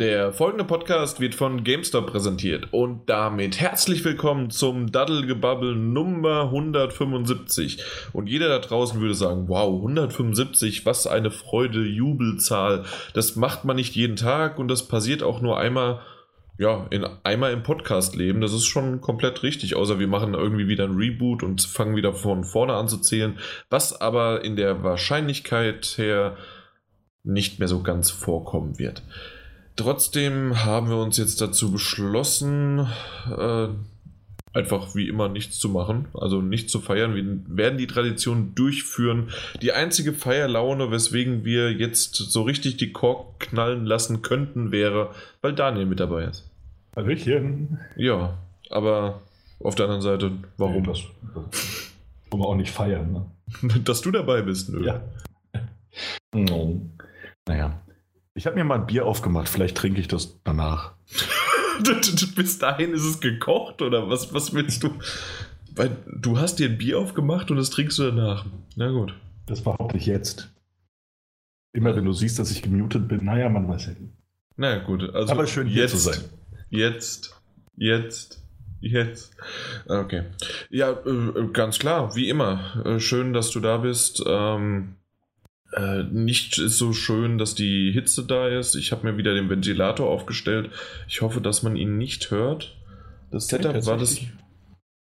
Der folgende Podcast wird von GameStop präsentiert und damit herzlich willkommen zum Daddelgebabbel Nummer 175. Und jeder da draußen würde sagen, wow, 175, was eine Freude, Jubelzahl. Das macht man nicht jeden Tag und das passiert auch nur einmal, ja, in, einmal im Podcast-Leben. Das ist schon komplett richtig, außer wir machen irgendwie wieder ein Reboot und fangen wieder von vorne an zu zählen, was aber in der Wahrscheinlichkeit her nicht mehr so ganz vorkommen wird. Trotzdem haben wir uns jetzt dazu beschlossen, äh, einfach wie immer nichts zu machen, also nicht zu feiern. Wir werden die Tradition durchführen. Die einzige Feierlaune, weswegen wir jetzt so richtig die Kork knallen lassen könnten, wäre, weil Daniel mit dabei ist. Hallöchen. Ja, aber auf der anderen Seite, warum? Nee, das, das wollen wir auch nicht feiern, ne? Dass du dabei bist, nö. Ja. Naja, ich habe mir mal ein Bier aufgemacht, vielleicht trinke ich das danach. Bis dahin ist es gekocht oder was, was willst du? Weil du hast dir ein Bier aufgemacht und das trinkst du danach. Na gut. Das war auch nicht jetzt. Immer wenn du siehst, dass ich gemutet bin, naja, man weiß ja nicht. Na gut, also Aber schön hier jetzt, zu sein. Jetzt, jetzt, jetzt. Okay. Ja, äh, ganz klar, wie immer. Äh, schön, dass du da bist. Ähm, äh, nicht ist so schön, dass die Hitze da ist. Ich habe mir wieder den Ventilator aufgestellt. Ich hoffe, dass man ihn nicht hört. Das Setup war das.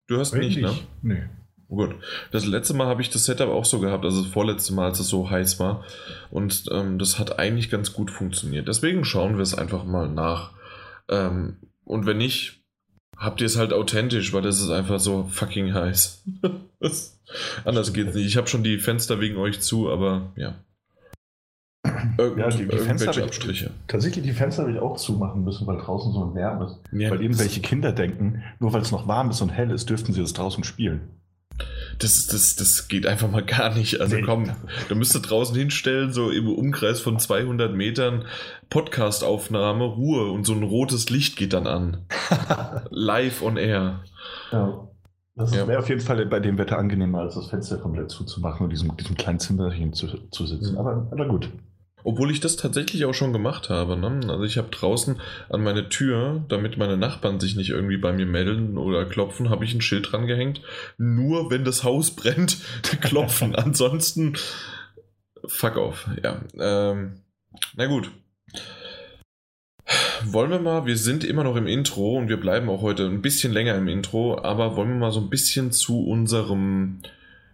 Du hörst nicht, ne? Nee. Oh gut. Das letzte Mal habe ich das Setup auch so gehabt, also das vorletzte Mal, als es so heiß war. Und ähm, das hat eigentlich ganz gut funktioniert. Deswegen schauen wir es einfach mal nach. Ähm, und wenn nicht, habt ihr es halt authentisch, weil das ist einfach so fucking heiß. das, anders geht's nicht. Ich habe schon die Fenster wegen euch zu, aber ja. Irgend, ja, die, die Fenster Abstriche. Ich, tatsächlich die Fenster habe ich auch zumachen müssen, weil draußen so warm ist. Ja, weil irgendwelche Kinder denken, nur weil es noch warm ist und hell ist, dürften sie das draußen spielen. Das, das, das geht einfach mal gar nicht. Also nee. komm, du müsstest draußen hinstellen, so im Umkreis von 200 Metern, Podcastaufnahme, Ruhe und so ein rotes Licht geht dann an. Live on air. Ja. Das ja. wäre auf jeden Fall bei dem Wetter angenehmer, als das Fenster komplett zuzumachen und diesem, diesem kleinen Zimmerchen zu, zu sitzen. Mhm. Aber, aber gut. Obwohl ich das tatsächlich auch schon gemacht habe. Ne? Also ich habe draußen an meine Tür, damit meine Nachbarn sich nicht irgendwie bei mir melden oder klopfen, habe ich ein Schild dran gehängt. Nur wenn das Haus brennt, klopfen. Ansonsten fuck off. Ja. Ähm, na gut. Wollen wir mal, wir sind immer noch im Intro und wir bleiben auch heute ein bisschen länger im Intro, aber wollen wir mal so ein bisschen zu unserem,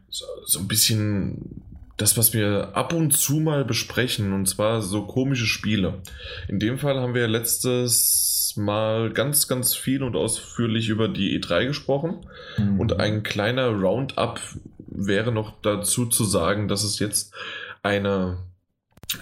so, so ein bisschen das, was wir ab und zu mal besprechen, und zwar so komische Spiele. In dem Fall haben wir letztes Mal ganz, ganz viel und ausführlich über die E3 gesprochen. Mhm. Und ein kleiner Roundup wäre noch dazu zu sagen, dass es jetzt eine,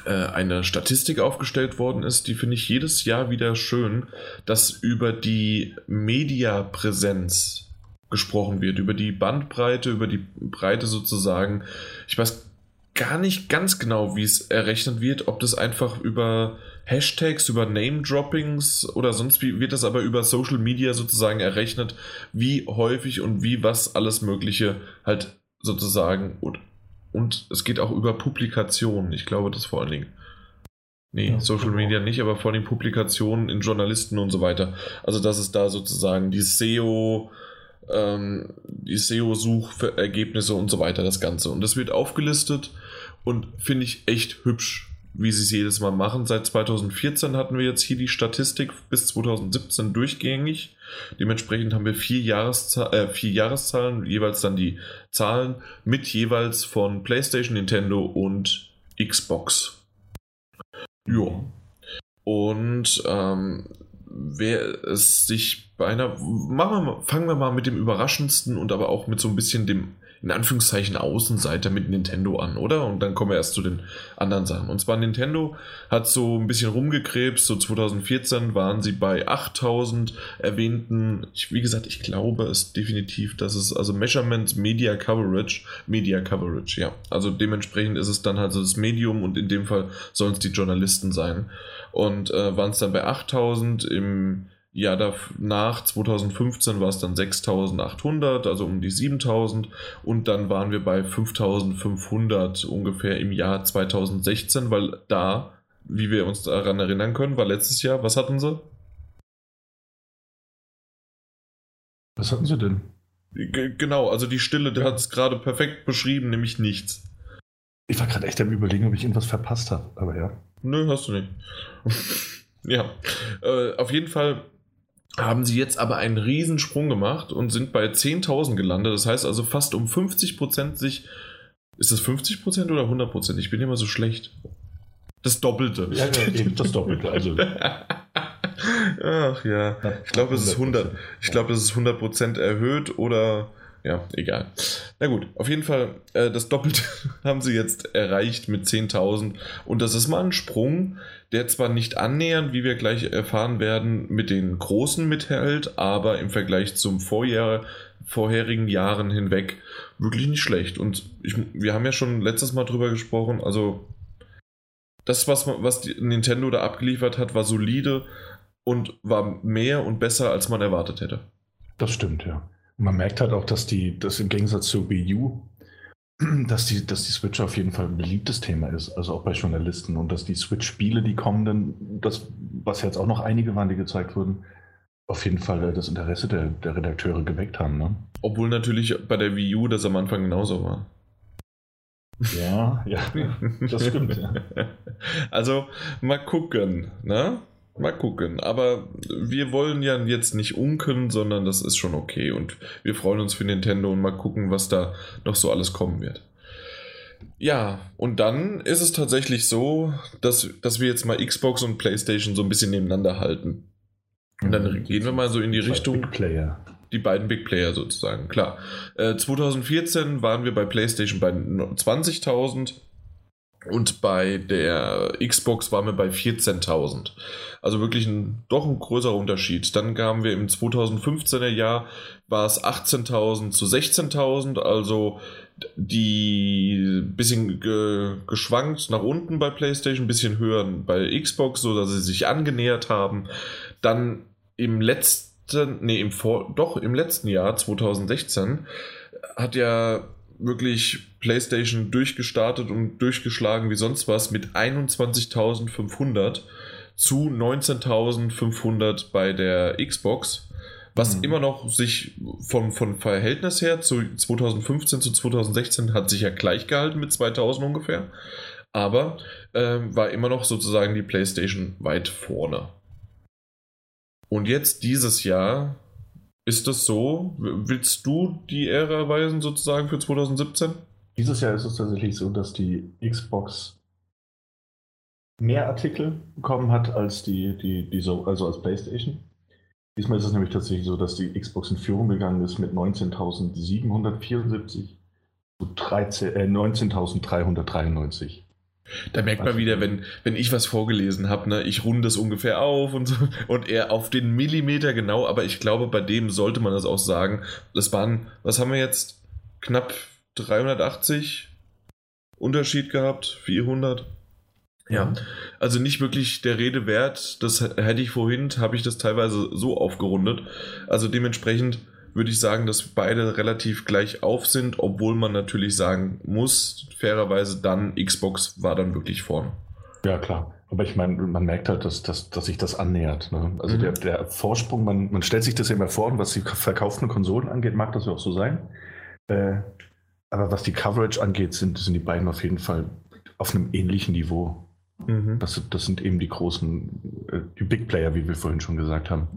eine Statistik aufgestellt worden ist, die finde ich jedes Jahr wieder schön, dass über die Mediapräsenz gesprochen wird, über die Bandbreite, über die Breite sozusagen. Ich weiß gar nicht ganz genau, wie es errechnet wird, ob das einfach über Hashtags, über Name-Droppings oder sonst wie wird das aber über Social Media sozusagen errechnet, wie häufig und wie was alles Mögliche halt sozusagen und, es geht auch über Publikationen. Ich glaube, das vor allen Dingen. Nee, ja, Social Media nicht, aber vor allem Publikationen in Journalisten und so weiter. Also, das ist da sozusagen die SEO, ähm, die SEO-Suchergebnisse und so weiter, das Ganze. Und das wird aufgelistet und finde ich echt hübsch, wie sie es jedes Mal machen. Seit 2014 hatten wir jetzt hier die Statistik bis 2017 durchgängig. Dementsprechend haben wir vier, Jahresza äh, vier Jahreszahlen, jeweils dann die Zahlen mit jeweils von PlayStation, Nintendo und Xbox. Ja. Und ähm, wer es sich bei einer. Machen wir mal, fangen wir mal mit dem überraschendsten und aber auch mit so ein bisschen dem in Anführungszeichen Außenseiter mit Nintendo an, oder? Und dann kommen wir erst zu den anderen Sachen. Und zwar Nintendo hat so ein bisschen rumgekrebst. So 2014 waren sie bei 8000 erwähnten. Ich, wie gesagt, ich glaube es definitiv, dass es also Measurement Media Coverage, Media Coverage, ja. Also dementsprechend ist es dann halt so das Medium und in dem Fall sollen es die Journalisten sein. Und äh, waren es dann bei 8000 im Jahr danach, 2015, war es dann 6800, also um die 7000. Und dann waren wir bei 5500 ungefähr im Jahr 2016, weil da wie wir uns daran erinnern können, war letztes Jahr, was hatten sie? Was hatten sie denn? G genau, also die Stille, der hat es gerade perfekt beschrieben, nämlich nichts. Ich war gerade echt am überlegen, ob ich irgendwas verpasst habe, aber ja. Nö, hast du nicht. ja, äh, auf jeden Fall haben sie jetzt aber einen Riesensprung gemacht und sind bei 10.000 gelandet. Das heißt also fast um 50% sich. Ist das 50% oder 100%? Ich bin immer so schlecht. Das Doppelte. Ja, ja eben das Doppelte. Also. Ach ja. Ich glaube, es ist 100. Ich glaube, es ist 100% erhöht oder ja, egal. Na gut, auf jeden Fall, äh, das Doppelte haben sie jetzt erreicht mit 10.000. Und das ist mal ein Sprung, der zwar nicht annähernd, wie wir gleich erfahren werden, mit den Großen mithält, aber im Vergleich zum Vorjahr, vorherigen Jahren hinweg wirklich nicht schlecht. Und ich, wir haben ja schon letztes Mal drüber gesprochen, also das, was, was Nintendo da abgeliefert hat, war solide und war mehr und besser, als man erwartet hätte. Das stimmt, ja. Man merkt halt auch, dass die, das im Gegensatz zu Wii U, dass die, dass die Switch auf jeden Fall ein beliebtes Thema ist, also auch bei Journalisten und dass die Switch-Spiele, die kommenden, das, was jetzt auch noch einige waren, die gezeigt wurden, auf jeden Fall das Interesse der, der Redakteure geweckt haben. Ne? Obwohl natürlich bei der Wii U das am Anfang genauso war. Ja, ja, das stimmt. Ja. Also mal gucken, ne? Mal gucken. Aber wir wollen ja jetzt nicht unken, sondern das ist schon okay. Und wir freuen uns für Nintendo und mal gucken, was da noch so alles kommen wird. Ja, und dann ist es tatsächlich so, dass, dass wir jetzt mal Xbox und PlayStation so ein bisschen nebeneinander halten. Und dann mhm. gehen wir mal so in die Richtung. Big Player. Die beiden Big Player sozusagen, klar. Äh, 2014 waren wir bei PlayStation bei 20.000 und bei der Xbox waren wir bei 14.000. Also wirklich ein, doch ein größerer Unterschied. Dann kamen wir im 2015er Jahr, war es 18.000 zu 16.000, also die bisschen ge, geschwankt nach unten bei PlayStation, bisschen höher bei Xbox, so dass sie sich angenähert haben. Dann im letzten, nee, im vor, doch im letzten Jahr 2016 hat ja wirklich PlayStation durchgestartet und durchgeschlagen wie sonst was mit 21.500 zu 19.500 bei der Xbox, was mhm. immer noch sich vom, von Verhältnis her zu 2015 zu 2016 hat sich ja gleich gehalten mit 2000 ungefähr, aber äh, war immer noch sozusagen die PlayStation weit vorne. Und jetzt dieses Jahr ist das so? Willst du die Ära weisen sozusagen für 2017? Dieses Jahr ist es tatsächlich so, dass die Xbox mehr Artikel bekommen hat als die, die, die so, also als PlayStation. Diesmal ist es nämlich tatsächlich so, dass die Xbox in Führung gegangen ist mit 19.774 zu äh, 19.393. Da merkt man wieder, wenn, wenn ich was vorgelesen habe, ne, ich runde es ungefähr auf und so, und er auf den Millimeter genau, aber ich glaube, bei dem sollte man das auch sagen. Das waren, was haben wir jetzt? Knapp 380 Unterschied gehabt, 400. Ja, also nicht wirklich der Rede wert. Das hätte ich vorhin, habe ich das teilweise so aufgerundet. Also dementsprechend würde ich sagen, dass beide relativ gleich auf sind, obwohl man natürlich sagen muss, fairerweise dann, Xbox war dann wirklich vorne. Ja, klar. Aber ich meine, man merkt halt, dass, dass, dass sich das annähert. Ne? Also mhm. der, der Vorsprung, man, man stellt sich das ja immer vor, und was die verkauften Konsolen angeht, mag das ja auch so sein. Äh, aber was die Coverage angeht, sind, sind die beiden auf jeden Fall auf einem ähnlichen Niveau. Mhm. Das, das sind eben die großen, äh, die Big Player, wie wir vorhin schon gesagt haben.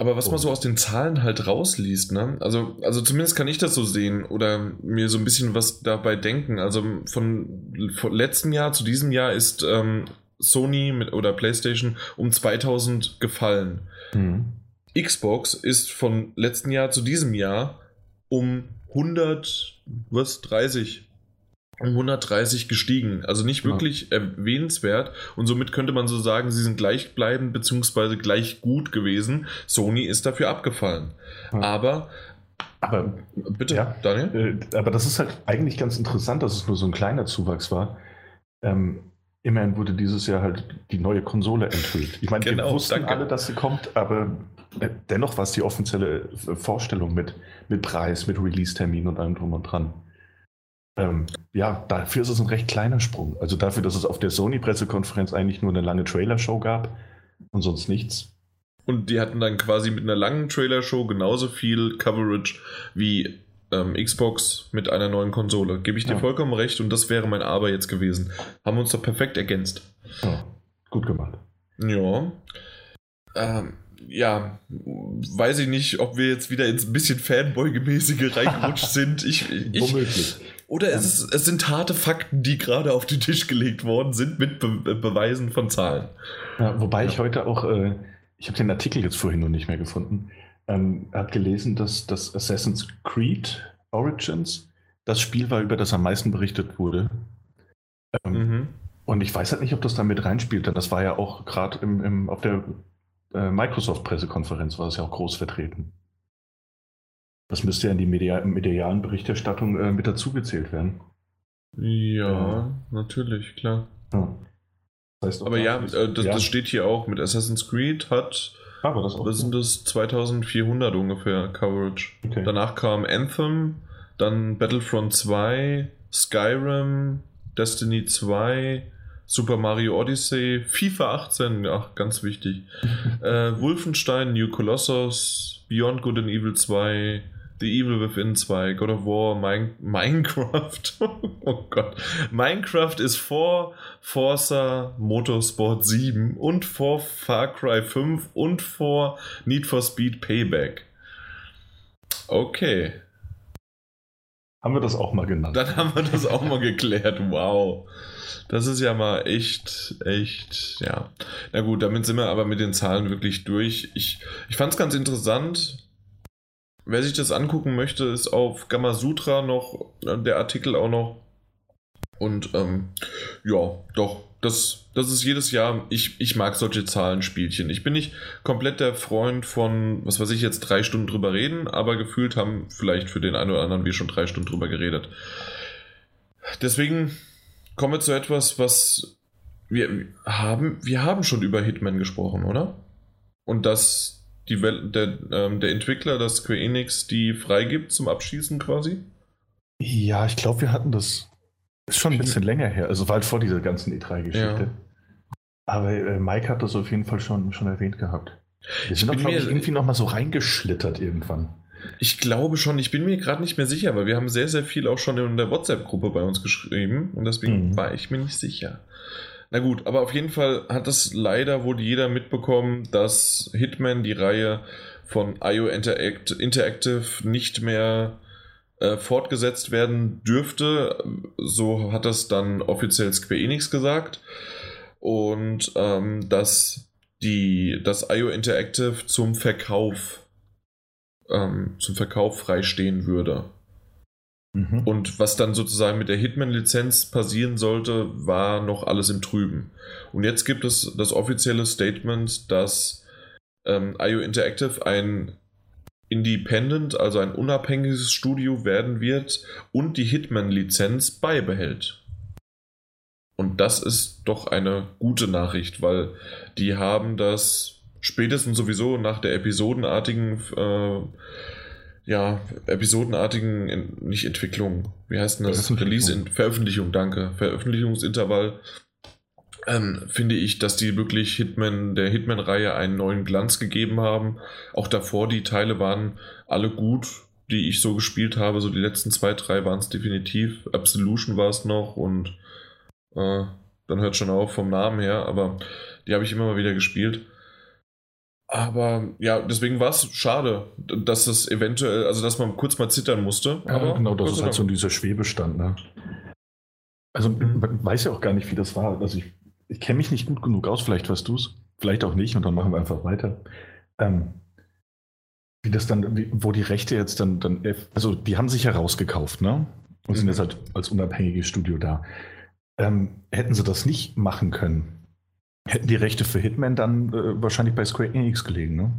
Aber was man so aus den Zahlen halt rausliest, ne? Also, also zumindest kann ich das so sehen oder mir so ein bisschen was dabei denken. Also von, von letzten Jahr zu diesem Jahr ist ähm, Sony mit, oder PlayStation um 2000 gefallen. Mhm. Xbox ist von letzten Jahr zu diesem Jahr um 100, was, 30 um 130 gestiegen. Also nicht wirklich ja. erwähnenswert. Und somit könnte man so sagen, sie sind gleichbleibend bzw. gleich gut gewesen. Sony ist dafür abgefallen. Ja. Aber aber bitte, ja, Daniel? Äh, aber das ist halt eigentlich ganz interessant, dass es nur so ein kleiner Zuwachs war. Ähm, immerhin wurde dieses Jahr halt die neue Konsole enthüllt. Ich meine, genau, wir wussten danke. alle, dass sie kommt, aber äh, dennoch war es die offizielle Vorstellung mit, mit Preis, mit Release-Termin und allem drum und dran. Ähm, ja, dafür ist es ein recht kleiner Sprung. Also dafür, dass es auf der Sony-Pressekonferenz eigentlich nur eine lange Trailer-Show gab und sonst nichts. Und die hatten dann quasi mit einer langen Trailer-Show genauso viel Coverage wie ähm, Xbox mit einer neuen Konsole. Gebe ich dir ja. vollkommen recht und das wäre mein Aber jetzt gewesen. Haben uns doch perfekt ergänzt. Ja, gut gemacht. Ja. Ähm, ja, weiß ich nicht, ob wir jetzt wieder ins ein bisschen Fanboy-gemäßige reingerutscht sind. Ich, ich, Womöglich. Oder es, ist, es sind harte Fakten, die gerade auf den Tisch gelegt worden sind mit Be Beweisen von Zahlen. Ja, wobei ja. ich heute auch, äh, ich habe den Artikel jetzt vorhin noch nicht mehr gefunden, ähm, hat gelesen, dass das Assassin's Creed Origins das Spiel war, über das am meisten berichtet wurde. Ähm, mhm. Und ich weiß halt nicht, ob das da mit reinspielt, denn das war ja auch gerade auf der äh, Microsoft-Pressekonferenz, war das ja auch groß vertreten. Das müsste ja in die media medialen Berichterstattung äh, mit dazugezählt werden. Ja, äh, natürlich, klar. Ja. Das heißt Aber ja, äh, das, ja, das, steht hier auch mit Assassin's Creed hat. Aber das, auch das sind das 2400 ungefähr Coverage. Okay. Danach kam Anthem, dann Battlefront 2, Skyrim, Destiny 2, Super Mario Odyssey, FIFA 18, ach, ganz wichtig. äh, Wolfenstein, New Colossus, Beyond Good and Evil 2, The Evil Within 2, God of War, Mine Minecraft. oh Gott. Minecraft ist vor Forza Motorsport 7 und vor Far Cry 5 und vor Need for Speed Payback. Okay. Haben wir das auch mal genannt? Dann haben wir das auch mal geklärt. Wow. Das ist ja mal echt, echt, ja. Na gut, damit sind wir aber mit den Zahlen wirklich durch. Ich, ich fand es ganz interessant. Wer sich das angucken möchte, ist auf Gamasutra noch äh, der Artikel auch noch. Und ähm, ja, doch, das, das ist jedes Jahr, ich, ich mag solche Zahlenspielchen. Ich bin nicht komplett der Freund von, was weiß ich, jetzt drei Stunden drüber reden, aber gefühlt haben vielleicht für den einen oder anderen wir schon drei Stunden drüber geredet. Deswegen kommen wir zu etwas, was wir haben. Wir haben schon über Hitman gesprochen, oder? Und dass die Welt, der, ähm, der Entwickler, das Square Enix, die freigibt zum Abschießen quasi? Ja, ich glaube, wir hatten das. Ist schon ein bisschen länger her. Also halt vor dieser ganzen E3-Geschichte. Ja. Aber äh, Mike hat das auf jeden Fall schon, schon erwähnt gehabt. Wir sind doch, glaube ich, irgendwie nochmal so reingeschlittert irgendwann. Ich glaube schon, ich bin mir gerade nicht mehr sicher, weil wir haben sehr, sehr viel auch schon in der WhatsApp-Gruppe bei uns geschrieben und deswegen mhm. war ich mir nicht sicher. Na gut, aber auf jeden Fall hat das leider wohl jeder mitbekommen, dass Hitman die Reihe von IO Interact Interactive nicht mehr äh, fortgesetzt werden dürfte. So hat das dann offiziell Square Enix gesagt. Und ähm, dass die, das IO Interactive zum Verkauf ähm, zum Verkauf freistehen würde. Mhm. Und was dann sozusagen mit der Hitman-Lizenz passieren sollte, war noch alles im Trüben. Und jetzt gibt es das offizielle Statement, dass ähm, IO Interactive ein Independent, also ein unabhängiges Studio werden wird und die Hitman-Lizenz beibehält. Und das ist doch eine gute Nachricht, weil die haben das spätestens sowieso nach der episodenartigen, äh, ja, episodenartigen, nicht Entwicklung, wie heißt denn das? Release, in, Veröffentlichung, danke. Veröffentlichungsintervall, ähm, finde ich, dass die wirklich Hitman, der Hitman-Reihe einen neuen Glanz gegeben haben. Auch davor, die Teile waren alle gut, die ich so gespielt habe. So die letzten zwei, drei waren es definitiv. Absolution war es noch und äh, dann hört schon auf vom Namen her, aber die habe ich immer mal wieder gespielt. Aber ja, deswegen war es schade, dass es eventuell, also dass man kurz mal zittern musste. Ja, aber genau, das ist halt so dieser Schwebestand. Ne? Also mhm. man weiß ja auch gar nicht, wie das war. Also ich, ich kenne mich nicht gut genug aus, vielleicht weißt du es, vielleicht auch nicht und dann machen wir einfach weiter. Ähm, wie das dann, wie, wo die Rechte jetzt dann, dann, also die haben sich ja rausgekauft, ne? Und mhm. sind jetzt halt als unabhängiges Studio da. Ähm, hätten sie das nicht machen können, Hätten die Rechte für Hitman dann äh, wahrscheinlich bei Square Enix gelegen, ne?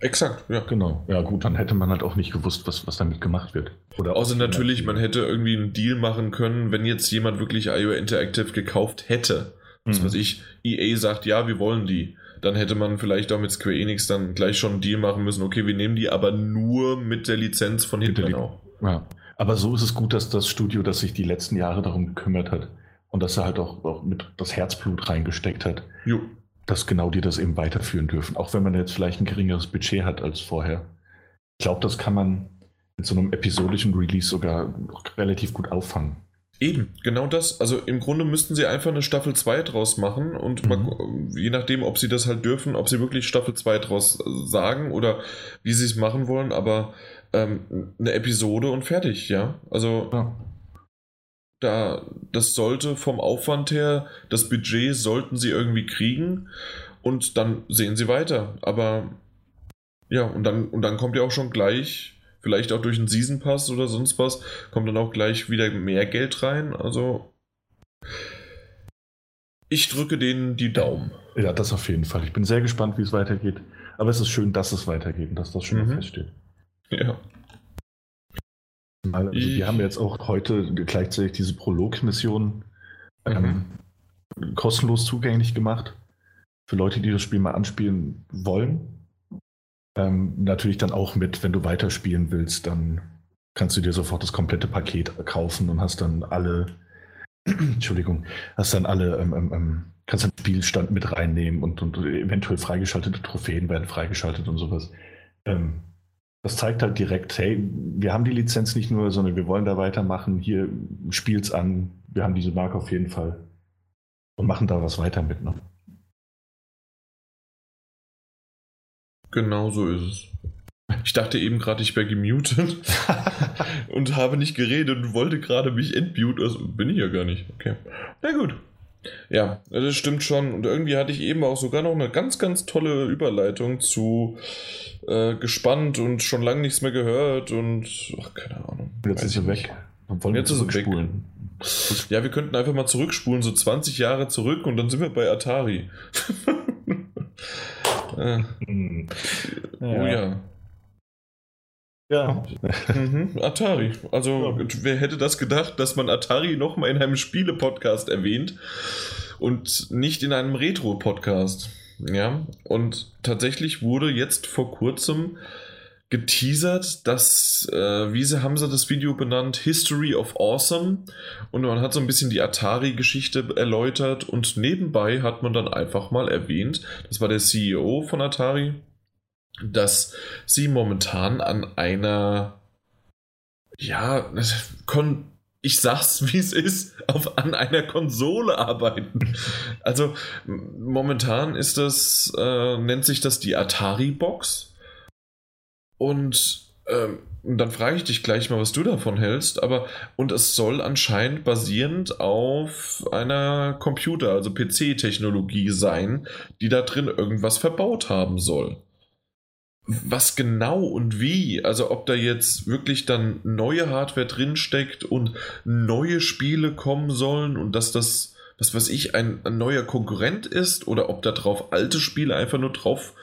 Exakt, ja. Genau. Ja, gut, dann hätte man halt auch nicht gewusst, was, was damit gemacht wird. Oder Außer natürlich, man hätte irgendwie einen Deal machen können, wenn jetzt jemand wirklich IO Interactive gekauft hätte. Was mhm. weiß ich, EA sagt, ja, wir wollen die. Dann hätte man vielleicht auch mit Square Enix dann gleich schon einen Deal machen müssen, okay, wir nehmen die aber nur mit der Lizenz von Hitman auch. Ja. Aber so ist es gut, dass das Studio, das sich die letzten Jahre darum gekümmert hat und dass er halt auch, auch mit das Herzblut reingesteckt hat, Jo. dass genau die das eben weiterführen dürfen. Auch wenn man jetzt vielleicht ein geringeres Budget hat als vorher. Ich glaube, das kann man mit so einem episodischen Release sogar relativ gut auffangen. Eben, genau das. Also im Grunde müssten sie einfach eine Staffel 2 draus machen und mal, Mhm. je nachdem, ob sie das halt dürfen, ob sie wirklich Staffel 2 draus sagen oder wie sie es machen wollen, aber ähm, eine Episode und fertig, ja. Also Ja. Da, das sollte vom Aufwand her, das Budget sollten sie irgendwie kriegen und dann sehen sie weiter. Aber ja, und dann, und dann kommt ja auch schon gleich, vielleicht auch durch einen Season Pass oder sonst was, kommt dann auch gleich wieder mehr Geld rein. Also ich drücke denen die Daumen. Ja, das auf jeden Fall. Ich bin sehr gespannt, wie es weitergeht. Aber es ist schön, dass es weitergeht und dass das schon Mhm. feststeht. Ja. Also wir haben jetzt auch heute gleichzeitig diese Prolog-Mission ähm, kostenlos zugänglich gemacht. Für Leute, die das Spiel mal anspielen wollen. Ähm, natürlich dann auch mit, wenn du weiterspielen willst, dann kannst du dir sofort das komplette Paket kaufen und hast dann alle, Entschuldigung, hast dann alle, ähm, ähm, ähm, kannst den Spielstand mit reinnehmen und, und eventuell freigeschaltete Trophäen werden freigeschaltet und sowas. Ähm, das zeigt halt direkt, hey, wir haben die Lizenz nicht nur, sondern wir wollen da weitermachen. Hier spielt's an. Wir haben diese Marke auf jeden Fall und machen da was weiter mit. Ne? Genau so ist es. Ich dachte eben gerade, ich wäre gemutet und habe nicht geredet und wollte gerade mich entmuten. Also bin ich ja gar nicht. Okay. Na gut. Ja, das stimmt schon. Und irgendwie hatte ich eben auch sogar noch eine ganz, ganz tolle Überleitung zu äh, gespannt und schon lange nichts mehr gehört und ach, keine Ahnung. Jetzt ist sie weg. Dann wollen Jetzt wir ist weg. Ja, wir könnten einfach mal zurückspulen, so 20 Jahre zurück und dann sind wir bei Atari. äh, Hm. Oh ja. Ja. Mhm, Atari. Also, Ja. wer hätte das gedacht, dass man Atari nochmal in einem Spiele-Podcast erwähnt und nicht in einem Retro-Podcast? Ja, und tatsächlich wurde jetzt vor kurzem geteasert, dass, äh, wie sie, haben sie das Video benannt, History of Awesome. Und man hat so ein bisschen die Atari-Geschichte erläutert und nebenbei hat man dann einfach mal erwähnt, das war der CEO von Atari, dass sie momentan an einer, ja, kon ich sag's wie es ist, auf, an einer Konsole arbeiten. Also momentan ist das, äh, nennt sich das die Atari Box. Und ähm, dann frage ich dich gleich mal, was du davon hältst. Aber und es soll anscheinend basierend auf einer Computer, also PC-Technologie sein, die da drin irgendwas verbaut haben soll was genau und wie, also ob da jetzt wirklich dann neue Hardware drinsteckt und neue Spiele kommen sollen und dass das, was weiß ich, ein, ein neuer Konkurrent ist oder ob da drauf alte Spiele einfach nur drauf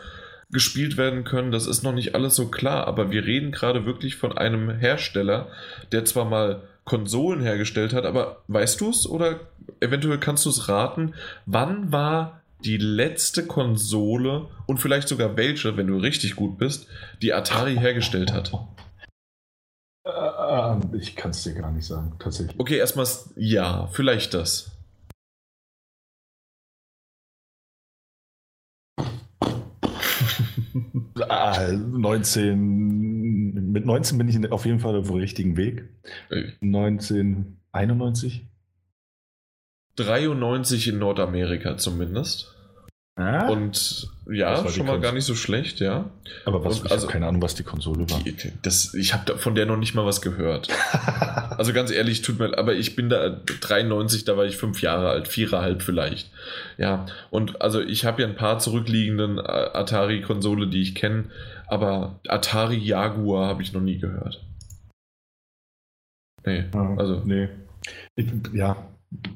gespielt werden können, das ist noch nicht alles so klar, aber wir reden gerade wirklich von einem Hersteller, der zwar mal Konsolen hergestellt hat, aber weißt du es oder eventuell kannst du es raten, wann war die letzte Konsole und vielleicht sogar welche, wenn du richtig gut bist, die Atari hergestellt hat. Äh, ich kann es dir gar nicht sagen, tatsächlich. Okay, erstmal ja, vielleicht das. Ah, 19. Mit 19 bin ich auf jeden Fall auf dem richtigen Weg. Äh, 1991. 93 in Nordamerika zumindest. Ah, Und ja, schon mal gar nicht so schlecht, ja. aber was, und ich also- habe keine Ahnung, was die Konsole war. Die, das, ich habe von der noch nicht mal was gehört. Also ganz ehrlich, tut mir, aber ich bin da 93, da war ich fünf Jahre alt, viereinhalb vielleicht. Ja, und also ich habe ja ein paar zurückliegenden äh, Atari-Konsole, die ich kenne, aber Atari Jaguar habe ich noch nie gehört. Nee, Ja, also nee. Ich, ja,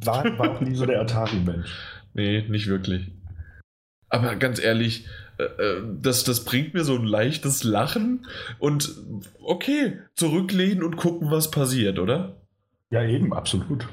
war, war auch nie so der Atari-Mensch. nee, nicht wirklich. Aber ganz ehrlich, äh, äh, das, das bringt mir so ein leichtes Lachen und okay, zurücklehnen und gucken, was passiert, oder? Ja, eben, absolut.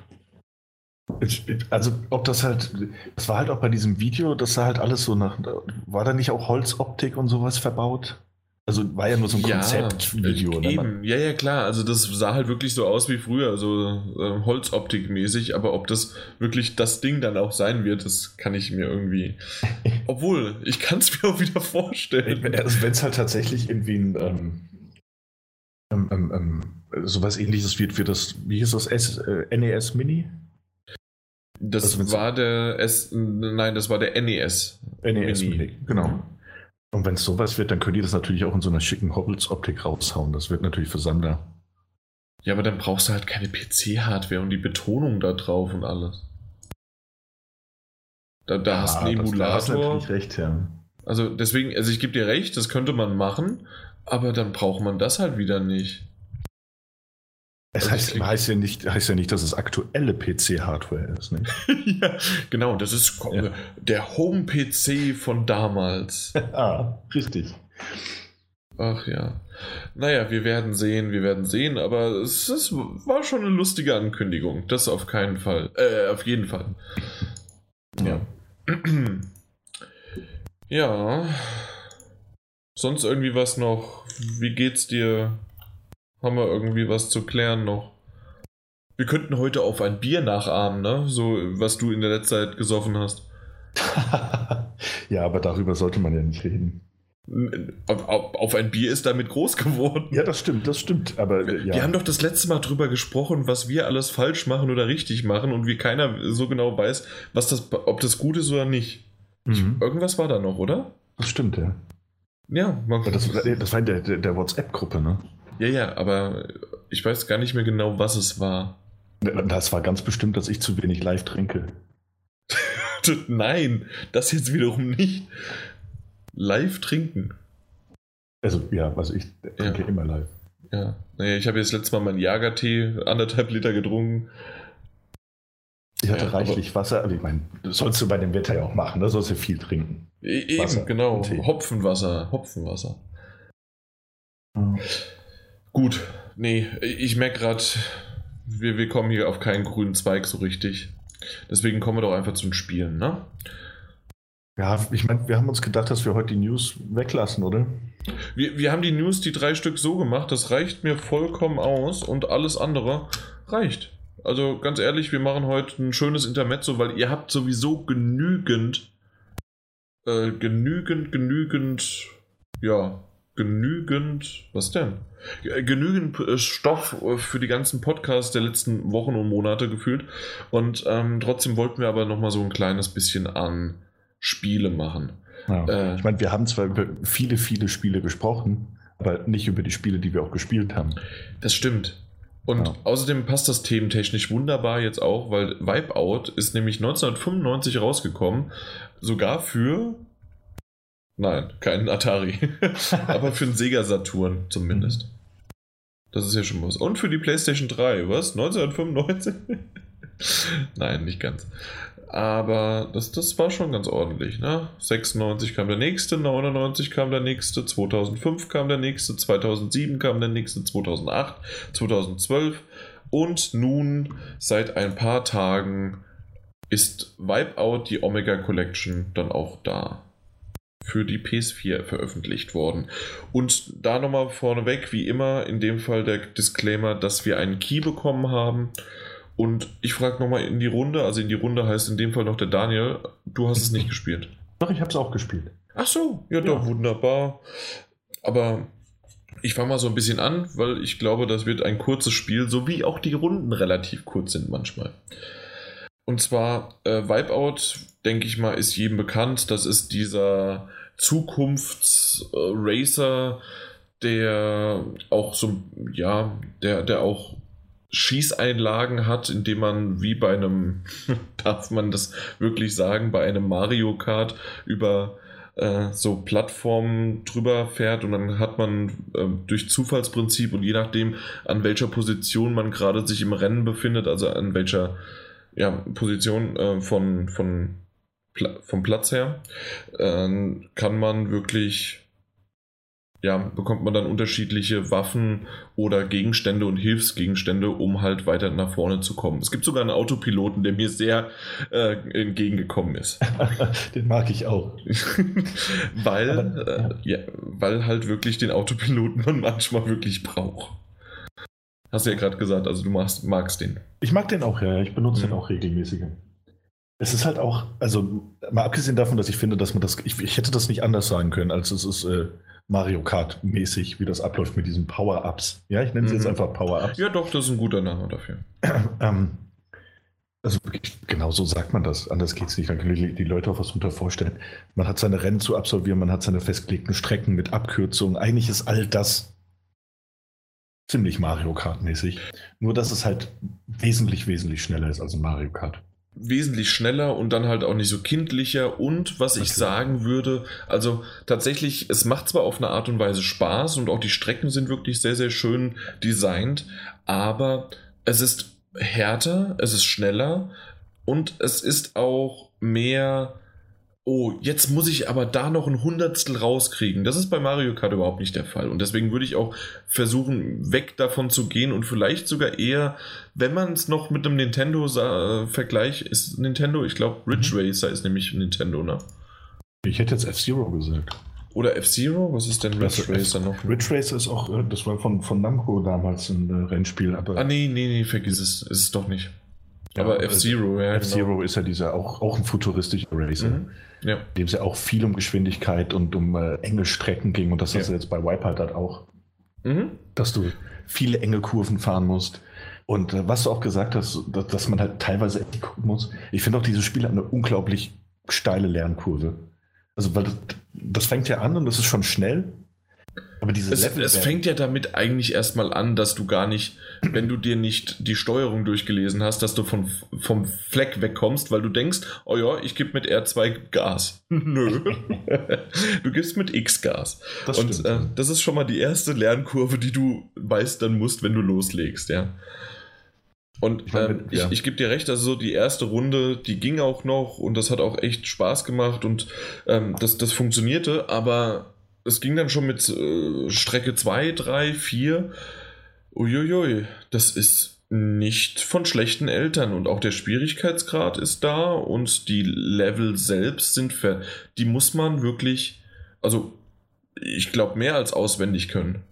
Also, ob das halt, das war halt auch bei diesem Video, das sah halt alles so nach, war da nicht auch Holzoptik und sowas verbaut? Also war ja nur so ein Konzeptvideo. Ja, ne? ja, ja, klar. Also das sah halt wirklich so aus wie früher, so äh, Holzoptik-mäßig. Aber ob das wirklich das Ding dann auch sein wird, das kann ich mir irgendwie. Obwohl, ich kann es mir auch wieder vorstellen. Wenn es also halt tatsächlich irgendwie ein ähm, ähm, ähm, ähm, sowas ähnliches wird wie das, wie hieß das S, äh, NES Mini? Das also war der S, nein, das war der NES. NES Mini, Mini genau. Und wenn es sowas wird, dann könnt ihr das natürlich auch in so einer schicken Holzoptik raushauen. Das wird natürlich für Sammler. Ja, aber dann brauchst du halt keine PC-Hardware und die Betonung da drauf und alles. Da, da ja, hast du einen Emulator. Da hast natürlich recht, ja. Also deswegen, also ich gebe dir recht, das könnte man machen, aber dann braucht man das halt wieder nicht. Es also heißt, heißt, ja nicht, heißt ja nicht, dass es aktuelle PC-Hardware ist. Nicht? ja, genau, das ist ja. der Home-PC von damals. ah, richtig. Ach ja. Naja, wir werden sehen, wir werden sehen, aber es, es war schon eine lustige Ankündigung. Das auf keinen Fall. Äh, auf jeden Fall. Ja. ja. Sonst irgendwie was noch? Wie geht's dir? Haben wir irgendwie was zu klären noch? Wir könnten heute auf ein Bier nachahmen, ne? So, was du in der letzten Zeit gesoffen hast. ja, aber darüber sollte man ja nicht reden. Auf, auf, ein Bier ist damit groß geworden. Ja, das stimmt, das stimmt. Aber ja. wir haben doch das letzte Mal drüber gesprochen, was wir alles falsch machen oder richtig machen und wie keiner so genau weiß, was das, ob das gut ist oder nicht. Mhm. Irgendwas war da noch, oder? Das stimmt, ja. Ja, man das, das war in der, der WhatsApp-Gruppe, ne? Ja, ja, aber ich weiß gar nicht mehr genau, was es war. Das war ganz bestimmt, dass ich zu wenig live trinke. Nein, das jetzt wiederum nicht. Live trinken. Also, ja, also ich trinke ja. immer live. Ja, naja, ich habe jetzt letztes Mal meinen Jagertee, anderthalb Liter getrunken. Ich hatte ja, reichlich Wasser, aber ich meine, das sollst du bei dem Wetter ja auch machen, da sollst du viel trinken. E-, eben, Wasser genau. Hopfenwasser, Hopfenwasser. Mhm. Gut, nee, ich merke gerade, wir, wir kommen hier auf keinen grünen Zweig so richtig. Deswegen kommen wir doch einfach zum Spielen, ne? Ja, ich meine, wir haben uns gedacht, dass wir heute die News weglassen, oder? Wir, wir haben die News, die drei Stück so gemacht, das reicht mir vollkommen aus und alles andere reicht. Also ganz ehrlich, wir machen heute ein schönes Intermezzo, weil ihr habt sowieso genügend, äh, genügend, genügend, ja, genügend, was denn? Genügend äh, Stoff äh, für die ganzen Podcasts der letzten Wochen und Monate gefühlt. Und ähm, trotzdem wollten wir aber nochmal so ein kleines bisschen an Spiele machen. Ja. Äh, ich meine, wir haben zwar über viele, viele Spiele gesprochen, aber nicht über die Spiele, die wir auch gespielt haben. Das stimmt. Und ja. außerdem passt das thementechnisch wunderbar jetzt auch, weil Wipeout ist nämlich 1995 rausgekommen, sogar für Nein, kein Atari. Aber für einen Sega Saturn zumindest. Das ist ja schon was. Und für die PlayStation 3, was? 1995? Nein, nicht ganz. Aber das, das war schon ganz ordentlich. Ne? 96 kam der nächste, 99 kam der nächste, 2005 kam der nächste, 2007 kam der nächste, 2008, 2012 und nun seit ein paar Tagen ist Wipeout die Omega Collection dann auch da für die PS4 veröffentlicht worden. Und da nochmal vorneweg, wie immer, in dem Fall der Disclaimer, dass wir einen Key bekommen haben. Und ich frage nochmal in die Runde, also in die Runde heißt in dem Fall noch der Daniel, du hast es nicht gespielt. Doch, ich habe es auch gespielt. Ach so, ja, ja. doch, wunderbar. Aber ich fange mal so ein bisschen an, weil ich glaube, das wird ein kurzes Spiel, so wie auch die Runden relativ kurz sind manchmal. Und zwar äh, Wipeout, denke ich mal, ist jedem bekannt. Das ist dieser Zukunftsracer, der auch so, ja, der, der auch Schießeinlagen hat, indem man wie bei einem, darf man das wirklich sagen, bei einem Mario Kart über äh, so Plattformen drüber fährt und dann hat man äh, durch Zufallsprinzip und je nachdem, an welcher Position man gerade sich im Rennen befindet, also an welcher ja, Position äh, von, von vom Platz her, äh, kann man wirklich ja, bekommt man dann unterschiedliche Waffen oder Gegenstände und Hilfsgegenstände, um halt weiter nach vorne zu kommen. Es gibt sogar einen Autopiloten, der mir sehr äh, entgegengekommen ist. den mag ich auch. weil, Aber, äh, ja. weil halt wirklich den Autopiloten man manchmal wirklich braucht. Hast du ja gerade gesagt, also du magst, magst den. Ich mag den auch, ja. Ich benutze mhm. den auch regelmäßig. Es ist halt auch, also mal abgesehen davon, dass ich finde, dass man das, ich, ich hätte das nicht anders sagen können, als es ist. Äh, Mario Kart mäßig, wie das abläuft mit diesen Power-Ups. Ja, ich nenne sie mhm. jetzt einfach Power-Ups. Ja, doch, das ist ein guter Name dafür. ähm, also genau so sagt man das. Anders geht es nicht. Dann können die, die Leute auch was drunter vorstellen. Man hat seine Rennen zu absolvieren, man hat seine festgelegten Strecken mit Abkürzungen. Eigentlich ist all das ziemlich Mario Kart-mäßig. Nur, dass es halt wesentlich, wesentlich schneller ist als ein Mario Kart wesentlich schneller und dann halt auch nicht so kindlicher. Und was okay. ich sagen würde, also tatsächlich, es macht zwar auf eine Art und Weise Spaß und auch die Strecken sind wirklich sehr, sehr schön designt, aber es ist härter, es ist schneller und es ist auch mehr oh, jetzt muss ich aber da noch ein Hundertstel rauskriegen. Das ist bei Mario Kart überhaupt nicht der Fall. Und deswegen würde ich auch versuchen, weg davon zu gehen und vielleicht sogar eher, wenn man es noch mit einem Nintendo äh, vergleicht, ist Nintendo, ich glaube, Ridge mhm. Racer ist nämlich Nintendo, ne? Ich hätte jetzt F-Zero gesagt. Oder F-Zero? Was ist denn Ridge also Racer noch? Ridge Racer ist auch, äh, das war von, von Namco damals ein äh, Rennspiel. Aber ah, nee, nee, nee, vergiss es. Ist es doch nicht. Ja, aber F-Zero, ja. F-Zero genau. ist ja dieser auch, auch ein futuristischer Racer. Mhm. Ja. Dem es ja auch viel um Geschwindigkeit und um äh, enge Strecken ging. Und das ja. hast du jetzt bei Wipeout halt auch. Mhm. Dass du viele enge Kurven fahren musst. Und äh, was du auch gesagt hast, dass, dass man halt teilweise echt gucken muss. Ich finde auch, dieses Spiel hat eine unglaublich steile Lernkurve. Also, weil das, das fängt ja an und das ist schon schnell. Aber diese es, es fängt ja damit eigentlich erstmal an, dass du gar nicht, wenn du dir nicht die Steuerung durchgelesen hast, dass du von, vom Fleck wegkommst, weil du denkst, oh ja, ich gebe mit R2 Gas. Nö. du gibst mit X Gas. Das Und äh, das ist schon mal die erste Lernkurve, die du meistern musst, wenn du loslegst, ja. Und ich, mein, ähm, ja. ich, ich gebe dir recht, also so die erste Runde, die ging auch noch und das hat auch echt Spaß gemacht und ähm, das, das funktionierte, aber es ging dann schon mit äh, Strecke 2, 3, 4. Uiuiui, das ist nicht von schlechten Eltern und auch der Schwierigkeitsgrad ist da und die Level selbst sind für, die muss man wirklich, also ich glaube mehr als auswendig können.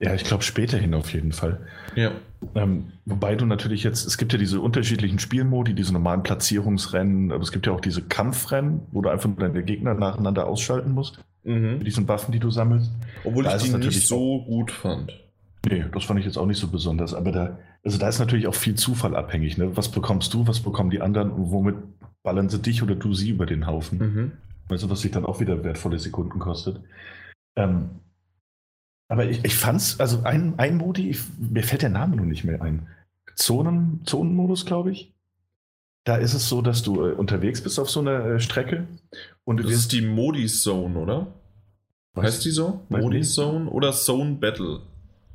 Ja, ich glaube späterhin auf jeden Fall. Ja. Ähm, wobei du natürlich jetzt, es gibt ja diese unterschiedlichen Spielmodi, diese normalen Platzierungsrennen, aber es gibt ja auch diese Kampfrennen, wo du einfach deine Gegner nacheinander ausschalten musst. Mhm. Mit diesen Waffen, die du sammelst. Obwohl da ich die nicht so gut fand. Nee, das fand ich jetzt auch nicht so besonders. Aber da, also da ist natürlich auch viel Zufall abhängig. Ne? Was bekommst du, was bekommen die anderen und womit ballern sie dich oder du sie über den Haufen? Mhm. Weißt du, was sich dann auch wieder wertvolle Sekunden kostet. Ähm, aber ich, ich fand's, also ein, ein Modi, ich, mir fällt der Name noch nicht mehr ein. Zonen, Zonenmodus, glaube ich. Da ist es so, dass du äh, unterwegs bist auf so einer äh, Strecke und Das ist die Modi-Zone, oder? Was? Heißt die so? Modi-Zone oder Zone Battle?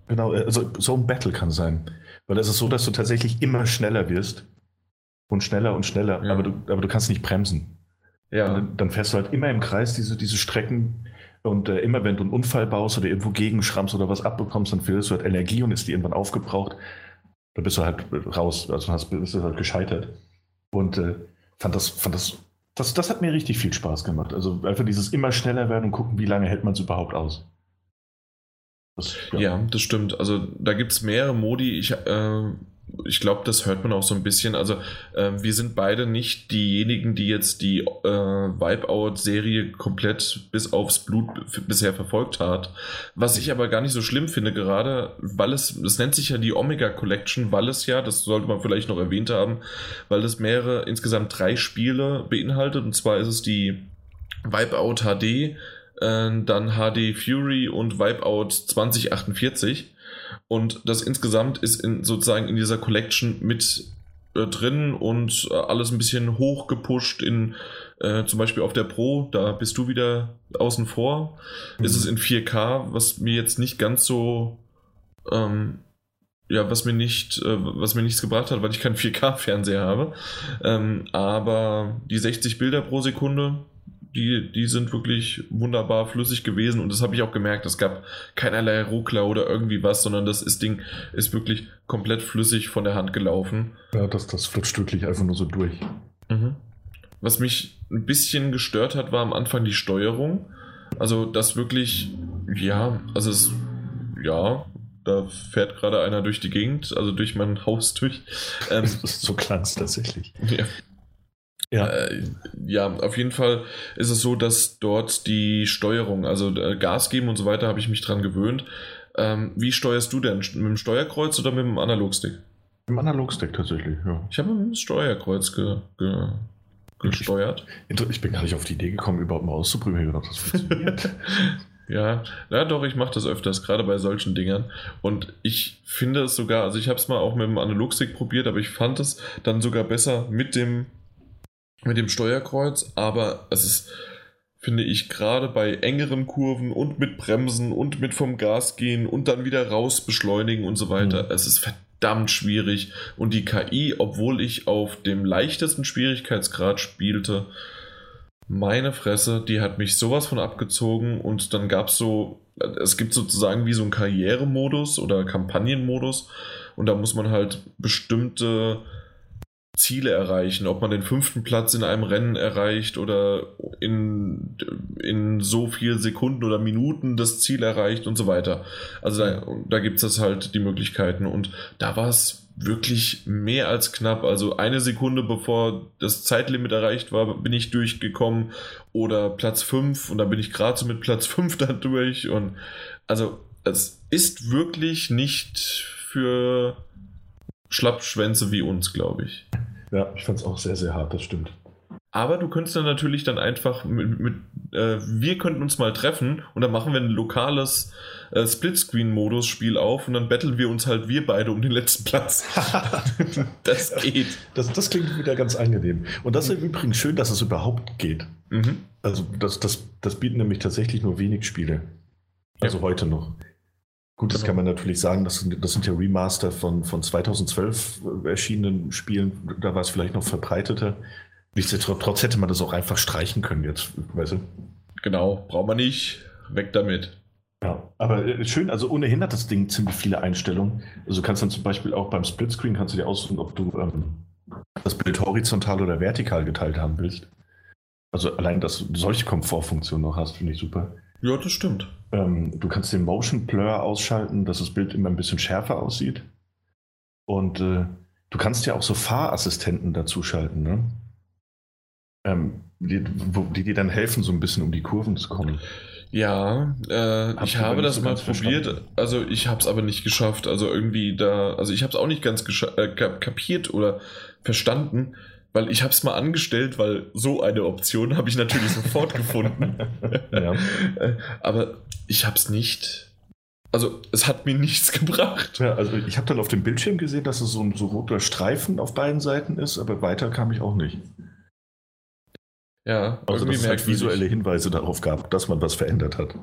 Genau, äh, also Zone Battle kann sein. Weil es ist so, dass du tatsächlich immer schneller wirst. Und schneller und schneller, ja. aber, du, aber du kannst nicht bremsen. Ja. Dann, dann, fährst du halt immer im Kreis diese, diese Strecken. Und äh, immer wenn du einen Unfall baust oder irgendwo gegenschrammst oder was abbekommst, dann verlierst du halt Energie und ist die irgendwann aufgebraucht. Da bist du halt raus, also hast, bist du halt gescheitert. Und äh, fand das, fand das, das, das hat mir richtig viel Spaß gemacht. Also einfach dieses immer schneller werden und gucken, wie lange hält man es überhaupt aus. Das, ja. ja. das stimmt. Also da gibt es mehrere Modi. Ich äh, ich glaube, das hört man auch so ein bisschen. Also, äh, wir sind beide nicht diejenigen, die jetzt die äh, Wipeout-Serie komplett bis aufs Blut bisher verfolgt hat. Was ich aber gar nicht so schlimm finde, gerade weil es, es nennt sich ja die Omega Collection, weil es ja, das sollte man vielleicht noch erwähnt haben, weil es mehrere, insgesamt drei Spiele beinhaltet. Und zwar ist es die Wipeout HD, äh, dann HD Fury und Wipeout 2048. Und das insgesamt ist in, sozusagen in dieser Collection mit äh, drin und äh, alles ein bisschen hochgepusht in äh, zum Beispiel auf der Pro, da bist du wieder außen vor. Mhm. Ist es in 4K, was mir jetzt nicht ganz so ähm, ja, was mir nicht, äh, was mir nichts gebracht hat, weil ich keinen 4K-Fernseher habe. Ähm, aber die 60 Bilder pro Sekunde, die, die sind wirklich wunderbar flüssig gewesen und das habe ich auch gemerkt. Es gab keinerlei Ruckler oder irgendwie was, sondern das ist Ding ist wirklich komplett flüssig von der Hand gelaufen. Ja, das, das flutscht wirklich einfach nur so durch. Mhm. Was mich ein bisschen gestört hat, war am Anfang die Steuerung. Also das wirklich, ja, also es, ja, da fährt gerade einer durch die Gegend, also durch mein Haus durch. Ähm, so klang es tatsächlich. Ja. Ja. Äh, ja, auf jeden Fall ist es so, dass dort die Steuerung, also äh, Gas geben und so weiter, habe ich mich dran gewöhnt. Ähm, wie steuerst du denn? Mit dem Steuerkreuz oder mit dem Analogstick? Mit dem Analogstick tatsächlich, ja. Ich habe mit dem Steuerkreuz ge, ge, gesteuert. Ich, ich, bin gar nicht auf die Idee gekommen, überhaupt mal auszuprobieren, ob das funktioniert. Ja, ja doch, ich mache das öfters, gerade bei solchen Dingern. Und ich finde es sogar, also ich habe es mal auch mit dem Analogstick probiert, aber ich fand es dann sogar besser mit dem mit dem Steuerkreuz, aber es ist, finde ich, gerade bei engeren Kurven und mit Bremsen und mit vom Gas gehen und dann wieder raus beschleunigen und so weiter, mhm. es ist verdammt schwierig. Und die KI, obwohl ich auf dem leichtesten Schwierigkeitsgrad spielte, meine Fresse, die hat mich sowas von abgezogen und dann gab es so, es gibt sozusagen wie so einen Karrieremodus oder Kampagnenmodus und da muss man halt bestimmte Ziele erreichen, ob man den fünften Platz in einem Rennen erreicht oder in, in so viel Sekunden oder Minuten das Ziel erreicht und so weiter. Also da, da gibt es halt die Möglichkeiten und da war es wirklich mehr als knapp. Also eine Sekunde bevor das Zeitlimit erreicht war, bin ich durchgekommen oder Platz 5 und dann bin ich gerade so mit Platz 5 da durch und also es ist wirklich nicht für Schlappschwänze wie uns, glaube ich. Ja, ich fand es auch sehr, sehr hart, das stimmt. Aber du könntest dann natürlich dann einfach mit, mit äh, wir könnten uns mal treffen und dann machen wir ein lokales äh, Splitscreen-Modus-Spiel auf und dann battlen wir uns halt wir beide um den letzten Platz. das geht. Das, das klingt wieder ganz angenehm. Und das ist übrigens schön, dass es überhaupt geht. Mhm. Also das, das, das bieten nämlich tatsächlich nur wenig Spiele. Also ja. heute noch. Gut, das genau. kann man natürlich sagen, das sind, das sind ja Remaster von, von 2012 erschienenen Spielen, da war es vielleicht noch verbreiteter. Nichtsdestotrotz hätte man das auch einfach streichen können jetzt, weißt du? Genau, braucht man nicht, weg damit. Ja, aber äh, schön, also ohnehin hat das Ding ziemlich viele Einstellungen. Also du kannst dann zum Beispiel auch beim Splitscreen kannst du dir aussuchen, ob du ähm, das Bild horizontal oder vertikal geteilt haben willst. Also allein, dass du solche Komfortfunktionen noch hast, finde ich super. Ja, das stimmt. Ähm, du kannst den Motion Blur ausschalten, dass das Bild immer ein bisschen schärfer aussieht. Und äh, du kannst ja auch so Fahrassistenten dazuschalten, ne? Ähm, die, die dir dann helfen, so ein bisschen um die Kurven zu kommen. Ja, äh, ich habe das so mal probiert, verstanden. also ich habe es aber nicht geschafft. Also irgendwie da, also ich habe es auch nicht ganz äh, kapiert oder verstanden, weil ich habe es mal angestellt, weil so eine Option habe ich natürlich sofort gefunden. Ja. Aber ich habe es nicht. Also es hat mir nichts gebracht. Ja, also ich habe dann auf dem Bildschirm gesehen, dass es so ein so roter Streifen auf beiden Seiten ist, aber weiter kam ich auch nicht. Ja, also dass es halt visuelle Hinweise darauf gab, dass man was verändert hat.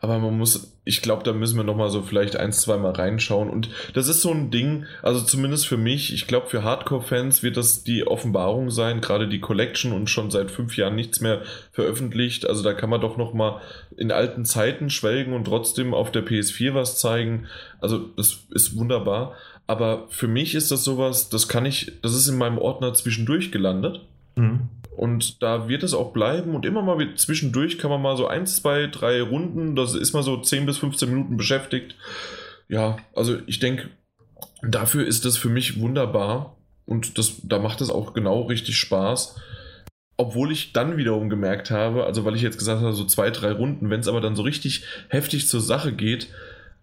Aber man muss, ich glaube, da müssen wir nochmal so vielleicht ein, zwei Mal reinschauen. Und das ist so ein Ding, also zumindest für mich, ich glaube, für Hardcore-Fans wird das die Offenbarung sein, gerade die Collection und schon seit fünf Jahren nichts mehr veröffentlicht. Also da kann man doch nochmal in alten Zeiten schwelgen und trotzdem auf der PS4 was zeigen. Also das ist wunderbar. Aber für mich ist das sowas, das kann ich, das ist in meinem Ordner zwischendurch gelandet. Mhm. Und da wird es auch bleiben und immer mal zwischendurch kann man mal so ein, zwei, drei Runden, das ist mal so 10 bis 15 Minuten beschäftigt. Ja, also ich denke, dafür ist das für mich wunderbar und das, da macht es auch genau richtig Spaß. Obwohl ich dann wiederum gemerkt habe, also weil ich jetzt gesagt habe, so zwei, drei Runden, wenn es aber dann so richtig heftig zur Sache geht,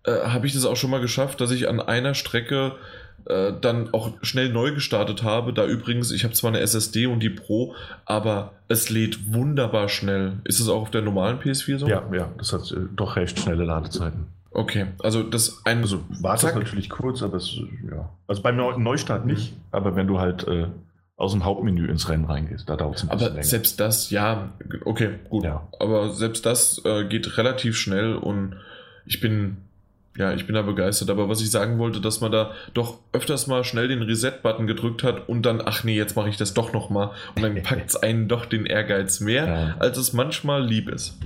äh, habe ich das auch schon mal geschafft, dass ich an einer Strecke äh, dann auch schnell neu gestartet habe. Da übrigens, ich habe zwar eine SSD und die Pro, aber es lädt wunderbar schnell. Ist es auch auf der normalen PS4 so? Ja, ja, das hat äh, doch recht schnelle Ladezeiten. Okay, also das ein. Also wartet natürlich kurz, aber es, ja. Also beim Neustart nicht, mhm. aber wenn du halt äh, aus dem Hauptmenü ins Rennen reingehst, da dauert es ein bisschen aber länger. Selbst das, ja, okay, gut. Ja. Aber selbst das äh, geht relativ schnell und ich bin Ja, ich bin da begeistert. Aber was ich sagen wollte, dass man da doch öfters mal schnell den Reset-Button gedrückt hat und dann, ach nee, jetzt mache ich das doch nochmal. Und dann packt es einen doch den Ehrgeiz mehr, ja. als es manchmal lieb ist.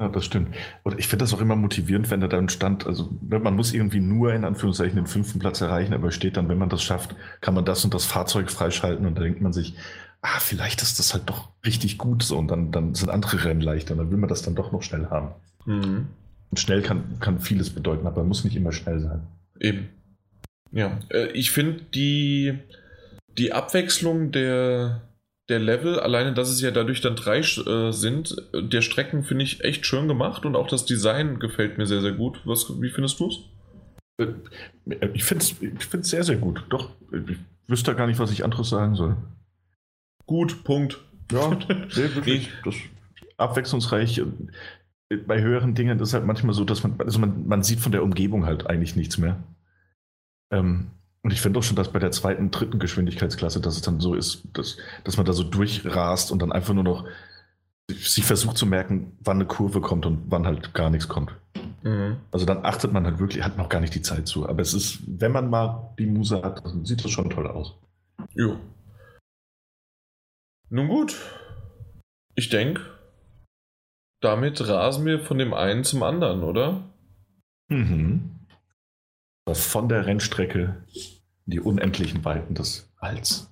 Ja, das stimmt. Und ich finde das auch immer motivierend, wenn er dann stand, also ne, man muss irgendwie nur in Anführungszeichen den fünften Platz erreichen, aber steht dann, wenn man das schafft, kann man das und das Fahrzeug freischalten und da denkt man sich, ah, vielleicht ist das halt doch richtig gut so und dann, dann sind andere Rennen leichter und dann will man das dann doch noch schnell haben. Mhm. Und schnell kann, kann vieles bedeuten, aber muss nicht immer schnell sein. Eben. Ja, äh, ich finde die, die Abwechslung der, der Level, alleine, dass es ja dadurch dann drei äh, sind, der Strecken finde ich echt schön gemacht und auch das Design gefällt mir sehr, sehr gut. Was, wie findest du es? Äh, ich finde es ich sehr, sehr gut. Doch, ich wüsste gar nicht, was ich anderes sagen soll. Gut, Punkt. Ja, nee, wirklich. Das abwechslungsreich. Bei höheren Dingen ist es halt manchmal so, dass man, also man, man sieht von der Umgebung halt eigentlich nichts mehr. Ähm, und ich finde auch schon, dass bei der zweiten, dritten Geschwindigkeitsklasse, dass es dann so ist, dass, dass man da so durchrast und dann einfach nur noch sich versucht zu merken, wann eine Kurve kommt und wann halt gar nichts kommt. Mhm. Also dann achtet man halt wirklich, hat noch gar nicht die Zeit zu. Aber es ist, wenn man mal die Muse hat, dann sieht das schon toll aus. Jo. Nun gut. Ich denke, damit rasen wir von dem einen zum anderen, oder? Mhm. Von der Rennstrecke die unendlichen Weiten des Alls.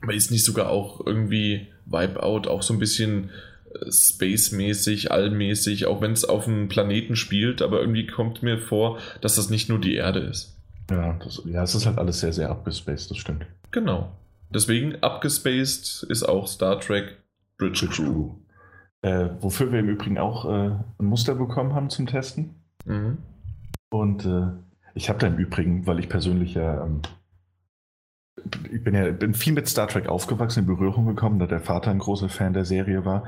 Aber ist nicht sogar auch irgendwie Wipeout auch so ein bisschen äh, Space-mäßig, allmäßig, auch wenn es auf einem Planeten spielt, aber irgendwie kommt mir vor, dass das nicht nur die Erde ist. Ja, das, ja, es ist halt alles sehr, sehr abgespaced, das stimmt. Genau. Deswegen abgespaced ist auch Star Trek Bridge, Bridge Crew. Äh, wofür wir im Übrigen auch äh, ein Muster bekommen haben zum Testen. Mhm. Und äh, ich habe da im Übrigen, weil ich persönlich ja, ähm, ich bin ja bin viel mit Star Trek aufgewachsen, in Berührung gekommen, da der Vater ein großer Fan der Serie war,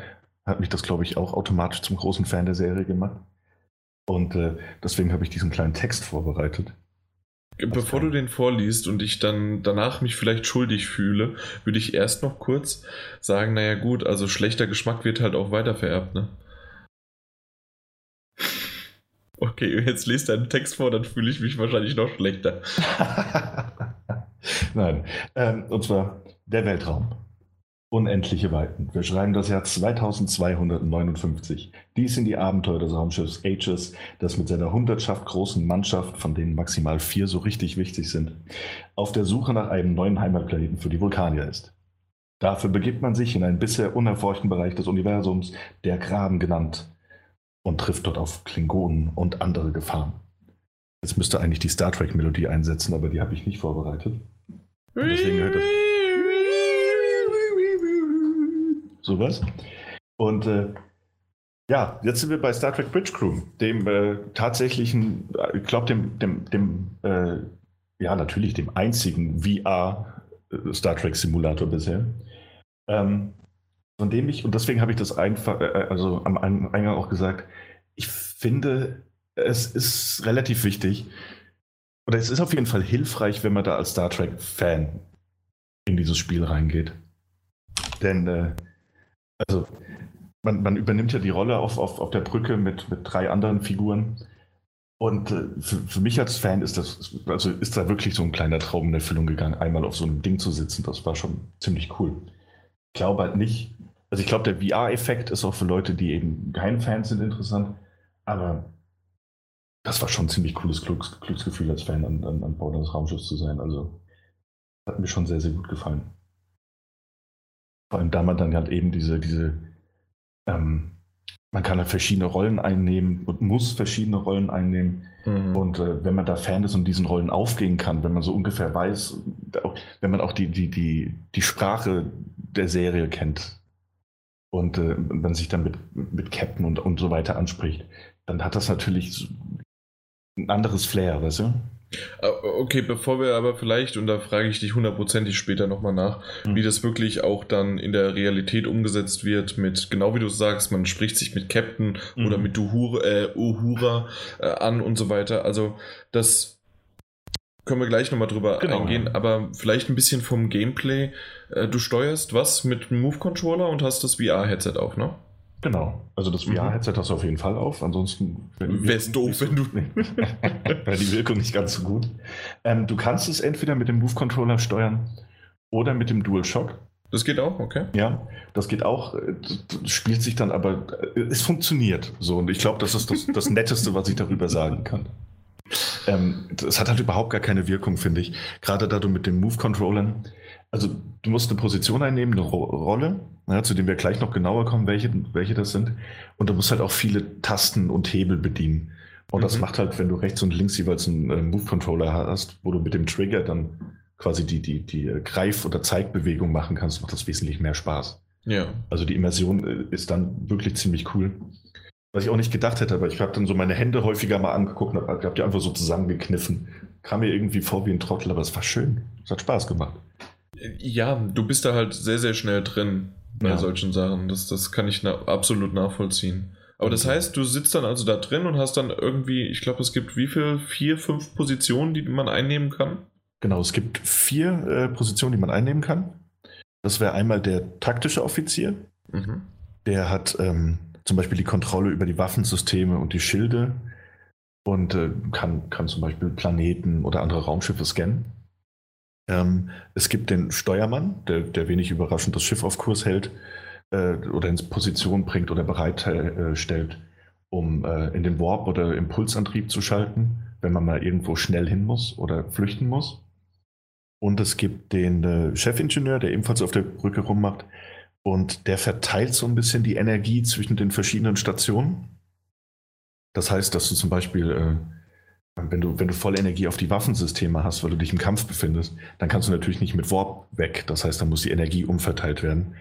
hat mich das, glaube ich, auch automatisch zum großen Fan der Serie gemacht. Und äh, deswegen habe ich diesen kleinen Text vorbereitet. Bevor du den vorliest und ich dann danach mich vielleicht schuldig fühle, würde ich erst noch kurz sagen, naja gut, also schlechter Geschmack wird halt auch weiter vererbt, ne? Okay, jetzt lest deinen Text vor, dann fühle ich mich wahrscheinlich noch schlechter. Nein, ähm, und zwar der Weltraum. Unendliche Weiten. Wir schreiben das Jahr 2259. Dies sind die Abenteuer des Raumschiffs Aegis, das mit seiner hundertschaft großen Mannschaft, von denen maximal vier so richtig wichtig sind, auf der Suche nach einem neuen Heimatplaneten für die Vulkanier ist. Dafür begibt man sich in einen bisher unerforschten Bereich des Universums, der Graben genannt, und trifft dort auf Klingonen und andere Gefahren. Jetzt müsste eigentlich die Star Trek-Melodie einsetzen, aber die habe ich nicht vorbereitet. Und deswegen hört das. Sowas. Und äh, ja, jetzt sind wir bei Star Trek Bridge Crew, dem äh, tatsächlichen, ich glaube, dem, dem, dem äh, ja, natürlich dem einzigen VR äh, Star Trek Simulator bisher. Ähm, von dem ich, und deswegen habe ich das einfach, äh, äh, also am Eingang auch gesagt, ich finde, es ist relativ wichtig, oder es ist auf jeden Fall hilfreich, wenn man da als Star Trek-Fan in dieses Spiel reingeht. Denn, äh, also, man, man, übernimmt ja die Rolle auf, auf, auf der Brücke mit, mit drei anderen Figuren. Und äh, für, für, mich als Fan ist das, also ist da wirklich so ein kleiner Traum in Erfüllung gegangen, einmal auf so einem Ding zu sitzen. Das war schon ziemlich cool. Ich glaube halt nicht, also ich glaube, der VR-Effekt ist auch für Leute, die eben kein Fans sind, interessant. Aber das war schon ein ziemlich cooles Glücks Glücksgefühl als Fan an, an, an Bord eines Raumschiffs zu sein. Also hat mir schon sehr, sehr gut gefallen. Vor allem da man dann halt eben diese, diese, ähm, man kann halt verschiedene Rollen einnehmen und muss verschiedene Rollen einnehmen. Mhm. Und äh, wenn man da Fan ist und diesen Rollen aufgehen kann, wenn man so ungefähr weiß, wenn man auch die, die, die, die Sprache der Serie kennt, und äh, man sich dann mit, mit Captain und, und so weiter anspricht, dann hat das natürlich ein anderes Flair, weißt du? Äh, okay, bevor wir aber vielleicht, und da frage ich dich hundertprozentig später nochmal nach, mhm. wie das wirklich auch dann in der Realität umgesetzt wird, mit, genau wie du sagst, man spricht sich mit Captain mhm. oder mit Uhura, äh, Uhura äh, an und so weiter. Also, das können wir gleich nochmal drüber genau, eingehen, ja. aber vielleicht ein bisschen vom Gameplay. Äh, du steuerst was mit Move-Controller und hast das VR-Headset auch, ne? Genau. Also das VR-Headset hast du auf jeden Fall auf. Ansonsten wäre es doof, wenn du. wäre die Wirkung nicht ganz so gut. Ähm, du kannst es entweder mit dem Move-Controller steuern oder mit dem DualShock. Das geht auch, okay. Ja, das geht auch. Das spielt sich dann aber. Es funktioniert so. Und ich glaube, das ist das, das Netteste, was ich darüber sagen kann. Ähm, es hat halt überhaupt gar keine Wirkung, finde ich. Gerade da du mit den Move-Controllern also du musst eine Position einnehmen, eine Ro Rolle, ja, zu dem wir gleich noch genauer kommen, welche, welche das sind. Und du musst halt auch viele Tasten und Hebel bedienen. Und mhm. das macht halt, wenn du rechts und links jeweils einen äh, Move-Controller hast, wo du mit dem Trigger dann quasi die, die, die Greif- oder Zeigbewegung machen kannst, macht das wesentlich mehr Spaß. Ja. Also die Immersion äh, ist dann wirklich ziemlich cool. Was ich auch nicht gedacht hätte, aber ich habe dann so meine Hände häufiger mal angeguckt und habe die einfach so zusammengekniffen. Kam mir irgendwie vor wie ein Trottel, aber es war schön. Es hat Spaß gemacht. Ja, du bist da halt sehr, sehr schnell drin bei ja. solchen Sachen. Das, das kann ich na absolut nachvollziehen. Aber das heißt, du sitzt dann also da drin und hast dann irgendwie, ich glaube, es gibt wie viel? Vier, fünf Positionen, die man einnehmen kann? Genau, es gibt vier äh, Positionen, die man einnehmen kann. Das wäre einmal der taktische Offizier. Mhm. Der hat ähm, zum Beispiel die Kontrolle über die Waffensysteme und die Schilde und äh, kann, kann zum Beispiel Planeten oder andere Raumschiffe scannen. Ähm, es gibt den Steuermann, der, der wenig überraschend das Schiff auf Kurs hält äh, oder in Position bringt oder bereitstellt, um äh, in den Warp oder Impulsantrieb zu schalten, wenn man mal irgendwo schnell hin muss oder flüchten muss. Und es gibt den äh, Chefingenieur, der ebenfalls auf der Brücke rummacht. Und der verteilt so ein bisschen die Energie zwischen den verschiedenen Stationen. Das heißt, dass du zum Beispiel äh, wenn du, wenn du volle Energie auf die Waffensysteme hast, weil du dich im Kampf befindest, dann kannst du natürlich nicht mit Warp weg. Das heißt, dann muss die Energie umverteilt werden.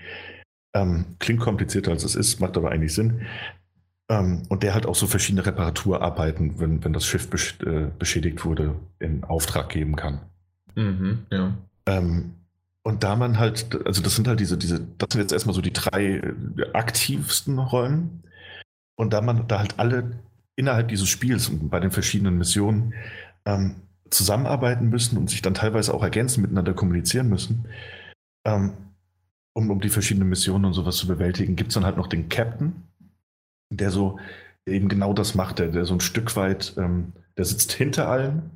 Ähm, klingt komplizierter als es ist, macht aber eigentlich Sinn. Ähm, und der halt auch so verschiedene Reparaturarbeiten, wenn, wenn das Schiff besch äh, beschädigt wurde, in Auftrag geben kann. Mhm, ja. Ähm, und da man halt, also das sind halt diese, diese, das sind jetzt erstmal so die drei äh, aktivsten Rollen. Und da man da halt alle innerhalb dieses Spiels und bei den verschiedenen Missionen ähm, zusammenarbeiten müssen und sich dann teilweise auch ergänzen, miteinander kommunizieren müssen, ähm, um, um die verschiedenen Missionen und sowas zu bewältigen, gibt es dann halt noch den Captain, der so eben genau das macht, der, der so ein Stück weit, ähm, der sitzt hinter allen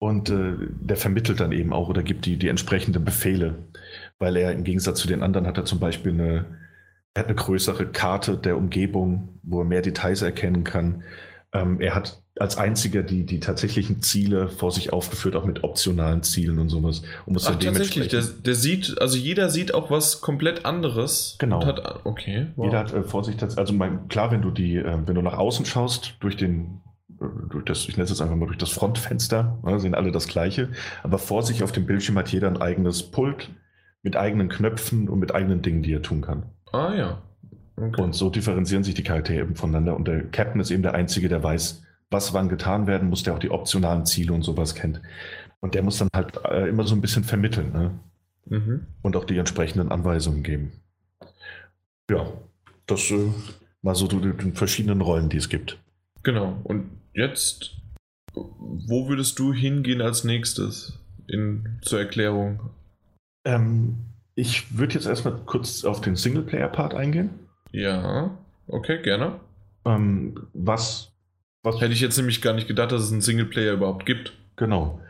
und äh, der vermittelt dann eben auch oder gibt die, die entsprechenden Befehle, weil er im Gegensatz zu den anderen hat er zum Beispiel eine, er hat eine größere Karte der Umgebung, wo er mehr Details erkennen kann. Ähm, er hat als einziger die, die tatsächlichen Ziele vor sich aufgeführt, auch mit optionalen Zielen und sowas. Und Ach, tatsächlich, der, der, sieht, also jeder sieht auch was komplett anderes. Genau. Hat, okay. Wow. Jeder hat äh, vor sich, also mein, klar, wenn du die, äh, wenn du nach außen schaust, durch den äh, durch das, ich nenne es jetzt einfach mal durch das Frontfenster, ne, sehen alle das Gleiche. Aber vor sich auf dem Bildschirm hat jeder ein eigenes Pult mit eigenen Knöpfen und mit eigenen Dingen, die er tun kann. Ah ja. Okay. Und so differenzieren sich die Charaktere eben voneinander. Und der Captain ist eben der Einzige, der weiß, was wann getan werden muss, der auch die optionalen Ziele und sowas kennt. Und der muss dann halt äh, immer so ein bisschen vermitteln ne? mhm. und auch die entsprechenden Anweisungen geben. Ja, das äh, mal so die, die verschiedenen Rollen, die es gibt. Genau. Und jetzt, wo würdest du hingehen als nächstes in, zur Erklärung? Ähm, ich würde jetzt erstmal kurz auf den Singleplayer-Part eingehen. Ja, okay, gerne. Ähm, was, was. Hätte ich jetzt nämlich gar nicht gedacht, dass es einen Singleplayer überhaupt gibt. Genau.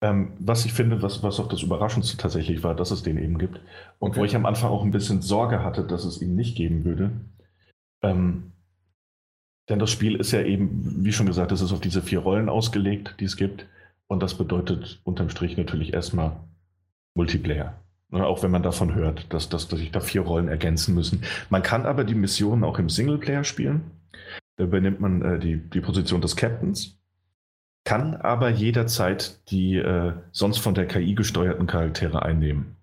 Ähm, was ich finde, was, was auch das Überraschendste tatsächlich war, dass es den eben gibt. Und okay. wo ich am Anfang auch ein bisschen Sorge hatte, dass es ihn nicht geben würde. Ähm, denn das Spiel ist ja eben, wie schon gesagt, es ist auf diese vier Rollen ausgelegt, die es gibt. Und das bedeutet unterm Strich natürlich erstmal Multiplayer. Ne, auch wenn man davon hört, dass, dass, dass sich da vier Rollen ergänzen müssen. Man kann aber die Missionen auch im Singleplayer spielen. Da übernimmt man äh, die, die Position des Captains, kann aber jederzeit die äh, sonst von der KI gesteuerten Charaktere einnehmen.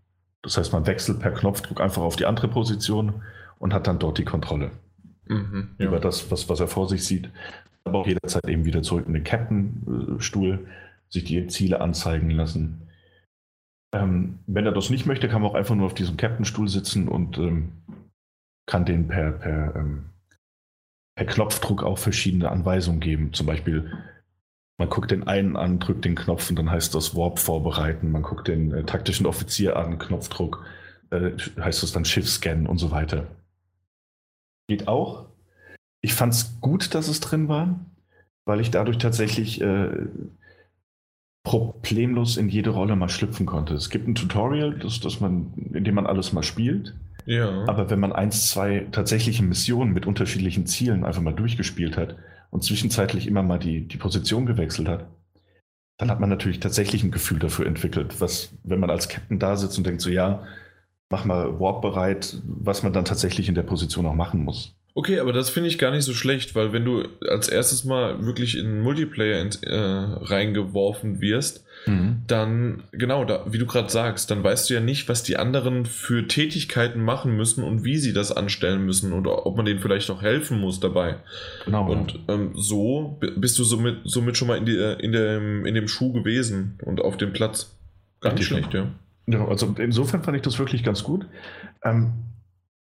Das heißt, man wechselt per Knopfdruck einfach auf die andere Position und hat dann dort die Kontrolle mhm, ja. über das, was, was er vor sich sieht. Aber auch jederzeit eben wieder zurück in den Captain-Stuhl, sich die Ziele anzeigen lassen ähm, wenn er das nicht möchte, kann man auch einfach nur auf diesem Captain-Stuhl sitzen und ähm, kann den per, per, ähm, per Knopfdruck auch verschiedene Anweisungen geben. Zum Beispiel, man guckt den einen an, drückt den Knopf und dann heißt das Warp vorbereiten. Man guckt den äh, taktischen Offizier an, Knopfdruck, äh, heißt das dann Schiff scannen und so weiter. geht auch. Ich fand es gut, dass es drin war, weil ich dadurch tatsächlich äh, problemlos in jede Rolle mal schlüpfen konnte. Es gibt ein Tutorial, das, das man, in dem man alles mal spielt. Ja. Aber wenn man eins, zwei tatsächliche Missionen mit unterschiedlichen Zielen einfach mal durchgespielt hat und zwischenzeitlich immer mal die, die Position gewechselt hat, dann hat man natürlich tatsächlich ein Gefühl dafür entwickelt, was, wenn man als Captain da sitzt und denkt so, ja, mach mal Warp bereit, was man dann tatsächlich in der Position auch machen muss. Okay, aber das finde ich gar nicht so schlecht, weil wenn du als erstes mal wirklich in Multiplayer in, äh, reingeworfen wirst, mhm. dann, genau, da, wie du gerade sagst, dann weißt du ja nicht, was die anderen für Tätigkeiten machen müssen und wie sie das anstellen müssen und ob man denen vielleicht auch helfen muss dabei. Genau. Und ähm, so bist du somit, somit schon mal in, die, äh, in, dem, in dem Schuh gewesen und auf dem Platz. Gar nicht schlecht, ja. ja. Also insofern fand ich das wirklich ganz gut. Ähm,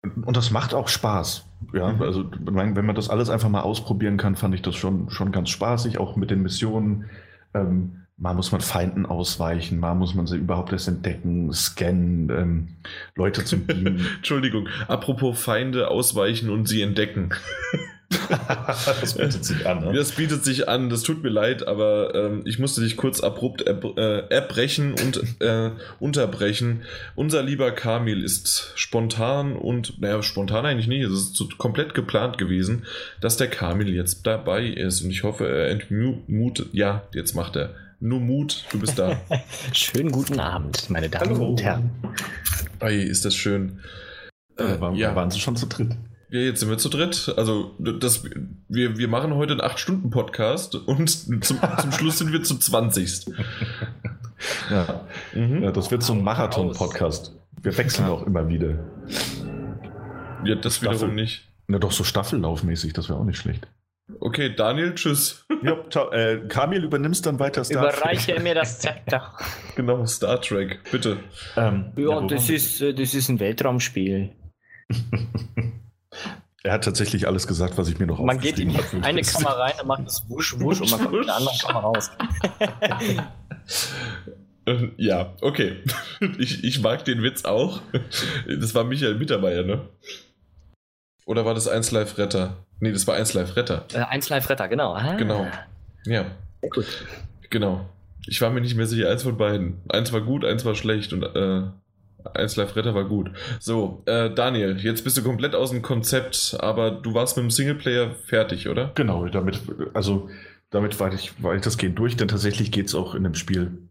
und das macht auch Spaß. Ja, also wenn man das alles einfach mal ausprobieren kann, fand ich das schon, schon ganz spaßig, auch mit den Missionen. Ähm, mal muss man Feinden ausweichen, mal muss man sie überhaupt erst entdecken, scannen, ähm, Leute zum Beamen. Entschuldigung, apropos Feinde ausweichen und sie entdecken. das bietet sich an. Ne? Das bietet sich an, das tut mir leid, aber ähm, ich musste dich kurz abrupt äh, erbrechen und äh, unterbrechen. Unser lieber Kamil ist spontan und, naja, spontan eigentlich nicht, es ist so komplett geplant gewesen, dass der Kamil jetzt dabei ist und ich hoffe, er entmutet, ja, jetzt macht er. Nur Mut, du bist da. Schönen guten Abend, meine Damen Hallo. und Herren. Ei, ist das schön. Äh, war, ja. Waren Sie schon zu dritt? Ja, jetzt sind wir zu dritt. Also, das, wir, wir machen heute einen 8-Stunden-Podcast und zum, zum Schluss sind wir zum 20. ja. Mhm. ja, das wird so ein Marathon-Podcast. Wir wechseln auch immer wieder. Ja, das Staffel. wiederum nicht. Na, doch so Staffellaufmäßig, das wäre auch nicht schlecht. Okay, Daniel, tschüss. Ja, ciao. Äh, Kamil, übernimmst dann weiter Star Trek. Überreiche mir das Zepter. genau, Star Trek, bitte. Ähm, ja, ja das, ist, äh, das ist ein Weltraumspiel. Er hat tatsächlich alles gesagt, was ich mir noch Man geht in eine Kammer rein, dann macht es wusch, wusch und man kommt in eine andere Kammer raus. ja, okay. Ich, ich mag den Witz auch. Das war Michael Mittermeier, ne? Oder war das 1 Live Retter? Nee, das war 1 Live Retter. Äh, 1 Live Retter, genau. Ah. Genau. Ja. Sehr gut. Genau. Ich war mir nicht mehr sicher, eins von beiden. Eins war gut, eins war schlecht und äh, 1 Live Retter war gut. So, äh, Daniel, jetzt bist du komplett aus dem Konzept, aber du warst mit dem Singleplayer fertig, oder? Genau, damit, also damit war ich, war ich das Gehen durch, denn tatsächlich geht es auch in dem Spiel.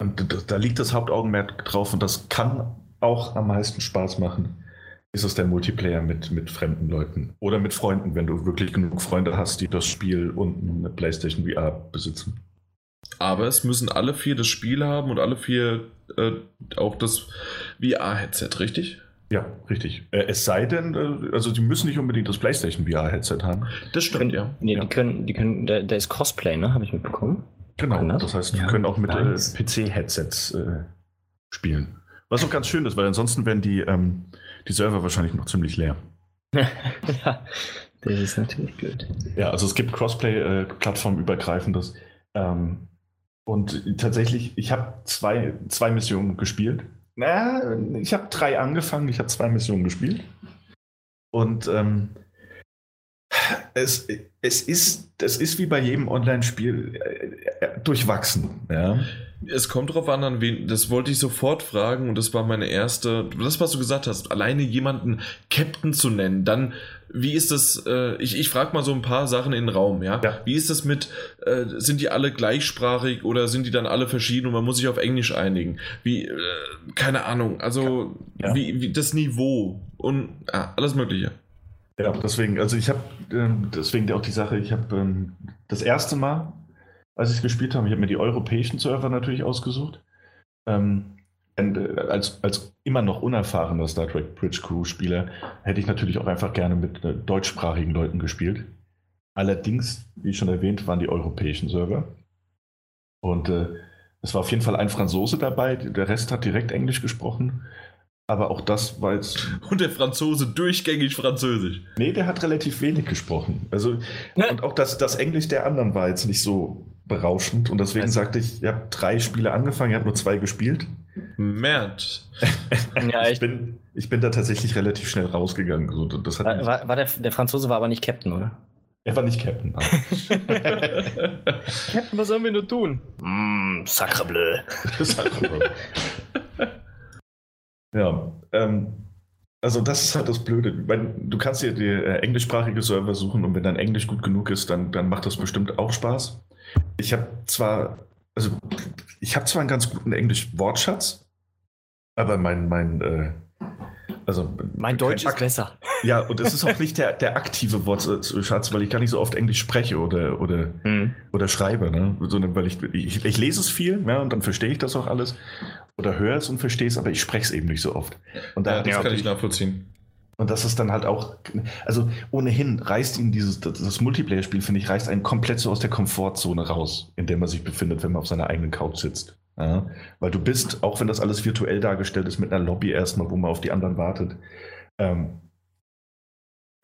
Und da, da liegt das Hauptaugenmerk drauf und das kann auch am meisten Spaß machen. Ist es der Multiplayer mit, mit fremden Leuten oder mit Freunden, wenn du wirklich genug Freunde hast, die das Spiel und eine PlayStation VR besitzen. Aber es müssen alle vier das Spiel haben und alle vier äh, auch das VR-Headset, richtig? Ja, richtig. Äh, es sei denn, äh, also die müssen nicht unbedingt das PlayStation VR-Headset haben. Das stimmt, ja. Nee, ja. die können, die können, da, da ist Cosplay, ne? Habe ich mitbekommen. Genau, das? das heißt, die ja, können auch mit äh, nice. PC-Headsets äh, spielen. Was auch ganz schön ist, weil ansonsten wären die, ähm, die Server wahrscheinlich noch ziemlich leer. ja, das ist natürlich blöd. Ja, also es gibt Crossplay äh. Ähm, und tatsächlich, ich habe zwei, zwei Missionen gespielt. Na, ich habe drei angefangen, ich habe zwei Missionen gespielt. Und ähm, es, es, ist, es ist wie bei jedem Online-Spiel äh, äh, durchwachsen. Ja. Es kommt darauf an, an wen, das wollte ich sofort fragen und das war meine erste, das, was du gesagt hast, alleine jemanden Captain zu nennen, dann wie ist das, äh, ich, ich frage mal so ein paar Sachen in den Raum, ja? ja. Wie ist das mit, äh, sind die alle gleichsprachig oder sind die dann alle verschieden und man muss sich auf Englisch einigen? Wie, äh, keine Ahnung, also ja. wie, wie das Niveau und ja, alles Mögliche. Ja, deswegen, also ich habe, ähm, deswegen auch die Sache, ich habe ähm, das erste Mal, als ich es gespielt habe, ich habe mir die europäischen Server natürlich ausgesucht. Ähm, äh, als, als immer noch unerfahrener Star Trek Bridge Crew Spieler hätte ich natürlich auch einfach gerne mit äh, deutschsprachigen Leuten gespielt. Allerdings, wie schon erwähnt, waren die europäischen Server. Und äh, es war auf jeden Fall ein Franzose dabei, der Rest hat direkt Englisch gesprochen. Aber auch das war jetzt. Und der Franzose durchgängig Französisch. Nee, der hat relativ wenig gesprochen. Also, ja. und auch das, das Englisch der anderen war jetzt nicht so berauschend. Und deswegen also. sagte ich, ihr habt drei Spiele angefangen, ihr habt nur zwei gespielt. Mert. ja, ich, bin, ich bin da tatsächlich relativ schnell rausgegangen. Also das war, war, war der, der Franzose war aber nicht Captain, oder? Er war nicht Captain. Captain, was sollen wir nur tun? Mm, sacrebleu. sacrebleu. Ja, ähm, also das ist halt das Blöde. Du kannst dir die äh, englischsprachige Server suchen und wenn dein Englisch gut genug ist, dann, dann macht das bestimmt auch Spaß. Ich habe zwar, also ich habe zwar einen ganz guten Englisch-Wortschatz, aber mein, mein äh, also, mein Deutsch ist besser. Ja, und es ist auch nicht der, der aktive Wortschatz, weil ich gar nicht so oft Englisch spreche oder, oder, hm. oder schreibe, ne? sondern weil ich, ich, ich lese es viel ja, und dann verstehe ich das auch alles oder höre es und verstehe es, aber ich spreche es eben nicht so oft. Und da, ja, das kann ich nachvollziehen. Und das ist dann halt auch, also ohnehin reißt ihn dieses, das Multiplayer-Spiel, finde ich, reißt einen komplett so aus der Komfortzone raus, in der man sich befindet, wenn man auf seiner eigenen Couch sitzt. Ja, weil du bist, auch wenn das alles virtuell dargestellt ist, mit einer Lobby erstmal, wo man auf die anderen wartet. Ähm,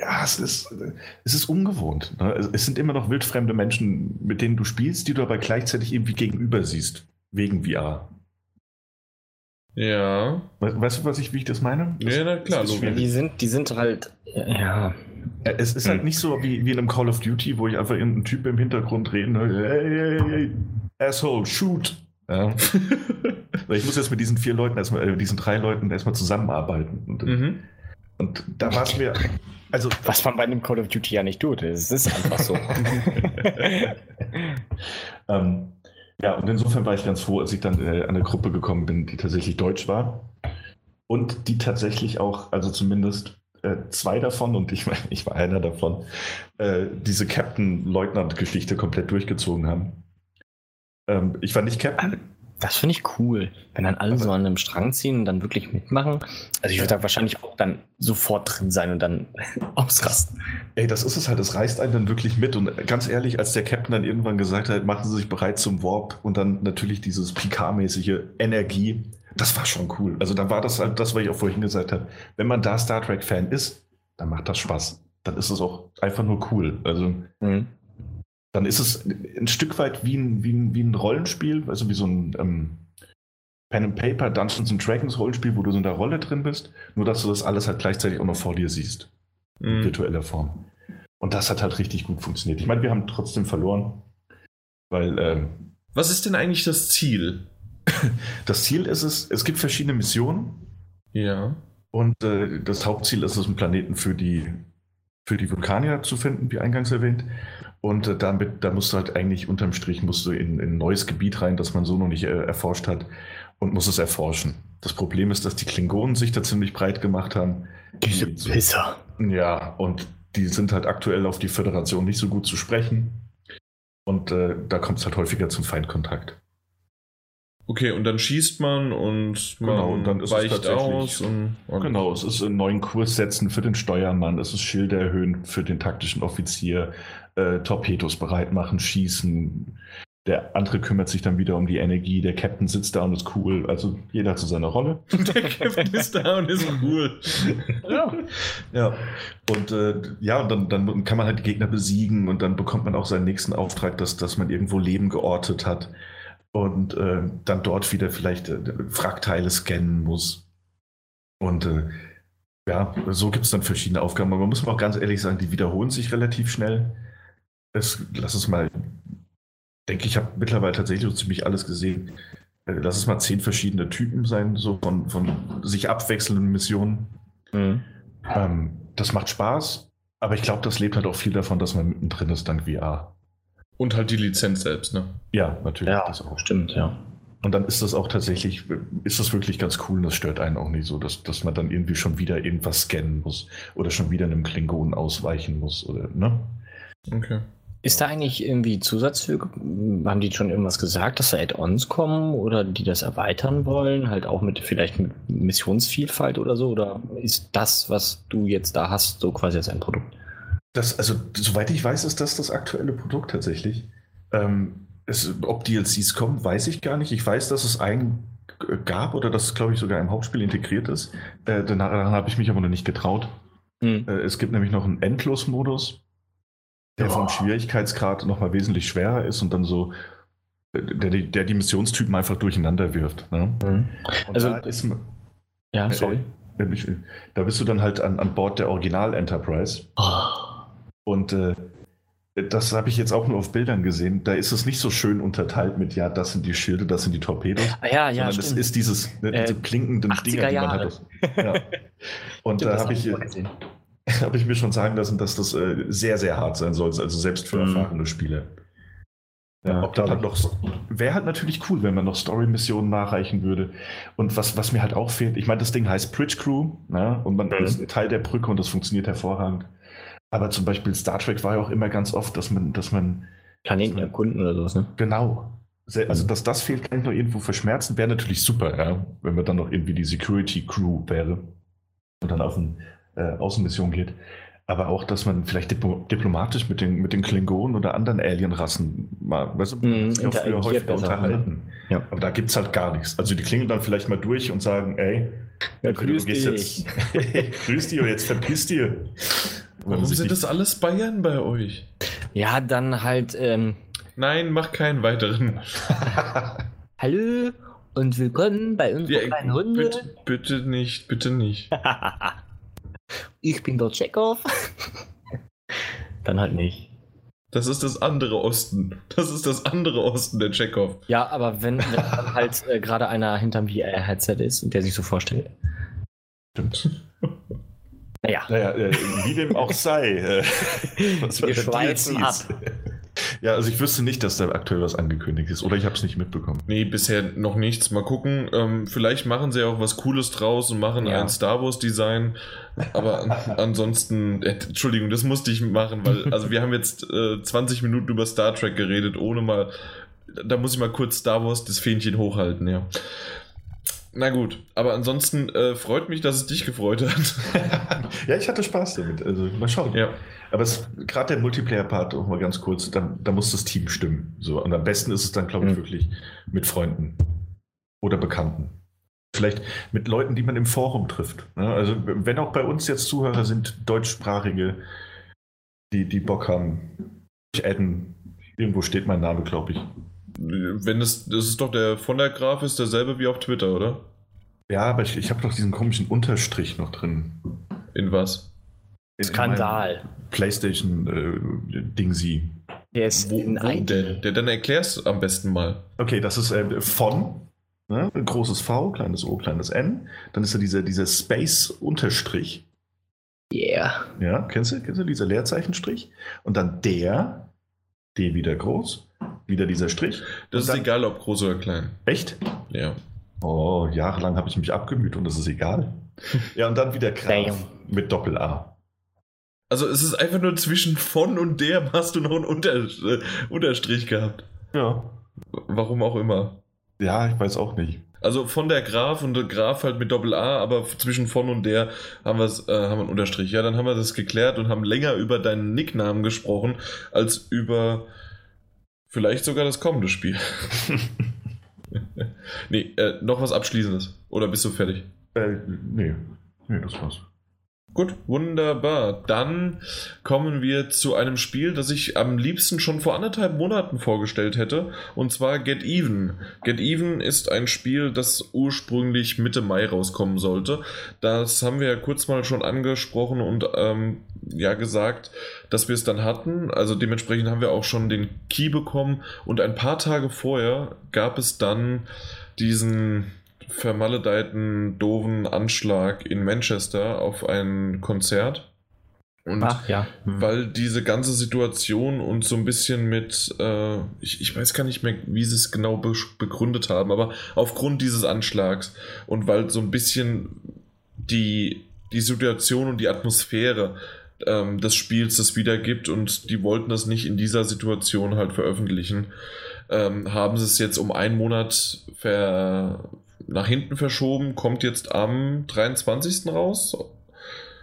ja, es ist, es ist ungewohnt. Ne? Es sind immer noch wildfremde Menschen, mit denen du spielst, die du aber gleichzeitig irgendwie gegenüber siehst, wegen VR. Ja. Weißt du, was ich, wie ich das meine? Das, ja, na klar. Die sind, die sind halt, ja. Es ist halt hm. nicht so wie, wie in einem Call of Duty, wo ich einfach irgendeinen Typ im Hintergrund reden höre. Hey, hey, hey, Asshole, shoot. Ja. ich muss jetzt mit diesen vier Leuten erstmal, äh, diesen drei Leuten erstmal zusammenarbeiten. Und, mhm. und da war es mir. Also, Was man bei einem Call of Duty ja nicht tut. Es ist einfach so. ähm, ja, und insofern war ich ganz froh, als ich dann äh, an eine Gruppe gekommen bin, die tatsächlich deutsch war. Und die tatsächlich auch, also zumindest äh, zwei davon, und ich, ich war einer davon, äh, diese Captain-Leutnant-Geschichte komplett durchgezogen haben. Ähm, ich war nicht Captain. Das finde ich cool, wenn dann alle so an einem Strang ziehen und dann wirklich mitmachen. Also ich würde da wahrscheinlich auch dann sofort drin sein und dann ausrasten. Ey, das ist es halt, es reißt einen dann wirklich mit. Und ganz ehrlich, als der Captain dann irgendwann gesagt hat, machen Sie sich bereit zum Warp und dann natürlich dieses Picard-mäßige Energie, das war schon cool. Also dann war das halt das, was ich auch vorhin gesagt habe. Wenn man da Star Trek-Fan ist, dann macht das Spaß. Dann ist es auch einfach nur cool. Also mhm dann ist es ein Stück weit wie ein, wie ein, wie ein Rollenspiel, also wie so ein ähm, Pen and Paper, Dungeons and Dragons Rollenspiel, wo du so in der Rolle drin bist, nur dass du das alles halt gleichzeitig auch noch vor dir siehst. Mhm. In virtueller Form. Und das hat halt richtig gut funktioniert. Ich meine, wir haben trotzdem verloren, weil. Ähm, Was ist denn eigentlich das Ziel? das Ziel ist es, es gibt verschiedene Missionen. Ja. Und äh, das Hauptziel ist es, einen Planeten für die, für die Vulkanier zu finden, wie eingangs erwähnt. Und äh, damit, da musst du halt eigentlich unterm Strich musst du in, in, ein neues Gebiet rein, das man so noch nicht äh, erforscht hat und muss es erforschen. Das Problem ist, dass die Klingonen sich da ziemlich breit gemacht haben. Diese Pisser. Ja, und die sind halt aktuell auf die Föderation nicht so gut zu sprechen. Und äh, da kommt es halt häufiger zum Feindkontakt. Okay, und dann schießt man und man genau, und dann ist weicht es aus. Und, und genau, es ist einen neuen Kurs setzen für den Steuermann, es ist Schilder erhöhen für den taktischen Offizier, äh, Torpedos bereit machen, schießen. Der andere kümmert sich dann wieder um die Energie. Der Captain sitzt da und ist cool. Also jeder hat so seine Rolle. Der Captain ist da und ist cool. ja. ja. Und äh, ja, dann, dann kann man halt die Gegner besiegen und dann bekommt man auch seinen nächsten Auftrag, dass, dass man irgendwo Leben geortet hat und äh, dann dort wieder vielleicht äh, Wrackteile scannen muss. Und äh, ja, so gibt es dann verschiedene Aufgaben. Aber man muss auch ganz ehrlich sagen, die wiederholen sich relativ schnell es, lass es mal, denke ich, habe mittlerweile tatsächlich so ziemlich alles gesehen. Äh, lass es mal zehn verschiedene Typen sein, so von, von sich abwechselnden Missionen. Mhm. Ähm, das macht Spaß, aber ich glaube, das lebt halt auch viel davon, dass man mittendrin ist dank VR. Und halt die Lizenz selbst, ne? Ja, natürlich. Ja, das auch. Stimmt, ja. Und dann ist das auch tatsächlich, ist das wirklich ganz cool und das stört einen auch nicht so, dass, dass man dann irgendwie schon wieder irgendwas scannen muss oder schon wieder einem Klingonen ausweichen muss oder, ne? Okay. Ist da eigentlich irgendwie Zusatzfüge? Haben die schon irgendwas gesagt, dass da Add-ons kommen oder die das erweitern wollen? Halt auch mit vielleicht mit Missionsvielfalt oder so? Oder ist das, was du jetzt da hast, so quasi als ein Produkt? Das, also, soweit ich weiß, ist das das aktuelle Produkt tatsächlich. Ähm, es, ob DLCs kommen, weiß ich gar nicht. Ich weiß, dass es einen gab oder dass es, glaube ich, sogar im Hauptspiel integriert ist. Äh, daran habe ich mich aber noch nicht getraut. Hm. Äh, es gibt nämlich noch einen Endlos-Modus der vom Schwierigkeitsgrad nochmal wesentlich schwerer ist und dann so der, der die Missionstypen einfach durcheinander wirft. Ne? Mhm. Also, da ist, ja, sorry. Äh, da bist du dann halt an, an Bord der Original Enterprise. Oh. Und äh, das habe ich jetzt auch nur auf Bildern gesehen. Da ist es nicht so schön unterteilt mit, ja, das sind die Schilde, das sind die Torpedos. Ah, ja, ja, sondern es ist dieses, ne, diese äh, klinkenden Dinger, die man hat. Ja. Und da habe ich, hab ich mir schon sagen lassen, dass das äh, sehr, sehr hart sein soll, also selbst für mhm. erfahrene Spieler. Ja, ob da dann noch. Wäre halt natürlich cool, wenn man noch Story-Missionen nachreichen würde. Und was, was mir halt auch fehlt, ich meine, das Ding heißt Bridge Crew, ne? und man mhm. ist ein Teil der Brücke und das funktioniert hervorragend. Aber zum Beispiel Star Trek war ja auch immer ganz oft, dass man, dass man. Planeten erkunden oder sowas, ne? Genau. Also, dass das fehlt, kann ich noch irgendwo verschmerzen, wäre natürlich super, ja? wenn man dann noch irgendwie die Security Crew wäre und dann auf eine äh, Außenmission geht aber auch, dass man vielleicht diplomatisch mit den, mit den Klingonen oder anderen Alienrassen mal, weißt du, mm, ja früher häufiger unterhalten. Ja. Aber da gibt es halt gar nichts. Also die klingeln dann vielleicht mal durch und sagen, ey, ja, grüß dich. Jetzt, grüß dich und jetzt verpiss dir. Warum sind das alles Bayern bei euch? Ja, dann halt. Ähm, Nein, mach keinen weiteren. Hallo und willkommen bei unserer ja, kleinen Runde. Bitte, bitte nicht, bitte nicht. ich bin der Chekhov. Dann halt nicht. Das ist das andere Osten. Das ist das andere Osten, der Chekhov. Ja, aber wenn, wenn dann halt äh, gerade einer hinterm VR-Headset ist und der sich so vorstellt. Stimmt. Naja. naja äh, wie dem auch sei. Äh, was Wir schweifen ab. Ja, also ich wüsste nicht, dass da aktuell was angekündigt ist. Oder ich habe es nicht mitbekommen. Nee, bisher noch nichts. Mal gucken. Ähm, vielleicht machen sie auch was Cooles draus und machen ja. ein Star Wars-Design. Aber ansonsten, äh, Entschuldigung, das musste ich machen, weil also wir haben jetzt äh, 20 Minuten über Star Trek geredet, ohne mal. Da muss ich mal kurz Star Wars das Fähnchen hochhalten, ja. Na gut, aber ansonsten äh, freut mich, dass es dich gefreut hat. ja, ich hatte Spaß damit. Also mal schauen. Ja. Aber gerade der Multiplayer-Part, auch mal ganz kurz, da, da, muss das Team stimmen. So. Und am besten ist es dann, glaube ich, mhm. wirklich mit Freunden oder Bekannten. Vielleicht mit Leuten, die man im Forum trifft. Ne? Also, wenn auch bei uns jetzt Zuhörer sind, deutschsprachige, die, die Bock haben, ich adden. Irgendwo steht mein Name, glaube ich. Wenn es, das ist doch der von der Graf ist derselbe wie auf Twitter, oder? Ja, aber ich, ich habe doch diesen komischen Unterstrich noch drin. In was? In, Skandal. In PlayStation äh, Dingsy. Der ist wo, in wo der, der, dann erklärst am besten mal. Okay, das ist äh, von ne? ein großes V, kleines O, kleines N. Dann ist da dieser, dieser Space-Unterstrich. Yeah. Ja, kennst du, kennst du dieser Leerzeichenstrich? Und dann der, D wieder groß, wieder dieser Strich. Das ist dann, egal, ob groß oder klein. Echt? Ja. Oh, jahrelang habe ich mich abgemüht und das ist egal. ja, und dann wieder Graf mit Doppel-A. Also es ist einfach nur zwischen von und der hast du noch einen Unter äh, Unterstrich gehabt. Ja. Warum auch immer. Ja, ich weiß auch nicht. Also von der Graf und der Graf halt mit Doppel-A, aber zwischen von und der haben, äh, haben wir einen Unterstrich. Ja, dann haben wir das geklärt und haben länger über deinen Nicknamen gesprochen, als über vielleicht sogar das kommende Spiel. nee, äh, noch was Abschließendes. Oder bist du fertig? Äh, nee. Nee, das war's. Gut, wunderbar. Dann kommen wir zu einem Spiel, das ich am liebsten schon vor anderthalb Monaten vorgestellt hätte, und zwar Get Even. Get Even ist ein Spiel, das ursprünglich Mitte Mai rauskommen sollte. Das haben wir ja kurz mal schon angesprochen und ähm, ja gesagt, dass wir es dann hatten. Also dementsprechend haben wir auch schon den Key bekommen und ein paar Tage vorher gab es dann diesen vermaledeiten, doofen Anschlag in Manchester auf ein Konzert. Und Ach, ja. mhm. weil diese ganze Situation und so ein bisschen mit, äh, ich, ich weiß gar nicht mehr, wie sie es genau be begründet haben, aber aufgrund dieses Anschlags und weil so ein bisschen die, die Situation und die Atmosphäre ähm, des Spiels das wiedergibt und die wollten das nicht in dieser Situation halt veröffentlichen, ähm, haben sie es jetzt um einen Monat ver, nach hinten verschoben, kommt jetzt am 23. raus.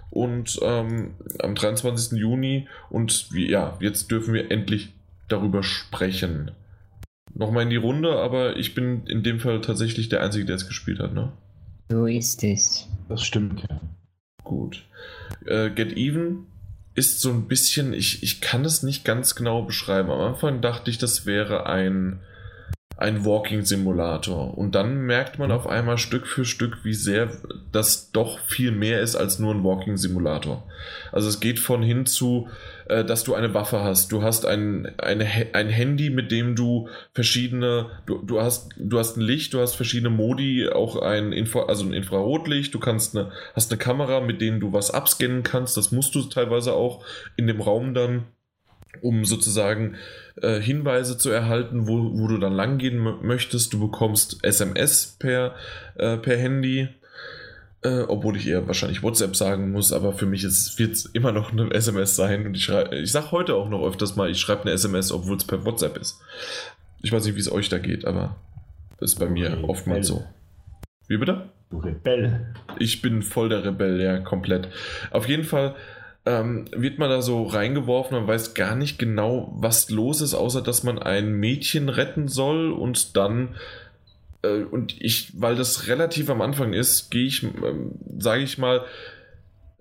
Und ähm, am 23. Juni. Und ja, jetzt dürfen wir endlich darüber sprechen. Nochmal in die Runde, aber ich bin in dem Fall tatsächlich der Einzige, der es gespielt hat, ne? So ist es. Das stimmt, ja. Gut. Äh, Get Even ist so ein bisschen, ich, ich kann es nicht ganz genau beschreiben. Am Anfang dachte ich, das wäre ein ein Walking-Simulator. Und dann merkt man auf einmal Stück für Stück, wie sehr das doch viel mehr ist als nur ein Walking-Simulator. Also es geht von hin zu, äh, dass du eine Waffe hast. Du hast ein, eine, ein Handy, mit dem du verschiedene, du, du, hast, du hast ein Licht, du hast verschiedene Modi, auch ein, Infra, also ein Infrarotlicht, du kannst eine, hast eine Kamera, mit denen du was abscannen kannst. Das musst du teilweise auch in dem Raum dann um sozusagen äh, Hinweise zu erhalten, wo, wo du dann langgehen möchtest. Du bekommst SMS per, äh, per Handy, äh, obwohl ich eher wahrscheinlich WhatsApp sagen muss, aber für mich wird es immer noch eine SMS sein. Und ich, ich sage heute auch noch öfters mal, ich schreibe eine SMS, obwohl es per WhatsApp ist. Ich weiß nicht, wie es euch da geht, aber das ist bei mir Rebell. oftmals so. Wie bitte? Du Rebell. Ich bin voll der Rebell, ja, komplett. Auf jeden Fall ähm, wird man da so reingeworfen, man weiß gar nicht genau, was los ist, außer dass man ein Mädchen retten soll und dann äh, und ich, weil das relativ am Anfang ist, gehe ich, ähm, sage ich mal,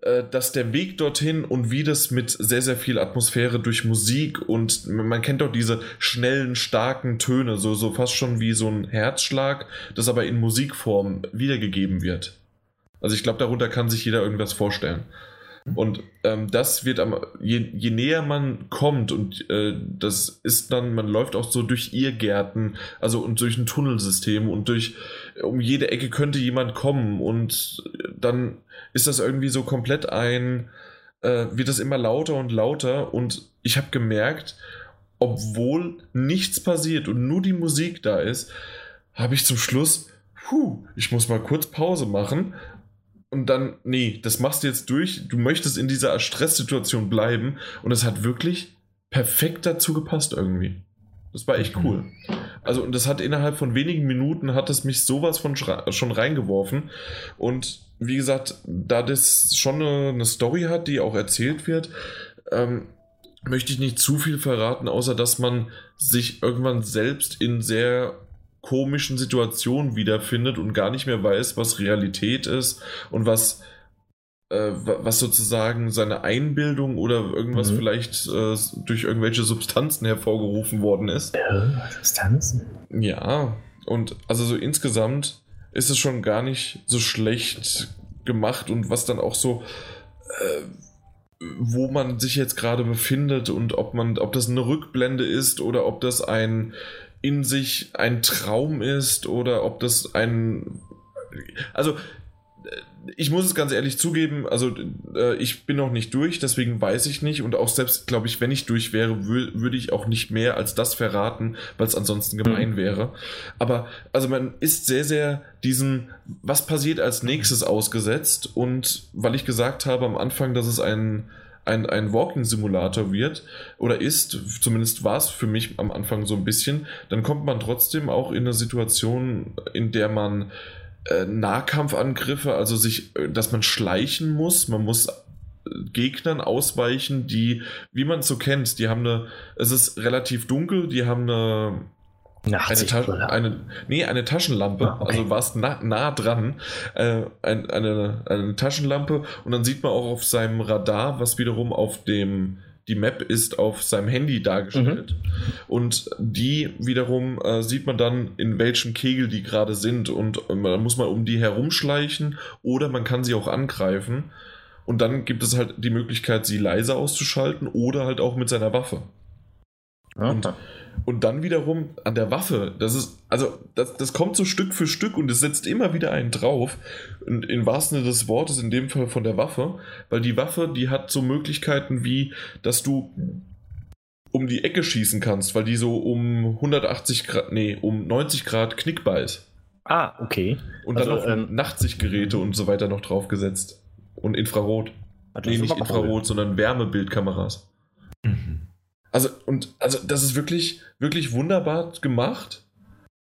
äh, dass der Weg dorthin und wie das mit sehr, sehr viel Atmosphäre durch Musik und man kennt doch diese schnellen, starken Töne, so, so fast schon wie so ein Herzschlag, das aber in Musikform wiedergegeben wird. Also ich glaube, darunter kann sich jeder irgendwas vorstellen. Und ähm, das wird am, je, je, näher man kommt und äh, das ist dann, man läuft auch so durch Irrgärten, also und durch ein Tunnelsystem und durch, um jede Ecke könnte jemand kommen und dann ist das irgendwie so komplett ein, äh, wird das immer lauter und lauter und ich habe gemerkt, obwohl nichts passiert und nur die Musik da ist, habe ich zum Schluss, puh, ich muss mal kurz Pause machen und dann, nee, das machst du jetzt durch. Du möchtest in dieser Stresssituation bleiben und es hat wirklich perfekt dazu gepasst irgendwie. Das war echt cool. Also, und das hat innerhalb von wenigen Minuten hat es mich sowas von schon reingeworfen. Und wie gesagt, da das schon eine, eine Story hat, die auch erzählt wird, ähm, möchte ich nicht zu viel verraten, außer dass man sich irgendwann selbst in sehr komischen Situationen wiederfindet und gar nicht mehr weiß, was Realität ist und was, äh, was sozusagen seine Einbildung oder irgendwas mhm. vielleicht äh, durch irgendwelche Substanzen hervorgerufen worden ist. Äh, Substanzen? Ja, und also so insgesamt ist es schon gar nicht so schlecht gemacht und was dann auch so äh, wo man sich jetzt gerade befindet und ob man, ob das eine Rückblende ist oder ob das ein in sich ein Traum ist oder ob das ein. Also, ich muss es ganz ehrlich zugeben, also äh, ich bin noch nicht durch, deswegen weiß ich nicht und auch selbst, glaube ich, wenn ich durch wäre, würde ich auch nicht mehr als das verraten, weil es ansonsten gemein mhm. wäre. Aber also man ist sehr, sehr diesen, was passiert als nächstes ausgesetzt und weil ich gesagt habe am Anfang, dass es ein ein, ein Walking-Simulator wird oder ist, zumindest war es für mich am Anfang so ein bisschen, dann kommt man trotzdem auch in eine Situation, in der man äh, Nahkampfangriffe, also sich, äh, dass man schleichen muss, man muss äh, Gegnern ausweichen, die, wie man es so kennt, die haben eine, es ist relativ dunkel, die haben eine eine, Ta eine, nee, eine Taschenlampe, ah, okay. also warst nah, nah dran, äh, ein, eine, eine Taschenlampe und dann sieht man auch auf seinem Radar, was wiederum auf dem, die Map ist auf seinem Handy dargestellt. Mhm. Und die wiederum äh, sieht man dann, in welchem Kegel die gerade sind und äh, man muss mal um die herumschleichen oder man kann sie auch angreifen. Und dann gibt es halt die Möglichkeit, sie leise auszuschalten oder halt auch mit seiner Waffe. Okay. Und und dann wiederum an der Waffe, das ist, also das, das kommt so Stück für Stück und es setzt immer wieder einen drauf. Und in wahrsten Sinne des Wortes, in dem Fall von der Waffe, weil die Waffe, die hat so Möglichkeiten wie, dass du um die Ecke schießen kannst, weil die so um 180 Grad, nee, um 90 Grad knickbar ist. Ah, okay. Und also, dann noch ähm, Nachtsichtgeräte und so weiter noch draufgesetzt. Und Infrarot. Nee, nicht Infrarot, sondern Wärmebildkameras. Mhm. Also, und also das ist wirklich, wirklich wunderbar gemacht.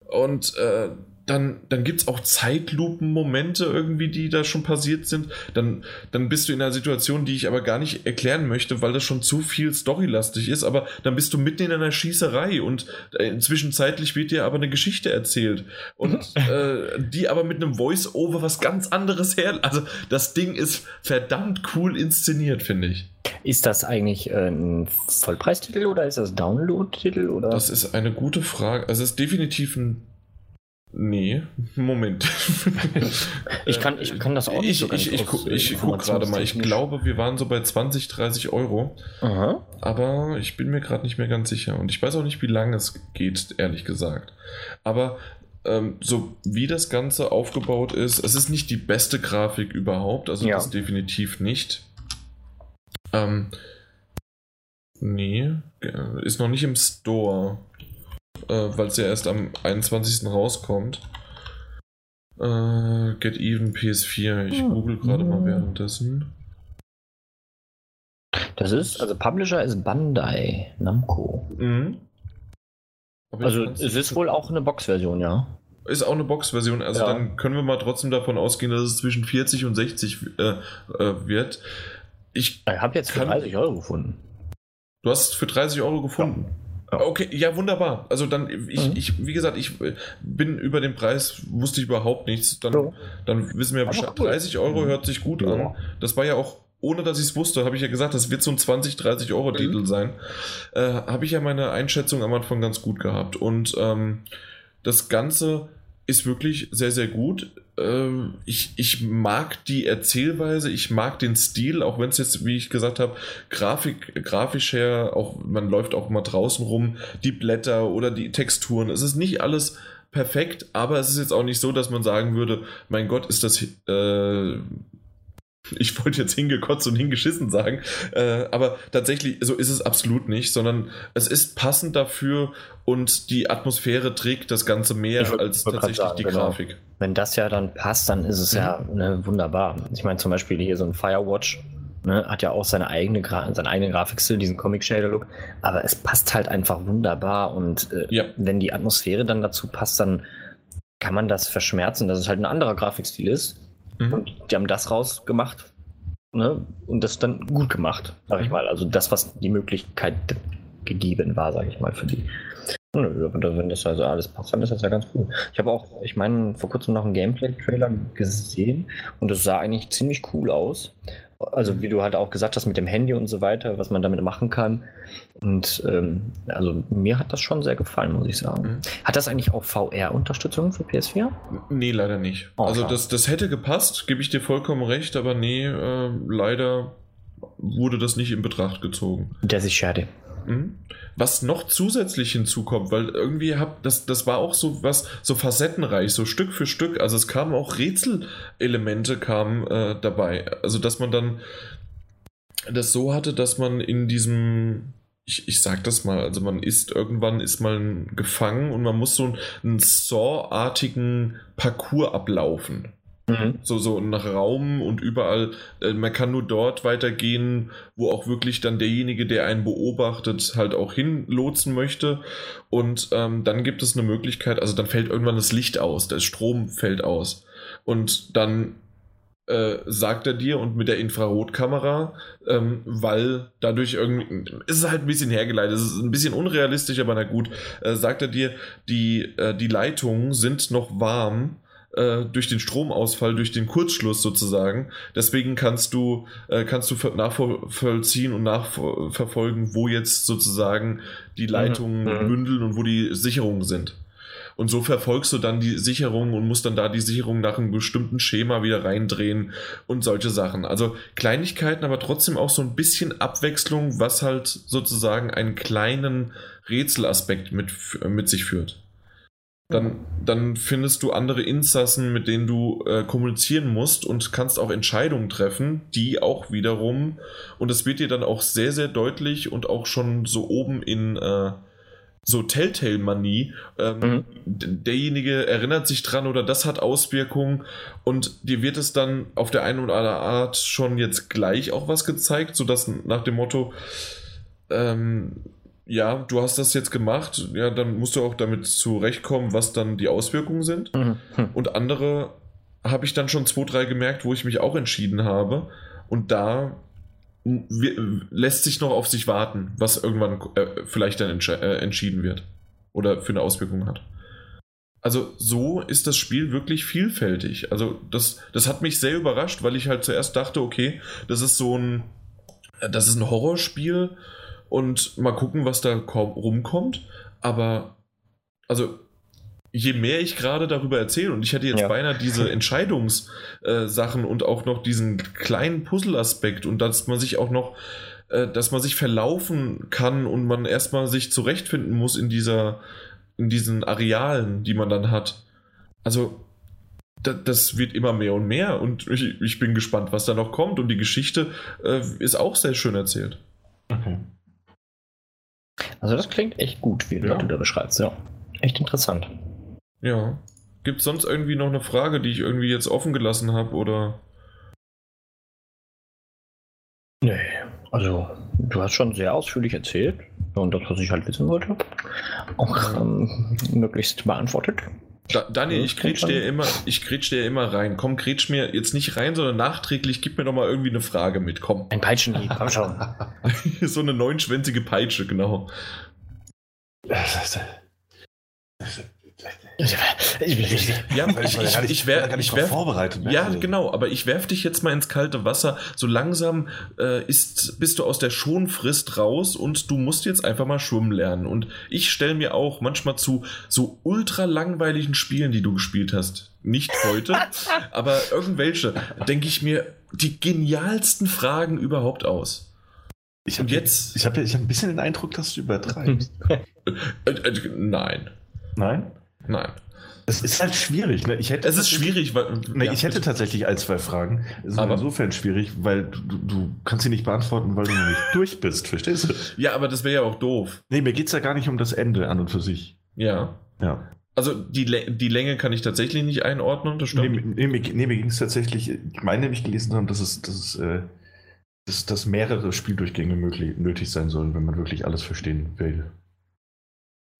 Und äh, dann, dann gibt es auch Zeitlupen-Momente irgendwie, die da schon passiert sind. Dann, dann bist du in einer Situation, die ich aber gar nicht erklären möchte, weil das schon zu viel storylastig ist. Aber dann bist du mitten in einer Schießerei und äh, zwischenzeitlich wird dir aber eine Geschichte erzählt. Und äh, die aber mit einem Voice-Over was ganz anderes her. Also das Ding ist verdammt cool inszeniert, finde ich. Ist das eigentlich äh, ein Vollpreistitel oder ist das Download-Titel? Das ist eine gute Frage. Also es ist definitiv ein Nee, Moment. ich, kann, ich kann das auch nicht ich, so Ich, ich, ich, ich gucke gerade mal. Ich glaube, wir waren so bei 20, 30 Euro. Aha. Aber ich bin mir gerade nicht mehr ganz sicher. Und ich weiß auch nicht, wie lange es geht, ehrlich gesagt. Aber ähm, so wie das Ganze aufgebaut ist, es ist nicht die beste Grafik überhaupt. Also ja. das definitiv nicht. Ähm, nee, ist noch nicht im Store äh, weil es ja erst am 21. rauskommt. Äh, Get Even PS4. Ich hm. google gerade mal hm. währenddessen. Das ist, also Publisher ist Bandai Namco. Mhm. Also es ist wohl auch eine Box-Version, ja. Ist auch eine Box-Version, also ja. dann können wir mal trotzdem davon ausgehen, dass es zwischen 40 und 60 äh, äh, wird. Ich, ich habe jetzt für kann, 30 Euro gefunden. Du hast für 30 Euro gefunden? Ja. Okay, ja, wunderbar. Also dann, ich, mhm. ich, wie gesagt, ich bin über den Preis, wusste ich überhaupt nichts. Dann, ja. dann wissen wir Bescheid. Cool. 30 Euro mhm. hört sich gut ja. an. Das war ja auch, ohne dass ich es wusste, habe ich ja gesagt, das wird so ein 20, 30 Euro mhm. Titel sein. Äh, habe ich ja meine Einschätzung am Anfang ganz gut gehabt. Und ähm, das Ganze ist wirklich sehr, sehr gut. Ähm, ich, ich mag die Erzählweise, ich mag den Stil, auch wenn es jetzt, wie ich gesagt habe, Grafik, grafisch her, auch man läuft auch mal draußen rum, die Blätter oder die Texturen. Es ist nicht alles perfekt, aber es ist jetzt auch nicht so, dass man sagen würde, mein Gott, ist das äh, ich wollte jetzt hingekotzt und hingeschissen sagen, äh, aber tatsächlich, so ist es absolut nicht, sondern es ist passend dafür und die Atmosphäre trägt das Ganze mehr ich als tatsächlich sagen, die genau. Grafik. Wenn das ja dann passt, dann ist es mhm. ja ne, wunderbar. Ich meine zum Beispiel hier so ein Firewatch, Ne, hat ja auch seine eigene Gra seinen eigenen Grafikstil, diesen Comic-Shader-Look, aber es passt halt einfach wunderbar und äh, ja. wenn die Atmosphäre dann dazu passt, dann kann man das verschmerzen, dass es halt ein anderer Grafikstil ist Mhm. Und die haben das rausgemacht ne? und das dann gut gemacht, sag ich mhm. mal. Also das, was die Möglichkeit gegeben war, sag ich mal, für die. Wenn das also alles passt, dann ist das ja ganz cool. Ich habe auch, ich meine, vor kurzem noch einen Gameplay-Trailer gesehen und es sah eigentlich ziemlich cool aus. Also wie du halt auch gesagt hast mit dem Handy und so weiter, was man damit machen kann. Und ähm, also mir hat das schon sehr gefallen, muss ich sagen. Mhm. Hat das eigentlich auch VR-Unterstützung für PS4? Nee, leider nicht. Oh, also das, das hätte gepasst, gebe ich dir vollkommen recht, aber nee, äh, leider wurde das nicht in Betracht gezogen. Das ist schade. Mhm. Was noch zusätzlich hinzukommt, weil irgendwie hab das, das war auch so was, so facettenreich, so Stück für Stück. Also es kamen auch Rätselelemente kamen äh, dabei. Also dass man dann das so hatte, dass man in diesem ich, ich sag das mal, also man ist irgendwann ist man gefangen und man muss so einen, einen Saw-artigen Parcours ablaufen. Mhm. So, so nach Raum und überall. Äh, man kann nur dort weitergehen, wo auch wirklich dann derjenige, der einen beobachtet, halt auch hinlotsen möchte. Und ähm, dann gibt es eine Möglichkeit, also dann fällt irgendwann das Licht aus, der Strom fällt aus. Und dann äh, sagt er dir und mit der Infrarotkamera, ähm, weil dadurch irgendwie, ist es halt ein bisschen hergeleitet, es ist ein bisschen unrealistisch, aber na gut, äh, sagt er dir, die, äh, die Leitungen sind noch warm äh, durch den Stromausfall, durch den Kurzschluss sozusagen. Deswegen kannst du, äh, kannst du nachvollziehen und nachverfolgen, wo jetzt sozusagen die Leitungen mhm. bündeln und wo die Sicherungen sind. Und so verfolgst du dann die Sicherung und musst dann da die Sicherung nach einem bestimmten Schema wieder reindrehen und solche Sachen. Also Kleinigkeiten, aber trotzdem auch so ein bisschen Abwechslung, was halt sozusagen einen kleinen Rätselaspekt mit, mit sich führt. Dann, dann findest du andere Insassen, mit denen du äh, kommunizieren musst und kannst auch Entscheidungen treffen, die auch wiederum, und das wird dir dann auch sehr, sehr deutlich und auch schon so oben in äh, so Telltale-Manie. Ähm, mhm. Derjenige erinnert sich dran oder das hat Auswirkungen und dir wird es dann auf der einen oder anderen Art schon jetzt gleich auch was gezeigt, sodass nach dem Motto, ähm, ja, du hast das jetzt gemacht, ja, dann musst du auch damit zurechtkommen, was dann die Auswirkungen sind. Mhm. Und andere habe ich dann schon zwei, drei gemerkt, wo ich mich auch entschieden habe. Und da lässt sich noch auf sich warten, was irgendwann äh, vielleicht dann äh, entschieden wird oder für eine Auswirkung hat. Also so ist das Spiel wirklich vielfältig. Also das, das hat mich sehr überrascht, weil ich halt zuerst dachte, okay, das ist so ein, das ist ein Horrorspiel und mal gucken, was da rumkommt. Aber also je mehr ich gerade darüber erzähle, und ich hätte jetzt ja. beinahe diese Entscheidungssachen äh, und auch noch diesen kleinen Puzzle-Aspekt und dass man sich auch noch, äh, dass man sich verlaufen kann und man erstmal sich zurechtfinden muss in dieser, in diesen Arealen, die man dann hat. Also, das wird immer mehr und mehr und ich, ich bin gespannt, was da noch kommt und die Geschichte äh, ist auch sehr schön erzählt. Okay. Also das klingt echt gut, wie ja. du da beschreibst, ja. Echt interessant. Ja. Gibt es sonst irgendwie noch eine Frage, die ich irgendwie jetzt offen gelassen habe oder? Nee, also du hast schon sehr ausführlich erzählt und das, was ich halt wissen wollte, auch ähm, möglichst beantwortet. Da, Daniel, ich grätsch dir immer, ich grätsch dir immer rein. Komm, grätsch mir jetzt nicht rein, sondern nachträglich gib mir doch mal irgendwie eine Frage mit. Komm. Ein Peitschenhieb, komm schon. so eine neunschwänzige Peitsche, genau. Ja, ich, ich, ich, wär, ich werf, vorbereitet. Ja, genau, aber ich werf dich jetzt mal ins kalte Wasser. So langsam äh, ist, bist du aus der Schonfrist raus und du musst jetzt einfach mal schwimmen lernen. Und ich stelle mir auch manchmal zu so ultra langweiligen Spielen, die du gespielt hast, nicht heute, aber irgendwelche, denke ich mir die genialsten Fragen überhaupt aus. Ich habe jetzt, ich habe ich hab ein bisschen den Eindruck, dass du übertreibst. Äh, äh, nein. Nein? Nein. Es ist halt schwierig. Ne? Ich hätte es ist schwierig, weil. Ne, ja, ich hätte tatsächlich ein, zwei Fragen. Es ist aber insofern schwierig, weil du, du, kannst sie nicht beantworten, weil du noch nicht durch bist, verstehst du? Ja, aber das wäre ja auch doof. Nee, mir geht es ja gar nicht um das Ende an und für sich. Ja. Ja. Also die, die Länge kann ich tatsächlich nicht einordnen, das stimmt. Nee, nee, nee mir ging es tatsächlich, ich meine nämlich gelesen haben, dass es, dass es äh, dass, dass mehrere Spieldurchgänge möglich, nötig sein sollen, wenn man wirklich alles verstehen will.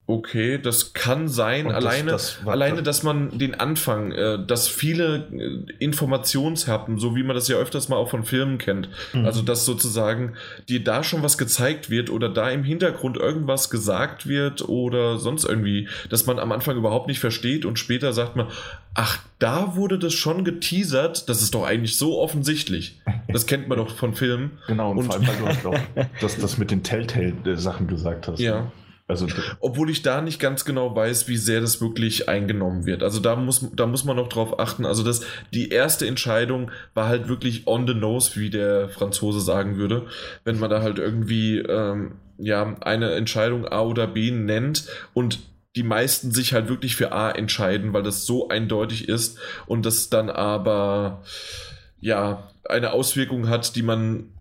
Okay, das kann sein. Das, alleine, das alleine, dass man den Anfang, äh, dass viele äh, Informationshappen, so wie man das ja öfters mal auch von Filmen kennt, mhm. also dass sozusagen dir da schon was gezeigt wird oder da im Hintergrund irgendwas gesagt wird oder sonst irgendwie, dass man am Anfang überhaupt nicht versteht und später sagt man, ach, da wurde das schon geteasert, das ist doch eigentlich so offensichtlich. Das kennt man doch von Filmen. Genau, und, und vor allem, weil du auch das, das mit den Telltale-Sachen gesagt hast. Ja. Also, Obwohl ich da nicht ganz genau weiß, wie sehr das wirklich eingenommen wird. Also da muss, da muss man noch drauf achten. Also das, die erste Entscheidung war halt wirklich on the nose, wie der Franzose sagen würde. Wenn man da halt irgendwie ähm, ja, eine Entscheidung A oder B nennt und die meisten sich halt wirklich für A entscheiden, weil das so eindeutig ist und das dann aber ja eine Auswirkung hat, die man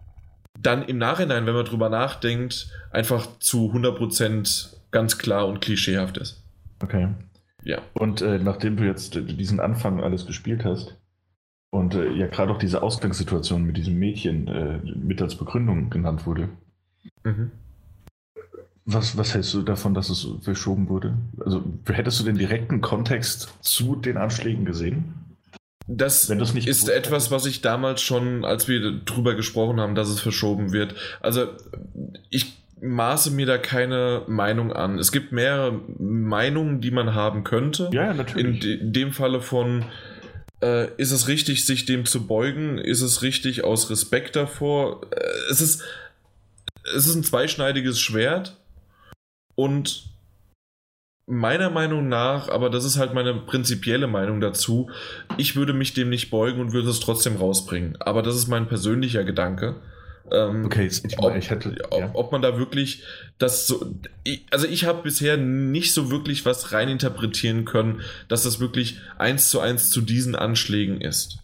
dann im Nachhinein, wenn man drüber nachdenkt, einfach zu 100% ganz klar und klischeehaft ist. Okay. Ja. Und äh, nachdem du jetzt diesen Anfang alles gespielt hast und äh, ja gerade auch diese Ausgangssituation mit diesem Mädchen äh, mit als Begründung genannt wurde, mhm. was, was hältst du davon, dass es verschoben wurde? Also hättest du den direkten Kontext zu den Anschlägen gesehen? Das ist etwas, was ich damals schon, als wir drüber gesprochen haben, dass es verschoben wird. Also ich maße mir da keine Meinung an. Es gibt mehrere Meinungen, die man haben könnte. Ja, natürlich. In, dem Falle von, äh, ist es richtig, sich dem zu beugen? Ist es richtig aus Respekt davor? Äh, es, ist, es ist ein zweischneidiges Schwert und meiner Meinung nach, aber das ist halt meine prinzipielle Meinung dazu, ich würde mich dem nicht beugen und würde es trotzdem rausbringen. Aber das ist mein persönlicher Gedanke. Ähm, okay, ich, ob, ich hätte, ja. ob, ob, man da wirklich das so. Ich, also ich habe bisher nicht so wirklich was reininterpretieren können, dass das wirklich eins zu eins zu diesen Anschlägen ist.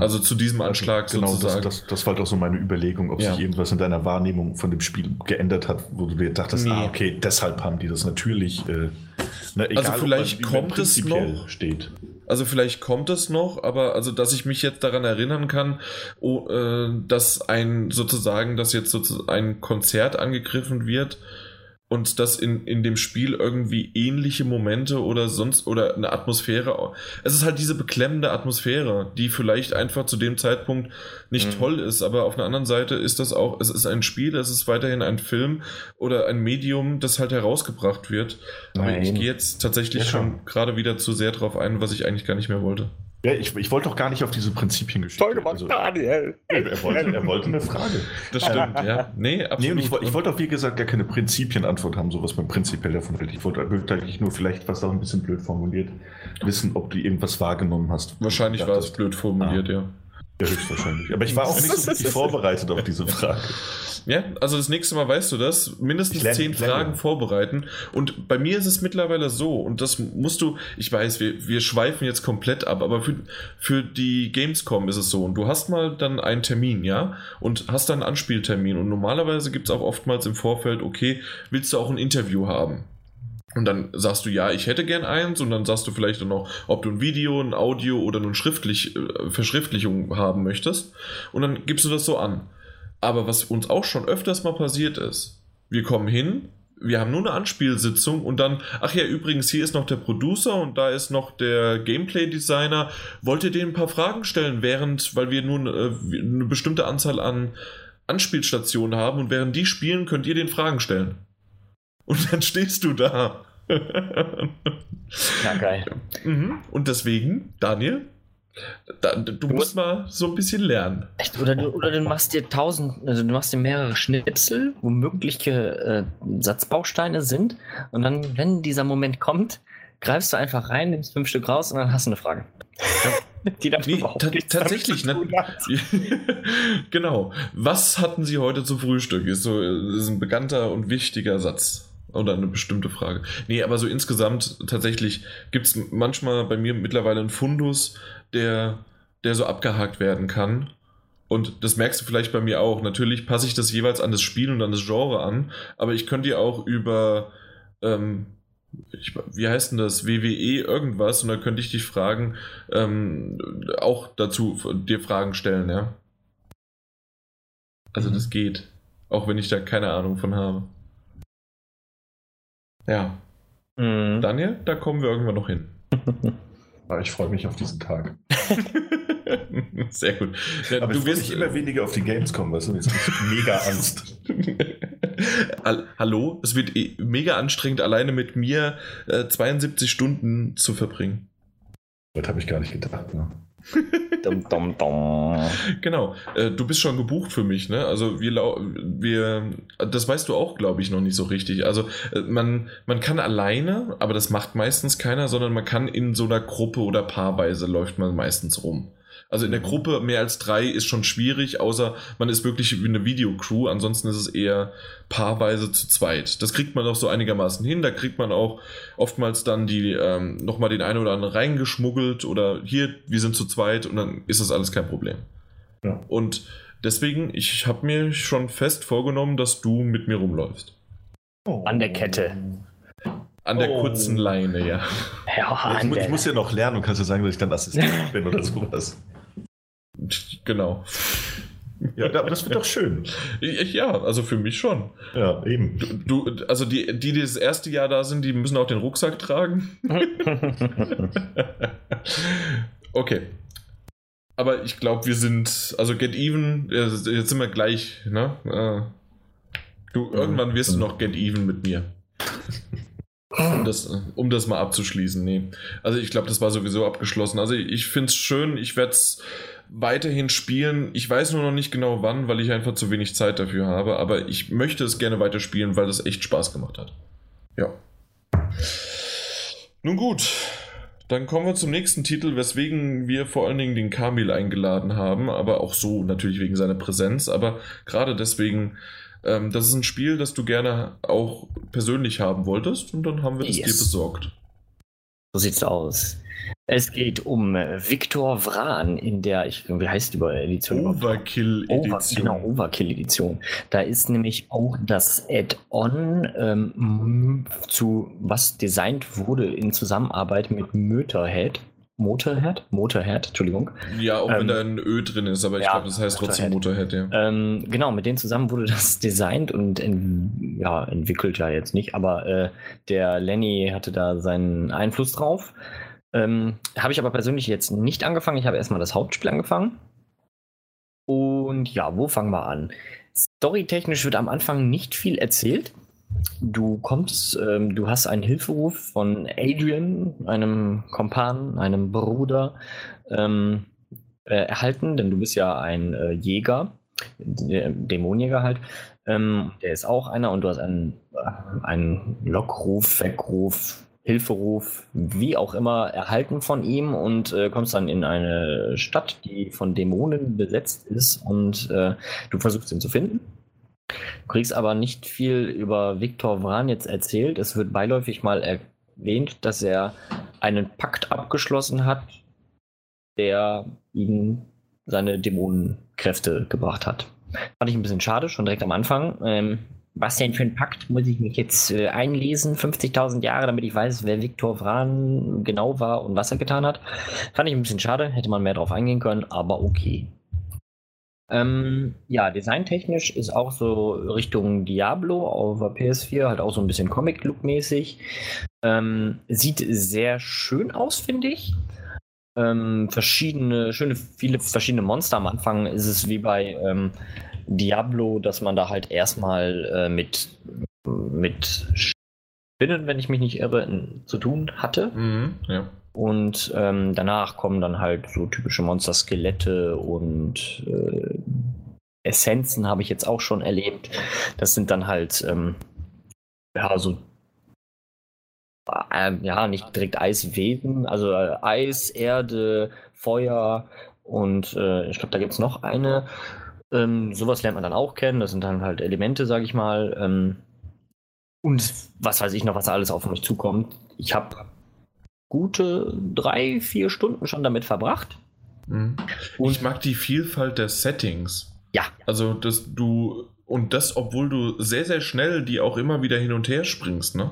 Also zu diesem Anschlag genau, sozusagen. Das, das, das war doch so meine Überlegung, ob ja. sich irgendwas in deiner Wahrnehmung von dem Spiel geändert hat, wo du dir dachtest, nee. ah, okay, deshalb haben die das natürlich. Äh, na, also egal, also vielleicht kommt es noch. Steht. Also vielleicht kommt es noch, aber also dass ich mich jetzt daran erinnern kann, oh, äh, dass ein sozusagen, dass jetzt sozusagen ein Konzert angegriffen wird, und dass in, in dem Spiel irgendwie ähnliche Momente oder sonst oder eine Atmosphäre. Es ist halt diese beklemmende Atmosphäre, die vielleicht einfach zu dem Zeitpunkt nicht mhm. toll ist, aber auf der anderen Seite ist das auch, es ist ein Spiel, es ist weiterhin ein Film oder ein Medium, das halt herausgebracht wird. Aber Nein. ich gehe jetzt tatsächlich ja, schon gerade wieder zu sehr drauf ein, was ich eigentlich gar nicht mehr wollte. Ja, ich, ich wollte doch gar nicht auf diese Prinzipien geschichten. Toll gemacht, also, Daniel. Er wollte, er wollte eine Frage. Das stimmt, ja. Nee, absolut. Nee, ich, ich wollte auch, wie gesagt, gar keine Prinzipienantwort haben, so was man prinzipiell davon hält. Ich wollte eigentlich nur vielleicht, was auch ein bisschen blöd formuliert, wissen, ob du irgendwas wahrgenommen hast. Wahrscheinlich war es blöd formuliert, ah. ja. Ja, höchstwahrscheinlich. Aber ich war auch nicht so richtig vorbereitet auf diese Frage. Ja, also das nächste Mal weißt du das. Mindestens lerne, zehn Fragen lerne. vorbereiten. Und bei mir ist es mittlerweile so, und das musst du, ich weiß, wir, wir schweifen jetzt komplett ab, aber für, für die Gamescom ist es so. Und du hast mal dann einen Termin, ja, und hast dann einen Anspieltermin. Und normalerweise gibt es auch oftmals im Vorfeld, okay, willst du auch ein Interview haben? Und dann sagst du, ja, ich hätte gern eins. Und dann sagst du vielleicht noch, ob du ein Video, ein Audio oder eine schriftlich, äh, Verschriftlichung haben möchtest. Und dann gibst du das so an. Aber was uns auch schon öfters mal passiert ist, wir kommen hin, wir haben nur eine Anspielsitzung und dann, ach ja, übrigens, hier ist noch der Producer und da ist noch der Gameplay-Designer. Wollt ihr denen ein paar Fragen stellen, während, weil wir nun äh, eine bestimmte Anzahl an Anspielstationen haben und während die spielen, könnt ihr den Fragen stellen. Und dann stehst du da. Ja, geil. Mhm. Und deswegen, Daniel, da, du, du, musst mal so ein bisschen lernen. Echt? Oder du, oder du machst dir tausend, also du machst dir mehrere Schnipsel, wo mögliche äh, Satzbausteine sind. Und dann, wenn dieser Moment kommt, greifst du einfach rein, nimmst fünf Stück raus und dann hast du eine Frage. Die dann nee, tatsächlich, ne? genau. Was hatten Sie heute zum Frühstück? Ist so ist ein bekannter und wichtiger Satz. Oder eine bestimmte Frage. Nee, aber so insgesamt tatsächlich gibt es manchmal bei mir mittlerweile einen Fundus, der, der so abgehakt werden kann. Und das merkst du vielleicht bei mir auch. Natürlich passe ich das jeweils an das Spiel und an das Genre an, aber ich könnte dir auch über, ähm, ich, wie heißt denn das, WWE irgendwas, und da könnte ich dich fragen, ähm, auch dazu dir Fragen stellen, ja. Also mhm. das geht. Auch wenn ich da keine Ahnung von habe. Ja. Mhm. Daniel, da kommen wir irgendwann noch hin. ich freue mich auf diesen Tag. Sehr gut. Ja, Aber du wirst nicht immer weniger auf die Games kommen, weißt du? Jetzt habe ich mega Angst. Hallo? Es wird eh mega anstrengend, alleine mit mir äh, 72 Stunden zu verbringen. Das habe ich gar nicht gedacht. Ne? Dum, dum, dum. Genau, äh, du bist schon gebucht für mich, ne? Also wir, wir das weißt du auch, glaube ich, noch nicht so richtig. Also äh, man, man kann alleine, aber das macht meistens keiner, sondern man kann in so einer Gruppe oder paarweise läuft man meistens rum. Also in der Gruppe mehr als drei ist schon schwierig, außer man ist wirklich wie eine Videocrew. Ansonsten ist es eher paarweise zu zweit. Das kriegt man auch so einigermaßen hin. Da kriegt man auch oftmals dann die ähm, nochmal den einen oder anderen reingeschmuggelt oder hier, wir sind zu zweit und dann ist das alles kein Problem. Ja. Und deswegen, ich habe mir schon fest vorgenommen, dass du mit mir rumläufst. Oh. An der Kette. An der oh. kurzen Leine, ja. ja ich, ich, muss ja noch lernen und kannst du sagen, dass ich dann Assistent bin oder sowas. Genau. Ja, das wird doch schön. Ja, also für mich schon. Ja, eben. Du, du, also die, die, die das erste Jahr da sind, die müssen auch den Rucksack tragen. okay. Aber ich glaube, wir sind, also Get Even, jetzt sind wir gleich, ne? Äh, du, irgendwann wirst du noch Get Even mit mir. Um das, um das mal abzuschließen, nee. Also ich glaube, das war sowieso abgeschlossen. Also ich finde es schön, ich werde es weiterhin spielen. Ich weiß nur noch nicht genau wann, weil ich einfach zu wenig Zeit dafür habe, aber ich möchte es gerne weiterspielen, weil das echt Spaß gemacht hat. Ja. Nun gut, dann kommen wir zum nächsten Titel, weswegen wir vor allen Dingen den Kamil eingeladen haben, aber auch so natürlich wegen seiner Präsenz, aber gerade deswegen, ähm, das ist ein Spiel, das du gerne auch persönlich haben wolltest und dann haben wir das yes. dir besorgt. So sieht's aus. Es geht um Viktor Vran in der, ich, wie heißt die Edition? Overkill-Edition. Over, genau, Overkill-Edition. Da ist nämlich auch das Add-on ähm, zu, was designt wurde in Zusammenarbeit mit Motorhead. Motorhead? Motorhead, Entschuldigung. Ja, auch wenn Ähm, da ein Ö drin ist, aber ich ja, glaube, das heißt trotzdem Motorhead, ja. Ähm, genau, mit denen zusammen wurde das designt und en ja, entwickelt ja jetzt nicht, aber äh, der Lenny hatte da seinen Einfluss drauf. Ähm, habe ich aber persönlich jetzt nicht angefangen. Ich habe erstmal das Hauptspiel angefangen. Und ja, wo fangen wir an? Storytechnisch wird am Anfang nicht viel erzählt. Du kommst, ähm, du hast einen Hilferuf von Adrian, einem Kompan, einem Bruder, ähm, äh, erhalten, denn du bist ja ein äh, Jäger, Dämonjäger halt. Ähm, der ist auch einer und du hast einen, äh, einen Lockruf, Weckruf, Hilferuf, wie auch immer, erhalten von ihm und äh, kommst dann in eine Stadt, die von Dämonen besetzt ist und äh, du versuchst ihn zu finden. Du kriegst aber nicht viel über Viktor Vran jetzt erzählt. Es wird beiläufig mal erwähnt, dass er einen Pakt abgeschlossen hat, der ihm seine Dämonenkräfte gebracht hat. Fand ich ein bisschen schade, schon direkt am Anfang. Ähm, was denn für ein Pakt? Muss ich mich jetzt äh, einlesen? 50.000 Jahre, damit ich weiß, wer Viktor Vran genau war und was er getan hat. Fand ich ein bisschen schade, hätte man mehr drauf eingehen können, aber okay. Ähm, ja, designtechnisch ist auch so Richtung Diablo auf der PS4, halt auch so ein bisschen Comic-Look-mäßig. Ähm, sieht sehr schön aus, finde ich. Ähm, verschiedene, schöne, viele verschiedene Monster. Am Anfang ist es wie bei ähm, Diablo, dass man da halt erstmal äh, mit, mit Spinnen, wenn ich mich nicht irre, zu tun hatte. Mhm, ja. Und ähm, danach kommen dann halt so typische Monster, Skelette und äh, Essenzen habe ich jetzt auch schon erlebt. Das sind dann halt, ähm, ja, so, äh, ja, nicht direkt Eiswesen, also äh, Eis, Erde, Feuer und äh, ich glaube, da gibt es noch eine. Ähm, sowas lernt man dann auch kennen. Das sind dann halt Elemente, sage ich mal. Ähm, und was weiß ich noch, was da alles auf mich zukommt. Ich habe gute drei, vier Stunden schon damit verbracht. Mhm. Und Ich mag die Vielfalt der Settings. Ja. Also, dass du, und das, obwohl du sehr, sehr schnell die auch immer wieder hin und her springst, ne?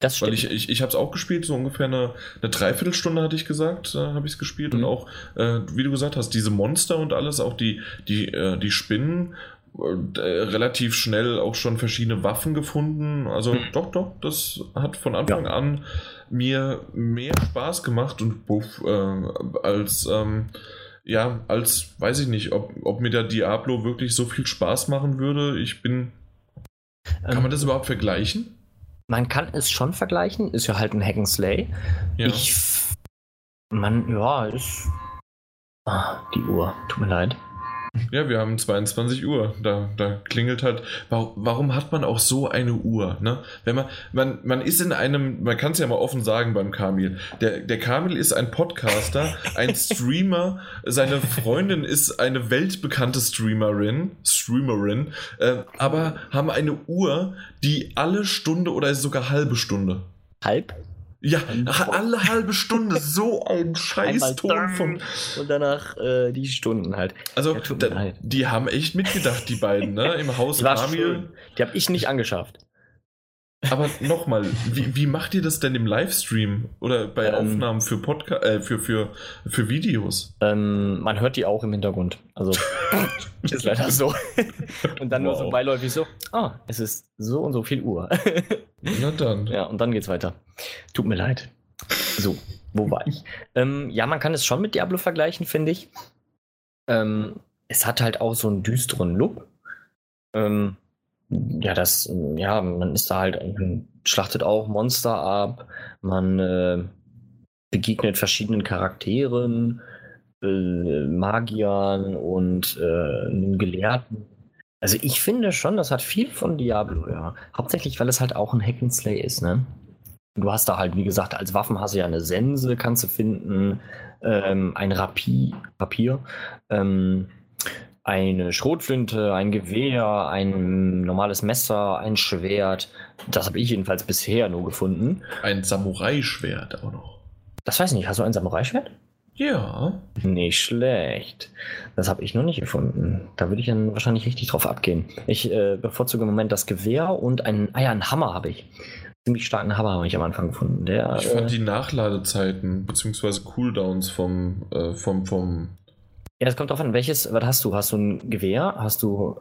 Das Weil stimmt. ich, ich, ich habe es auch gespielt, so ungefähr eine, eine Dreiviertelstunde hatte ich gesagt, äh, habe ich es gespielt. Mhm. Und auch, äh, wie du gesagt hast, diese Monster und alles, auch die, die, äh, die Spinnen, äh, relativ schnell auch schon verschiedene Waffen gefunden. Also Mhm. doch, doch, das hat von Anfang an mir mehr Spaß gemacht und buff, äh, als, ähm, ja, als, weiß ich nicht, ob, ob mir der Diablo wirklich so viel Spaß machen würde. Ich bin, kann Ähm, man das überhaupt vergleichen? Man kann es schon vergleichen, ist ja halt ein Hack and Slay. Ja. Ich. Man, ja, ist. Ah, die Uhr, tut mir leid. Ja, wir haben 22 Uhr. Da, da klingelt halt. Warum, hat man auch so eine Uhr? Ne? Wenn man, man, man ist in einem, man kann es ja mal offen sagen beim Kamil. Der, der Kamil ist ein Podcaster, ein Streamer. Seine Freundin ist eine weltbekannte Streamerin, Streamerin, äh, aber haben eine Uhr, die alle Stunde oder sogar halbe Stunde. Halb. Ja, alle halbe Stunde so ein Scheißton von. Und danach äh, die Stunden halt. Also, Ja, da, die haben echt mitgedacht, die beiden, ne? Im Haus schön. Die habe ich nicht angeschafft. Aber nochmal, wie, wie macht ihr das denn im Livestream oder bei Ähm. Aufnahmen für Podca äh, für, für, für Videos? Ähm, man hört die auch im Hintergrund. Also ist leider so. Und dann nur so Wow. beiläufig so, ah, es ist so und so viel Uhr. Na dann. ja, und dann geht's weiter. Tut mir leid. So, wo war ich? ähm, ja, man kann es schon mit Diablo vergleichen, finde ich. Ähm, es hat halt auch so einen düsteren Look. Ähm, ja, das, ja, man ist da halt, man schlachtet auch Monster ab, man äh, begegnet verschiedenen Charakteren, äh, Magiern und äh, Gelehrten. Also ich finde schon, das hat viel von Diablo, ja. Hauptsächlich, weil es halt auch ein Hack and Slay ist, ne? Du hast da halt, wie gesagt, als Waffen hast du ja eine Sense, kannst du finden, ähm, ein Rapier, Papier, ähm, eine Schrotflinte, ein Gewehr, ein normales Messer, ein Schwert. Das habe ich jedenfalls bisher nur gefunden. Ein Samurai-Schwert auch noch. Das weiß ich nicht, hast du ein Samurai-Schwert? Ja. Nicht schlecht. Das habe ich noch nicht gefunden. Da würde ich dann wahrscheinlich richtig drauf abgehen. Ich äh, bevorzuge im Moment das Gewehr und ein, ah ja, einen Hammer habe ich. ziemlich starken Hammer habe ich am Anfang gefunden. Der, ich fand äh, die Nachladezeiten bzw. Cooldowns vom, äh, vom, vom. Ja, es kommt drauf an, welches, was hast du? Hast du ein Gewehr? Hast du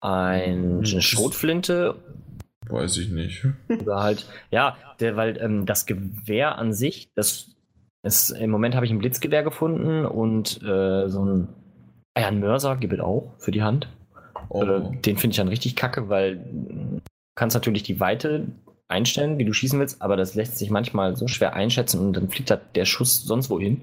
ein, eine Schrotflinte? Weiß ich nicht. Oder halt, ja, der, weil ähm, das Gewehr an sich, das ist, im Moment habe ich ein Blitzgewehr gefunden und äh, so ein, ja, ein Mörser gibt es auch für die Hand. Oh. Äh, den finde ich dann richtig kacke, weil du kannst natürlich die Weite einstellen, wie du schießen willst, aber das lässt sich manchmal so schwer einschätzen und dann fliegt halt der Schuss sonst wohin.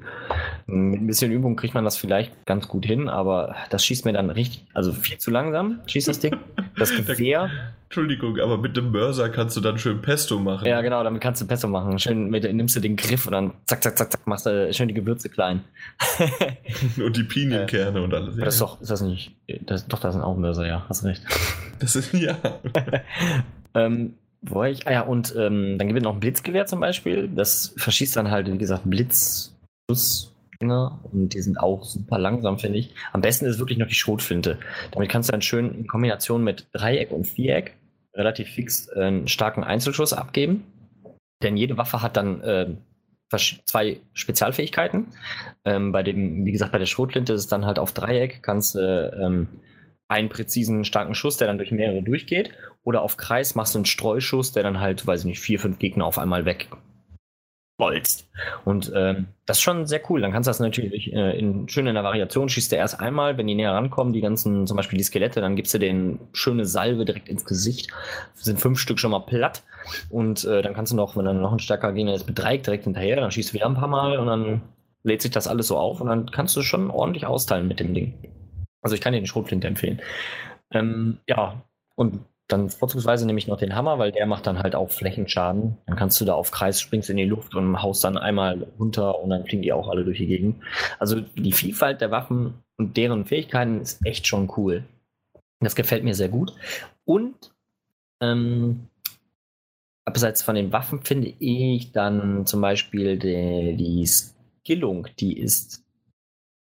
Mit ein bisschen Übung kriegt man das vielleicht ganz gut hin, aber das schießt mir dann richtig, also viel zu langsam, schießt das Ding. Das Gewehr. Entschuldigung, aber mit dem Mörser kannst du dann schön Pesto machen. Ja, genau, damit kannst du Pesto machen. Schön mit, nimmst du den Griff und dann zack, zack, zack, zack, machst du schön die Gewürze klein. und die Pinienkerne äh, und alles. Das ist doch, ist das nicht, das, doch, das sind auch Mörser, ja, hast recht. Das ist, ja. ähm, wo ich, ah ja, und ähm, dann gibt es noch ein Blitzgewehr zum Beispiel. Das verschießt dann halt, wie gesagt, Blitzschussdinger und die sind auch super langsam, finde ich. Am besten ist wirklich noch die Schrotflinte. Damit kannst du dann schön in Kombination mit Dreieck und Viereck relativ fix äh, einen starken Einzelschuss abgeben. Denn jede Waffe hat dann äh, zwei Spezialfähigkeiten. Ähm, bei dem, wie gesagt, bei der Schrotflinte ist es dann halt auf Dreieck, kannst du äh, ähm, einen präzisen, starken Schuss, der dann durch mehrere durchgeht. Oder auf Kreis machst du einen Streuschuss, der dann halt, weiß ich nicht, vier, fünf Gegner auf einmal weg. Und ähm, das ist schon sehr cool. Dann kannst du das natürlich äh, in, schön in der Variation, schießt du erst einmal, wenn die näher rankommen, die ganzen, zum Beispiel die Skelette, dann gibst du denen schöne Salve direkt ins Gesicht. Sind fünf Stück schon mal platt. Und äh, dann kannst du noch, wenn dann noch ein stärker Gegner ist, Dreieck direkt hinterher, dann schießt du wieder ein paar Mal und dann lädt sich das alles so auf und dann kannst du schon ordentlich austeilen mit dem Ding. Also ich kann dir den Schrotflinte empfehlen. Ähm, ja, und dann vorzugsweise nehme ich noch den Hammer, weil der macht dann halt auch Flächenschaden. Dann kannst du da auf Kreis, springst in die Luft und haust dann einmal runter und dann fliegen die auch alle durch die Gegend. Also die Vielfalt der Waffen und deren Fähigkeiten ist echt schon cool. Das gefällt mir sehr gut. Und ähm, abseits von den Waffen finde ich dann zum Beispiel die, die Skillung, die ist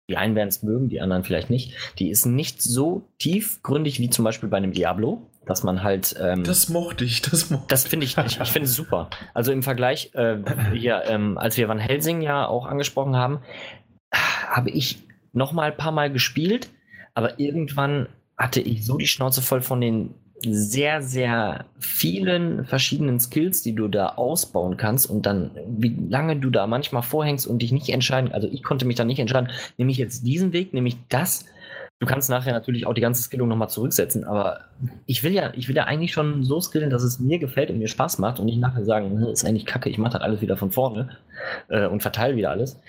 die einen werden es mögen, die anderen vielleicht nicht. Die ist nicht so tiefgründig wie zum Beispiel bei einem Diablo, dass man halt. Ähm, das mochte ich, das mochte Das finde ich, ich, ich finde es super. Also im Vergleich, äh, hier, ähm, als wir Van Helsing ja auch angesprochen haben, habe ich noch mal ein paar Mal gespielt, aber irgendwann hatte ich so die Schnauze voll von den sehr, sehr vielen verschiedenen Skills, die du da ausbauen kannst und dann, wie lange du da manchmal vorhängst und dich nicht entscheiden, also ich konnte mich dann nicht entscheiden, nehme ich jetzt diesen Weg, nehme ich das. Du kannst nachher natürlich auch die ganze Skillung nochmal zurücksetzen, aber ich will ja, ich will ja eigentlich schon so skillen, dass es mir gefällt und mir Spaß macht und nicht nachher sagen, hm, ist eigentlich kacke, ich mache das alles wieder von vorne äh, und verteile wieder alles.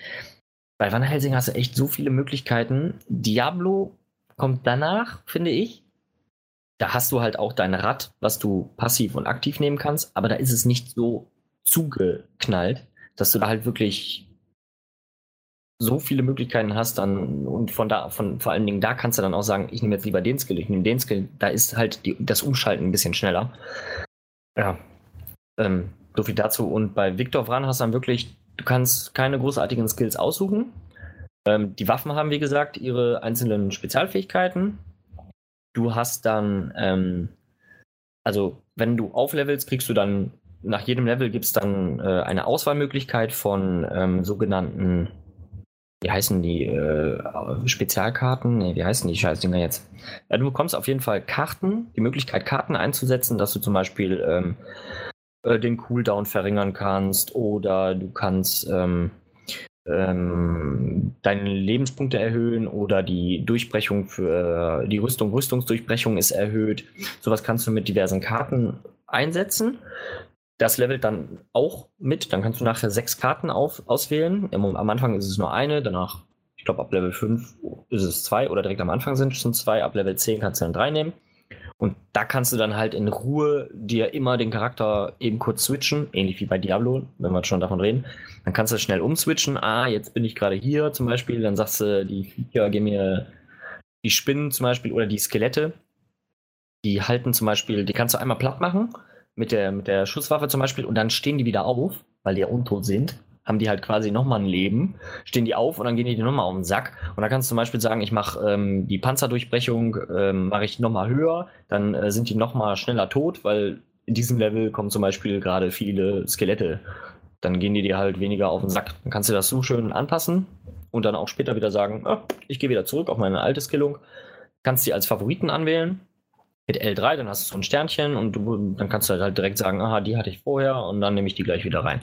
Bei Van Helsing hast du echt so viele Möglichkeiten. Diablo kommt danach, finde ich, da hast du halt auch dein Rad, was du passiv und aktiv nehmen kannst, aber da ist es nicht so zugeknallt, dass du da halt wirklich so viele Möglichkeiten hast dann und von da, von vor allen Dingen da kannst du dann auch sagen, ich nehme jetzt lieber den Skill, ich nehme den Skill, da ist halt die, das Umschalten ein bisschen schneller. Ja, ähm, so viel dazu. Und bei Victor Vran hast du dann wirklich, du kannst keine großartigen Skills aussuchen. Ähm, die Waffen haben, wie gesagt, ihre einzelnen Spezialfähigkeiten. Du hast dann, ähm, also wenn du auflevelst, kriegst du dann, nach jedem Level gibt es dann äh, eine Auswahlmöglichkeit von ähm, sogenannten, wie heißen die, äh, Spezialkarten? Nee, wie heißen die Scheißdinger jetzt? Ja, du bekommst auf jeden Fall Karten, die Möglichkeit, Karten einzusetzen, dass du zum Beispiel ähm, äh, den Cooldown verringern kannst oder du kannst ähm, ähm, deine Lebenspunkte erhöhen oder die Durchbrechung für die Rüstung, Rüstungsdurchbrechung ist erhöht. Sowas kannst du mit diversen Karten einsetzen. Das levelt dann auch mit. Dann kannst du nachher sechs Karten auf, auswählen. Am Anfang ist es nur eine, danach, ich glaube, ab Level 5 ist es zwei oder direkt am Anfang sind es schon zwei. Ab Level 10 kannst du dann drei nehmen. Und da kannst du dann halt in Ruhe dir immer den Charakter eben kurz switchen, ähnlich wie bei Diablo, wenn wir schon davon reden. Dann kannst du schnell umswitchen. Ah, jetzt bin ich gerade hier zum Beispiel. Dann sagst du, die Viecher, gib mir die Spinnen zum Beispiel oder die Skelette. Die halten zum Beispiel, die kannst du einmal platt machen mit der, mit der Schusswaffe zum Beispiel und dann stehen die wieder auf, weil die ja untot sind haben die halt quasi nochmal ein Leben, stehen die auf und dann gehen die nochmal auf den Sack. Und da kannst du zum Beispiel sagen, ich mache ähm, die Panzerdurchbrechung, ähm, mache ich nochmal höher, dann äh, sind die nochmal schneller tot, weil in diesem Level kommen zum Beispiel gerade viele Skelette. Dann gehen die dir halt weniger auf den Sack. Dann kannst du das so schön anpassen und dann auch später wieder sagen, ah, ich gehe wieder zurück auf meine alte Skillung. Kannst die als Favoriten anwählen. Mit L3, dann hast du so ein Sternchen und du, dann kannst du halt direkt sagen, aha, die hatte ich vorher und dann nehme ich die gleich wieder rein.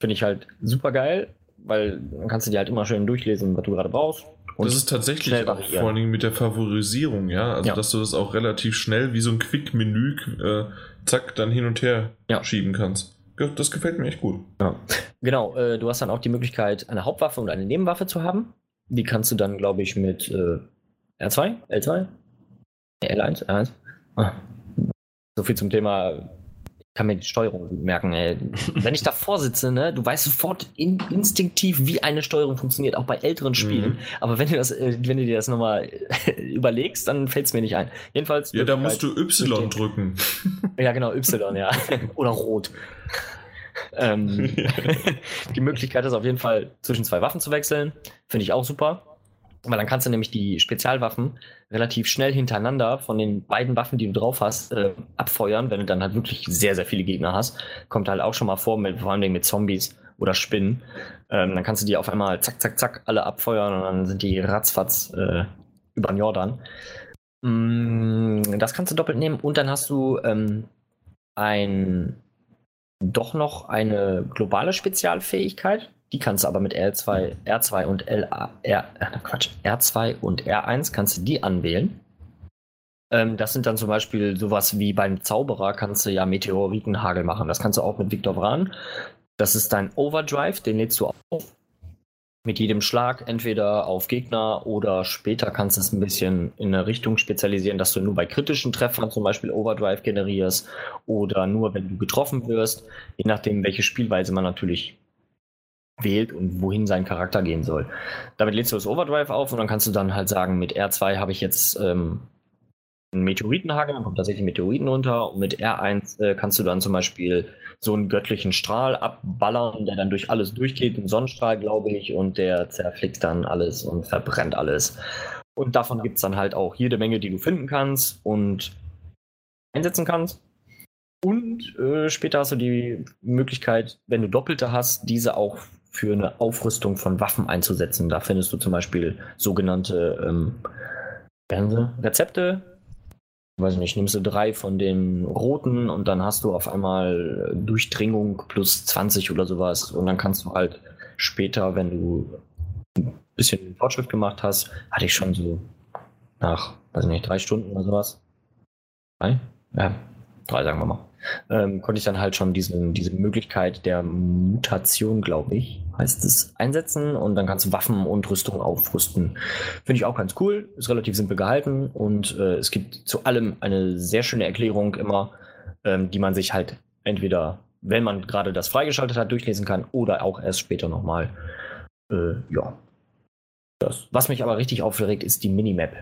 Finde ich halt super geil, weil dann kannst du dir halt immer schön durchlesen, was du gerade brauchst. Und das ist tatsächlich auch variieren. vor allem mit der Favorisierung, ja. Also, ja. dass du das auch relativ schnell wie so ein Quick-Menü, äh, zack, dann hin und her ja. schieben kannst. Das gefällt mir echt gut. Ja. Genau, äh, du hast dann auch die Möglichkeit, eine Hauptwaffe und eine Nebenwaffe zu haben. Die kannst du dann, glaube ich, mit äh, R2, L2, L1, R1. Ah. So viel zum Thema kann mir die Steuerung merken, ey. Wenn ich davor sitze, ne, du weißt sofort in, instinktiv, wie eine Steuerung funktioniert, auch bei älteren Spielen. Mhm. Aber wenn du das, äh, wenn du dir das nochmal überlegst, dann fällt es mir nicht ein. Jedenfalls. Ja, da musst du Y drücken. Ja, genau, Y, ja. Oder Rot. ähm, die Möglichkeit ist auf jeden Fall, zwischen zwei Waffen zu wechseln. Finde ich auch super. Weil dann kannst du nämlich die Spezialwaffen relativ schnell hintereinander von den beiden Waffen, die du drauf hast, äh, abfeuern, wenn du dann halt wirklich sehr, sehr viele Gegner hast. Kommt halt auch schon mal vor, mit, vor allem mit Zombies oder Spinnen. Ähm, dann kannst du die auf einmal zack, zack, zack alle abfeuern und dann sind die ratzfatz äh, über den Jordan. Mm, das kannst du doppelt nehmen und dann hast du ähm, ein doch noch eine globale Spezialfähigkeit. Die kannst du aber mit R2, R2 und LA, R, äh, Quatsch, R2 und R1 kannst du die anwählen. Ähm, das sind dann zum Beispiel sowas wie beim Zauberer kannst du ja Meteoritenhagel machen. Das kannst du auch mit Victor Vran. Das ist dein Overdrive, den lädst du auf mit jedem Schlag entweder auf Gegner oder später kannst du es ein bisschen in eine Richtung spezialisieren, dass du nur bei kritischen Treffern zum Beispiel Overdrive generierst oder nur wenn du getroffen wirst, je nachdem, welche Spielweise man natürlich wählt und wohin sein Charakter gehen soll. Damit lädst du das Overdrive auf und dann kannst du dann halt sagen, mit R2 habe ich jetzt ähm, einen Meteoritenhagel, dann kommt tatsächlich Meteoriten runter und mit R1 äh, kannst du dann zum Beispiel so einen göttlichen Strahl abballern, der dann durch alles durchgeht, ein Sonnenstrahl, glaube ich, und der zerflickt dann alles und verbrennt alles. Und davon gibt es dann halt auch jede Menge, die du finden kannst und einsetzen kannst. Und äh, später hast du die Möglichkeit, wenn du Doppelte hast, diese auch für eine Aufrüstung von Waffen einzusetzen. Da findest du zum Beispiel sogenannte ähm, Rezepte, weiß nicht, nimmst du drei von den roten und dann hast du auf einmal Durchdringung plus 20 oder sowas und dann kannst du halt später, wenn du ein bisschen Fortschritt gemacht hast, hatte ich schon so nach, weiß nicht, drei Stunden oder sowas. Drei? Ja, drei sagen wir mal ähm, konnte ich dann halt schon diesen, diese Möglichkeit der Mutation, glaube ich, heißt es, einsetzen und dann kannst du Waffen und Rüstung aufrüsten. Finde ich auch ganz cool, ist relativ simpel gehalten und äh, es gibt zu allem eine sehr schöne Erklärung immer, ähm, die man sich halt entweder, wenn man gerade das freigeschaltet hat, durchlesen kann oder auch erst später nochmal. Äh, ja. Das. Was mich aber richtig aufregt, ist die Minimap.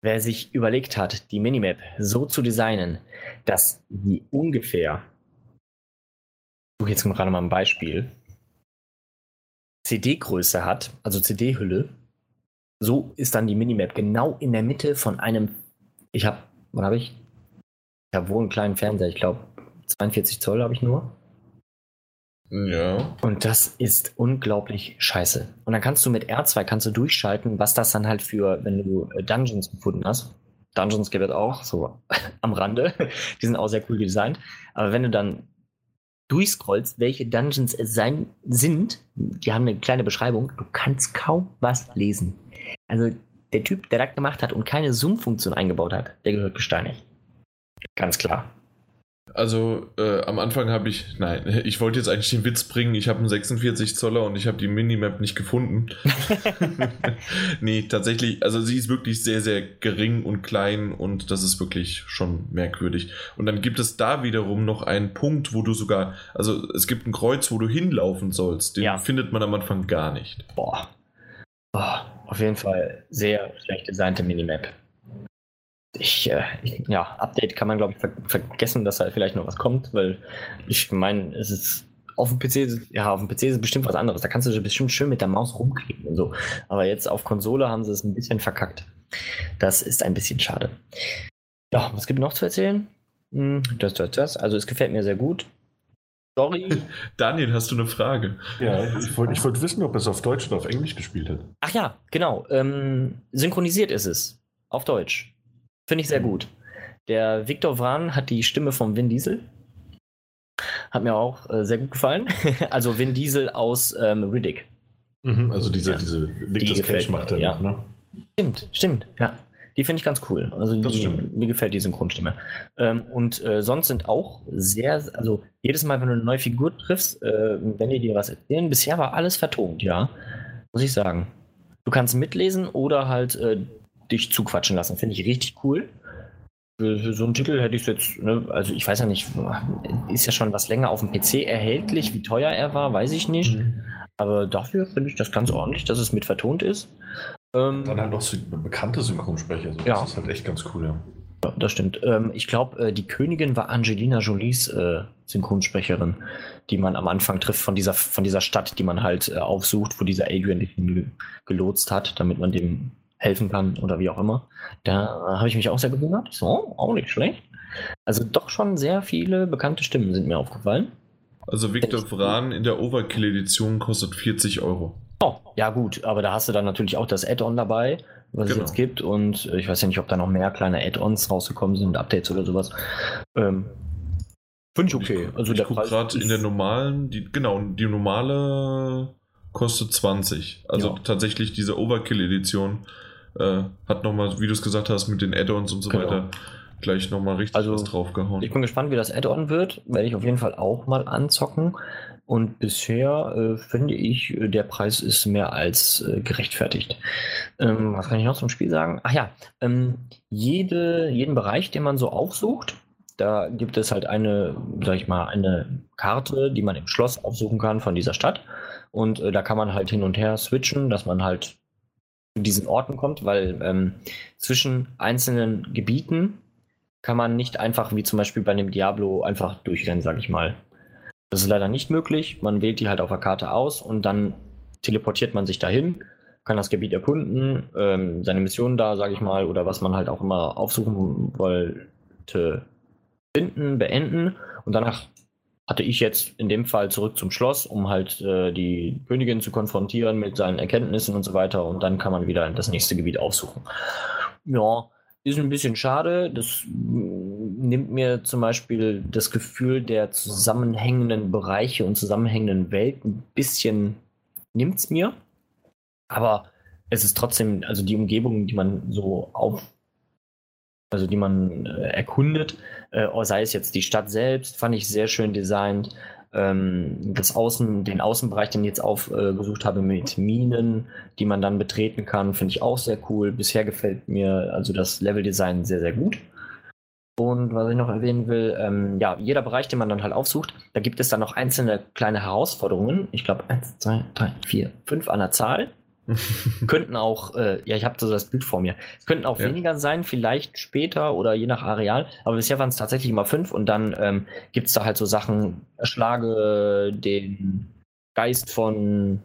Wer sich überlegt hat, die Minimap so zu designen, dass die ungefähr, ich suche jetzt gerade mal ein Beispiel, CD-Größe hat, also CD-Hülle, so ist dann die Minimap genau in der Mitte von einem, ich habe, was habe ich? Ich habe wohl einen kleinen Fernseher, ich glaube 42 Zoll habe ich nur. Ja. Und das ist unglaublich scheiße. Und dann kannst du mit R2 kannst du durchschalten, was das dann halt für, wenn du äh, Dungeons gefunden hast. Dungeons gibt es auch, so am Rande. Die sind auch sehr cool designt. Aber wenn du dann durchscrollst, welche Dungeons es sein sind, die haben eine kleine Beschreibung, du kannst kaum was lesen. Also der Typ, der das gemacht hat und keine Zoom-Funktion eingebaut hat, der gehört gesteinigt. Ganz klar. Also äh, am Anfang habe ich, nein, ich wollte jetzt eigentlich den Witz bringen, ich habe einen 46 Zoller und ich habe die Minimap nicht gefunden. nee, tatsächlich, also sie ist wirklich sehr, sehr gering und klein und das ist wirklich schon merkwürdig. Und dann gibt es da wiederum noch einen Punkt, wo du sogar, also es gibt ein Kreuz, wo du hinlaufen sollst. Den ja. findet man am Anfang gar nicht. Boah. Boah. Auf jeden Fall sehr schlecht designte Minimap ich, äh, ja, Update kann man, glaube ich, ver vergessen, dass da vielleicht noch was kommt, weil ich meine, es ist auf dem PC, ja, auf dem PC ist es bestimmt was anderes. Da kannst du bestimmt schön mit der Maus rumklicken und so. Aber jetzt auf Konsole haben sie es ein bisschen verkackt. Das ist ein bisschen schade. Ja, was gibt es noch zu erzählen? Hm, das, das, das. Also es gefällt mir sehr gut. Story. Daniel, hast du eine Frage? Ja, ich wollte ich wollt wissen, ob es auf Deutsch oder auf Englisch gespielt hat. Ach ja, genau. Ähm, synchronisiert ist es. Auf Deutsch. Finde ich sehr gut. Der Viktor Vran hat die Stimme von Vin Diesel. Hat mir auch äh, sehr gut gefallen. also Vin Diesel aus ähm, Riddick. Mhm, also diese, ja. diese Nicolas Cage macht er, ja. ne? Stimmt, stimmt, ja. Die finde ich ganz cool. Also die, mir gefällt die Synchronstimme. Ähm, und äh, sonst sind auch sehr, also jedes Mal, wenn du eine neue Figur triffst, äh, wenn die dir was erzählen, bisher war alles vertont, ja. Muss ich sagen. Du kannst mitlesen oder halt äh, dich zuquatschen lassen. Finde ich richtig cool. Für, für so einen Titel hätte ich es jetzt, ne, also ich weiß ja nicht, ist ja schon was länger auf dem PC erhältlich. Wie teuer er war, weiß ich nicht. Mhm. Aber dafür finde ich das ganz ordentlich, dass es mit vertont ist. Ähm, Dann halt noch so bekannte Synchronsprecher. Also ja. Das ist halt echt ganz cool, ja. Ja, das stimmt. Ähm, ich glaube, äh, die Königin war Angelina Jolies äh, Synchronsprecherin, die man am Anfang trifft von dieser, von dieser Stadt, die man halt äh, aufsucht, wo dieser Adrian dich gelotst hat, damit man dem helfen kann oder wie auch immer. Da habe ich mich auch sehr gewundert. So, auch nicht schlecht. Also doch schon sehr viele bekannte Stimmen sind mir aufgefallen. Also Victor Vran in der Overkill-Edition kostet 40 Euro. Oh, ja gut, aber da hast du dann natürlich auch das Add-on dabei, was genau. es jetzt gibt. Und ich weiß ja nicht, ob da noch mehr kleine Add-ons rausgekommen sind, Updates oder sowas. Ähm, Finde ich okay. Also ich gucke gerade in der normalen, die, genau, die normale kostet 20. Also ja. tatsächlich diese Overkill-Edition äh, hat nochmal, wie du es gesagt hast, mit den Add-ons und so genau. weiter gleich nochmal richtig also, was draufgehauen. Ich bin gespannt, wie das Add-on wird. Werde ich auf jeden Fall auch mal anzocken. Und bisher äh, finde ich, der Preis ist mehr als äh, gerechtfertigt. Ähm, was kann ich noch zum Spiel sagen? Ach ja, ähm, jede, jeden Bereich, den man so aufsucht, da gibt es halt eine, sag ich mal, eine Karte, die man im Schloss aufsuchen kann von dieser Stadt. Und äh, da kann man halt hin und her switchen, dass man halt diesen Orten kommt, weil ähm, zwischen einzelnen Gebieten kann man nicht einfach, wie zum Beispiel bei einem Diablo, einfach durchrennen, sag ich mal. Das ist leider nicht möglich. Man wählt die halt auf der Karte aus und dann teleportiert man sich dahin, kann das Gebiet erkunden, ähm, seine Mission da, sage ich mal, oder was man halt auch immer aufsuchen wollte, finden, beenden. Und danach hatte ich jetzt in dem Fall zurück zum Schloss, um halt äh, die Königin zu konfrontieren mit seinen Erkenntnissen und so weiter. Und dann kann man wieder das nächste Gebiet aufsuchen. Ja, ist ein bisschen schade. Das nimmt mir zum Beispiel das Gefühl der zusammenhängenden Bereiche und zusammenhängenden Welt ein bisschen nimmt es mir. Aber es ist trotzdem, also die Umgebung, die man so auf, also die man äh, erkundet, äh, sei es jetzt die Stadt selbst, fand ich sehr schön designt. Ähm, das Außen, den Außenbereich, den ich jetzt aufgesucht habe mit Minen, die man dann betreten kann, finde ich auch sehr cool. Bisher gefällt mir also das Leveldesign sehr, sehr gut. Und was ich noch erwähnen will, ähm, ja, jeder Bereich, den man dann halt aufsucht, da gibt es dann noch einzelne kleine Herausforderungen. Ich glaube, eins, zwei, drei, vier, fünf an der Zahl. könnten auch, äh, ja, ich habe so das Bild vor mir. Es könnten auch ja. weniger sein, vielleicht später oder je nach Areal. Aber bisher waren es tatsächlich immer fünf und dann ähm, gibt es da halt so Sachen, erschlage den Geist von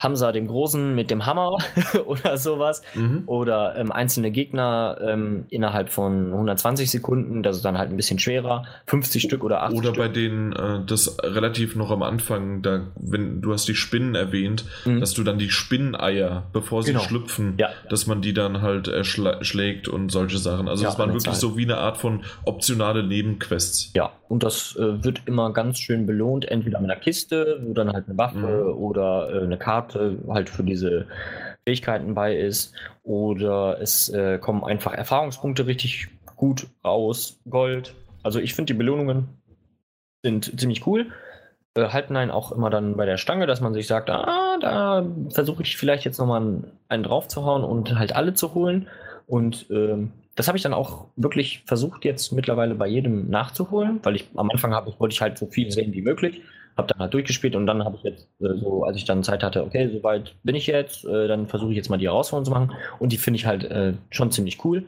Hamza dem Großen mit dem Hammer oder sowas. Mhm. Oder ähm, einzelne Gegner ähm, innerhalb von 120 Sekunden, das ist dann halt ein bisschen schwerer. 50 Stück oder 80 Oder Stück. bei denen, äh, das relativ noch am Anfang, da, wenn du hast die Spinnen erwähnt, mhm. dass du dann die Spinneneier, bevor sie genau. schlüpfen, ja. dass man die dann halt erschlägt und solche Sachen. Also ja, das waren wirklich Zeit. so wie eine Art von optionale Nebenquests. Ja, und das äh, wird immer ganz schön belohnt, entweder mit einer Kiste, wo dann halt eine Waffe mhm. oder äh, eine Karte Karte halt für diese Fähigkeiten bei ist. Oder es äh, kommen einfach Erfahrungspunkte richtig gut raus. Gold. Also ich finde die Belohnungen sind ziemlich cool. Äh, halten einen auch immer dann bei der Stange, dass man sich sagt, ah, da versuche ich vielleicht jetzt nochmal einen drauf zu hauen und halt alle zu holen. Und ähm, das habe ich dann auch wirklich versucht, jetzt mittlerweile bei jedem nachzuholen, weil ich am Anfang habe, wollte ich halt so viel sehen wie möglich habe dann halt durchgespielt und dann habe ich jetzt äh, so, als ich dann Zeit hatte, okay, soweit bin ich jetzt, äh, dann versuche ich jetzt mal die Herausforderung zu machen und die finde ich halt äh, schon ziemlich cool.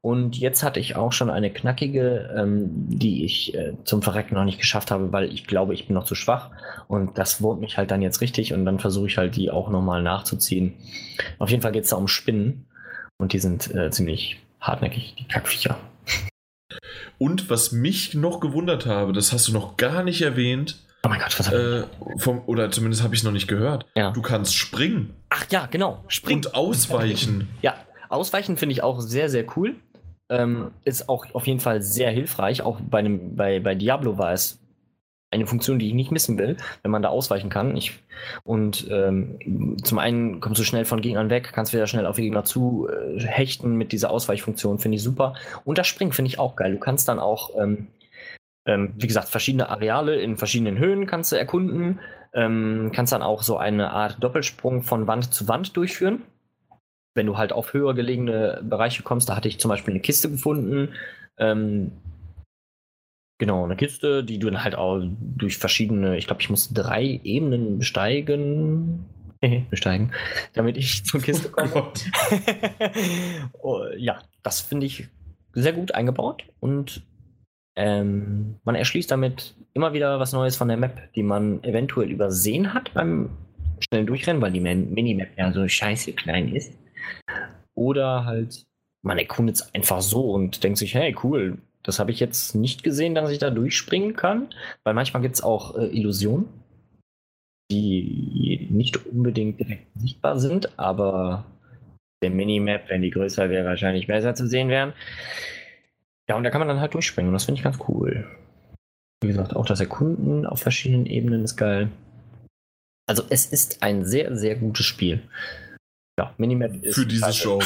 Und jetzt hatte ich auch schon eine knackige, ähm, die ich äh, zum Verrecken noch nicht geschafft habe, weil ich glaube, ich bin noch zu schwach und das wurmt mich halt dann jetzt richtig und dann versuche ich halt die auch nochmal nachzuziehen. Auf jeden Fall geht es da um Spinnen und die sind äh, ziemlich hartnäckig, die Kackviecher. Und was mich noch gewundert habe, das hast du noch gar nicht erwähnt, Oh mein Gott, was hab äh, vom, oder zumindest habe ich es noch nicht gehört. Ja. Du kannst springen Ach ja, genau. Spring. und ausweichen. Ja, ausweichen finde ich auch sehr, sehr cool. Ähm, ist auch auf jeden Fall sehr hilfreich. Auch bei, einem, bei, bei Diablo war es eine Funktion, die ich nicht missen will, wenn man da ausweichen kann. Ich, und ähm, zum einen kommst du schnell von Gegnern weg, kannst wieder schnell auf die Gegner zu äh, hechten mit dieser Ausweichfunktion, finde ich super. Und das Springen finde ich auch geil. Du kannst dann auch, ähm, ähm, wie gesagt, verschiedene Areale in verschiedenen Höhen kannst du erkunden. Ähm, kannst dann auch so eine Art Doppelsprung von Wand zu Wand durchführen wenn du halt auf höher gelegene Bereiche kommst, da hatte ich zum Beispiel eine Kiste gefunden. Ähm, genau, eine Kiste, die du dann halt auch durch verschiedene, ich glaube, ich musste drei Ebenen besteigen. besteigen, damit ich zur Kiste Oh komme. Oh, ja, das finde ich sehr gut eingebaut und ähm, man erschließt damit immer wieder was Neues von der Map, die man eventuell übersehen hat beim schnellen Durchrennen, weil die Minimap ja so scheiße klein ist. Oder halt, man erkundet es einfach so und denkt sich, hey, cool, das habe ich jetzt nicht gesehen, dass ich da durchspringen kann. Weil manchmal gibt es auch äh, Illusionen, die nicht unbedingt direkt sichtbar sind, aber der Minimap, wenn die größer wäre, wahrscheinlich besser zu sehen wären. Ja, und da kann man dann halt durchspringen und das finde ich ganz cool. Wie gesagt, auch das Erkunden auf verschiedenen Ebenen ist geil. Also es ist ein sehr, sehr gutes Spiel. Ja, Minimap ist Für dieses. Genre.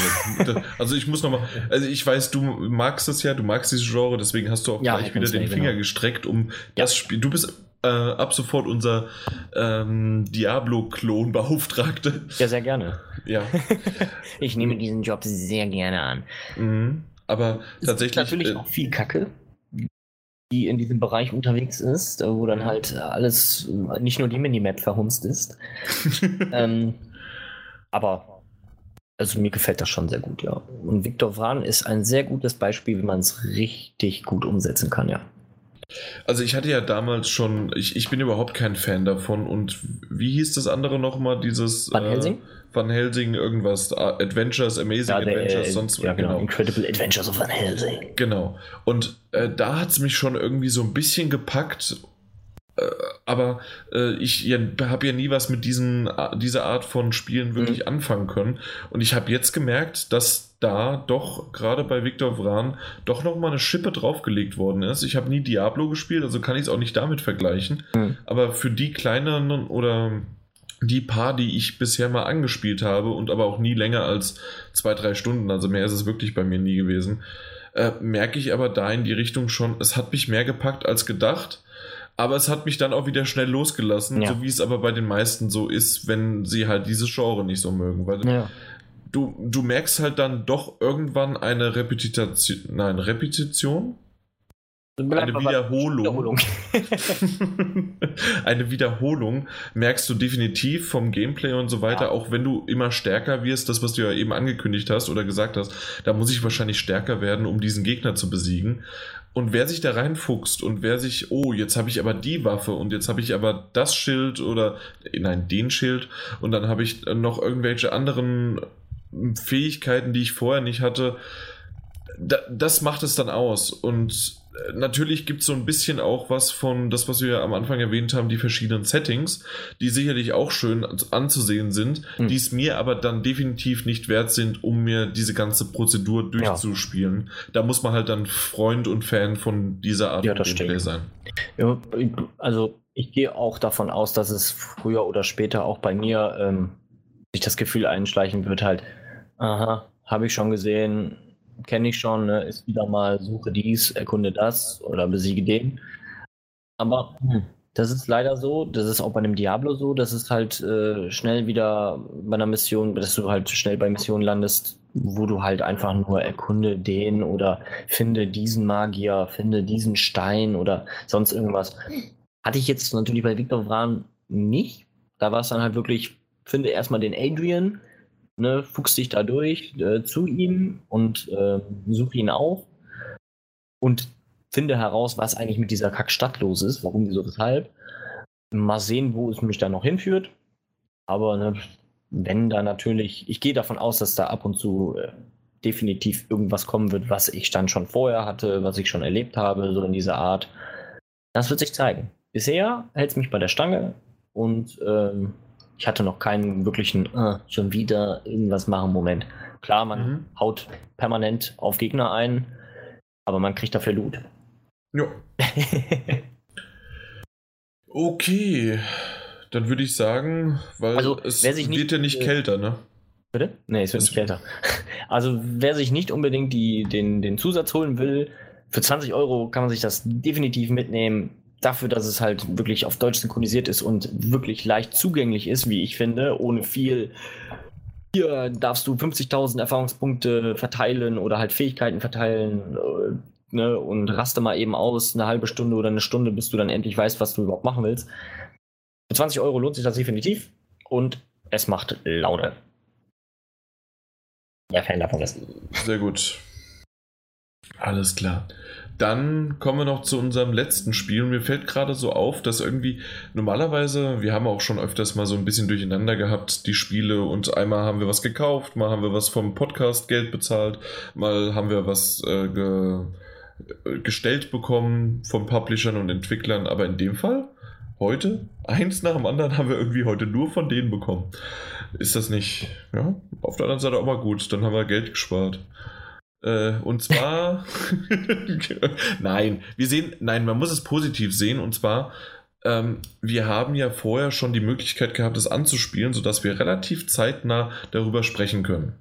Also ich muss nochmal, also ich weiß, du magst es ja, du magst dieses Genre, deswegen hast du auch Ja, gleich wieder den Finger genau. gestreckt, um Ja. das Spiel. Du bist äh, ab sofort unser ähm, Diablo-Klon-Beauftragte. Ja, sehr gerne. Ja. Ich nehme diesen Job sehr gerne an. Mhm. Aber Es tatsächlich. gibt natürlich äh, auch viel Kacke, die in diesem Bereich unterwegs ist, äh, wo dann halt alles, äh, nicht nur die Minimap verhunzt ist. ähm, aber also mir gefällt das schon sehr gut, ja. Und Viktor Vran ist ein sehr gutes Beispiel, wie man es richtig gut umsetzen kann, ja. Also ich hatte ja damals schon, ich, ich bin überhaupt kein Fan davon und wie hieß das andere nochmal, dieses Van Helsing? Äh, Van Helsing irgendwas, äh, Adventures, Amazing Ja, der, Adventures, äh, sonst ja, genau. genau. Incredible Adventures of Van Helsing. Genau. Und äh, da hat es mich schon irgendwie so ein bisschen gepackt. Äh, aber äh, ich ja, habe ja nie was mit diesen, dieser Art von Spielen wirklich Mhm. anfangen können. Und ich habe jetzt gemerkt, dass da doch gerade bei Viktor Vran doch nochmal eine Schippe draufgelegt worden ist. Ich habe nie Diablo gespielt, also kann ich es auch nicht damit vergleichen. Mhm. Aber für die kleineren oder die paar, die ich bisher mal angespielt habe und aber auch nie länger als zwei, drei Stunden, also mehr ist es wirklich bei mir nie gewesen, äh, merke ich aber da in die Richtung schon, es hat mich mehr gepackt als gedacht. Aber es hat mich dann auch wieder schnell losgelassen, Ja. so wie es aber bei den meisten so ist, wenn sie halt dieses Genre nicht so mögen. Weil Ja. du, du merkst halt dann doch irgendwann eine Repetition, nein, Repetition? Eine aber- Wiederholung. eine Wiederholung merkst du definitiv vom Gameplay und so weiter, Ja. auch wenn du immer stärker wirst, das, was du ja eben angekündigt hast oder gesagt hast, da muss ich wahrscheinlich stärker werden, um diesen Gegner zu besiegen. Und wer sich da reinfuchst und wer sich, oh, jetzt habe ich aber die Waffe und jetzt habe ich aber das Schild oder, nein, den Schild und dann habe ich noch irgendwelche anderen Fähigkeiten, die ich vorher nicht hatte, da, das macht es dann aus. Und äh, natürlich gibt es so ein bisschen auch was von das, was wir am Anfang erwähnt haben, die verschiedenen Settings, die sicherlich auch schön an- anzusehen sind, Hm. die es mir aber dann definitiv nicht wert sind, um mir diese ganze Prozedur durchzuspielen. Da muss man halt dann Freund und Fan von dieser Art Ja, das Gameplay stimmt. sein. Ja, also ich gehe auch davon aus, dass es früher oder später auch bei mir ähm, sich das Gefühl einschleichen wird, halt, aha, habe ich schon gesehen, kenne ich schon, ne, ist wieder mal, suche dies, erkunde das oder besiege den. Aber hm, das ist leider so, das ist auch bei einem Diablo so, dass es halt äh, schnell wieder bei einer Mission, dass du halt schnell bei Missionen landest, wo du halt einfach nur erkunde den oder finde diesen Magier, finde diesen Stein oder sonst irgendwas. Hatte ich jetzt natürlich bei Victor Vran nicht. Da war es dann halt wirklich, finde erstmal den Adrian, ne, fuchs dich da durch äh, zu ihm und äh, suche ihn auf und finde heraus, was eigentlich mit dieser Kackstadt los ist, warum, wieso, weshalb. Mal sehen, wo es mich da noch hinführt. Aber ne, wenn da natürlich, ich gehe davon aus, dass da ab und zu äh, definitiv irgendwas kommen wird, was ich dann schon vorher hatte, was ich schon erlebt habe, so in dieser Art. Das wird sich zeigen. Bisher hält es mich bei der Stange und ähm, ich hatte noch keinen wirklichen, äh, schon wieder irgendwas machen Moment. Klar, man mhm. haut permanent auf Gegner ein, aber man kriegt dafür Loot. Ja. okay, dann würde ich sagen, weil also, es wird nicht, ja nicht äh, kälter, ne? Bitte? Nee, es wird nicht kälter. Also wer sich nicht unbedingt die, den, den Zusatz holen will, für 20 Euro kann man sich das definitiv mitnehmen. Dafür, dass es halt wirklich auf Deutsch synchronisiert ist und wirklich leicht zugänglich ist, wie ich finde, ohne viel hier darfst du 50.000 Erfahrungspunkte verteilen oder halt Fähigkeiten verteilen äh, ne, und raste mal eben aus, eine halbe Stunde oder eine Stunde, bis du dann endlich weißt, was du überhaupt machen willst. Für 20 Euro lohnt sich das definitiv und es macht Laune. Ja, Fan davon ist. Sehr gut. Alles klar. Dann kommen wir noch zu unserem letzten Spiel. Und mir fällt gerade so auf, dass irgendwie normalerweise, wir haben auch schon öfters mal so ein bisschen durcheinander gehabt, die Spiele. Und einmal haben wir was gekauft, mal haben wir was vom Podcast Geld bezahlt, mal haben wir was äh, ge gestellt bekommen von Publishern und Entwicklern. Aber in dem Fall, heute, eins nach dem anderen, haben wir irgendwie heute nur von denen bekommen. Ist das nicht, ja, auf der anderen Seite auch mal gut. Dann haben wir Geld gespart. Äh, und zwar, nein, wir sehen, nein, man muss es positiv sehen. Und zwar, ähm, wir haben ja vorher schon die Möglichkeit gehabt, es anzuspielen, sodass wir relativ zeitnah darüber sprechen können.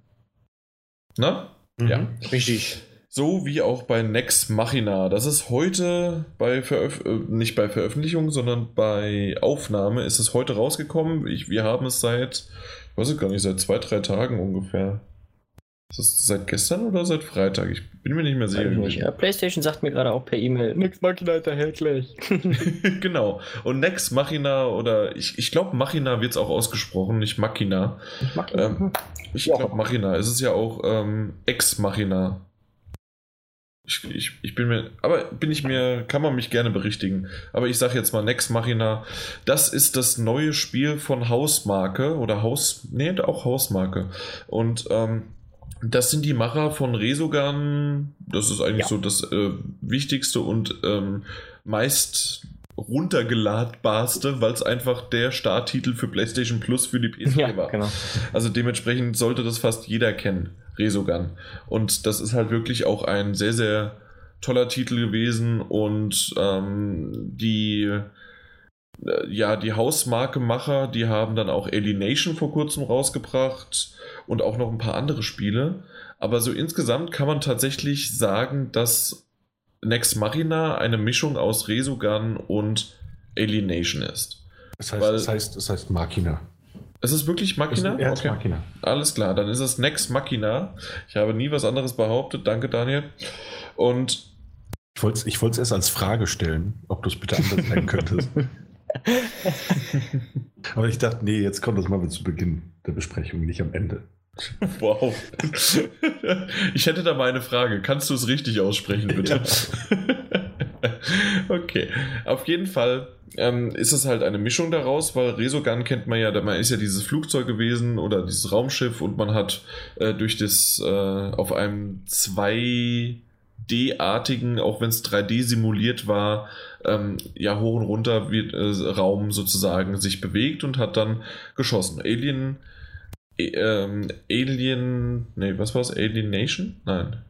Na? Mhm, ja. Richtig. So wie auch bei Nex Machina. Das ist heute bei Veröf äh, nicht bei Veröffentlichung, sondern bei Aufnahme ist es heute rausgekommen. Ich, wir haben es seit, ich weiß es gar nicht, seit zwei, drei Tagen ungefähr. Ist das seit gestern oder seit Freitag? Ich bin mir nicht mehr sicher. Nicht. Ja, PlayStation sagt mir gerade auch per E-Mail, Nex Machina ist erhältlich. genau. Und Nex Machina oder ich, ich glaube Machina wird es auch ausgesprochen, nicht Machina. Machina. Ähm, ich glaube Machina. Es ist ja auch ähm, Ex Machina. Ich, ich, ich bin mir, aber bin ich mir, kann man mich gerne berichtigen. Aber ich sage jetzt mal Nex Machina. Das ist das neue Spiel von Hausmarke oder Haus, nee, auch Hausmarke. Und ähm, das sind die Macher von Resogun. Das ist eigentlich ja. so das äh, wichtigste und ähm, meist runtergeladbarste, weil es einfach der Starttitel für PlayStation Plus für die PS4 ja, war. Genau. Also dementsprechend sollte das fast jeder kennen, Resogun. Und das ist halt wirklich auch ein sehr, sehr toller Titel gewesen und ähm, die ja, die Hausmarke-Macher, die haben dann auch Alienation vor kurzem rausgebracht und auch noch ein paar andere Spiele. Aber so insgesamt kann man tatsächlich sagen, dass Nex Machina eine Mischung aus Resogun und Alienation ist. Das heißt, Weil, das heißt, das heißt Machina. Es ist wirklich Machina? Es okay. Machina. Alles klar, dann ist es Nex Machina. Ich habe nie was anderes behauptet. Danke, Daniel. Und. Ich wollte es ich erst als Frage stellen, ob du es bitte anders nennen könntest. Aber ich dachte, nee, jetzt kommt das mal zu Beginn der Besprechung, nicht am Ende. Wow. Ich hätte da mal eine Frage. Kannst du es richtig aussprechen, bitte? Ja. okay. Auf jeden Fall ähm, ist es halt eine Mischung daraus, weil Resogun kennt man ja, man ist ja dieses Flugzeug gewesen oder dieses Raumschiff und man hat äh, durch das äh, auf einem 2D-artigen, auch wenn es 3D simuliert war, ähm, ja hoch und runter wie, äh, Raum sozusagen sich bewegt und hat dann geschossen. Alien ähm, Alien. Nee, was war es? Alien Nation? Nein.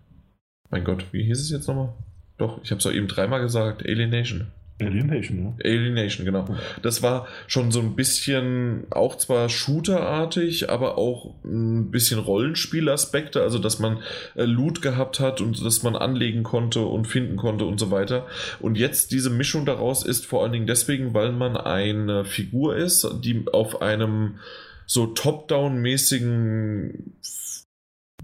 Mein Gott, wie hieß es jetzt nochmal? Doch, ich habe es auch eben dreimal gesagt. Alien Nation. Alienation, ja. Alienation, genau. Das war schon so ein bisschen, auch zwar shooterartig, aber auch ein bisschen Rollenspielaspekte, also dass man äh, Loot gehabt hat und dass man anlegen konnte und finden konnte und so weiter. Und jetzt diese Mischung daraus ist vor allen Dingen deswegen, weil man eine Figur ist, die auf einem so top-down-mäßigen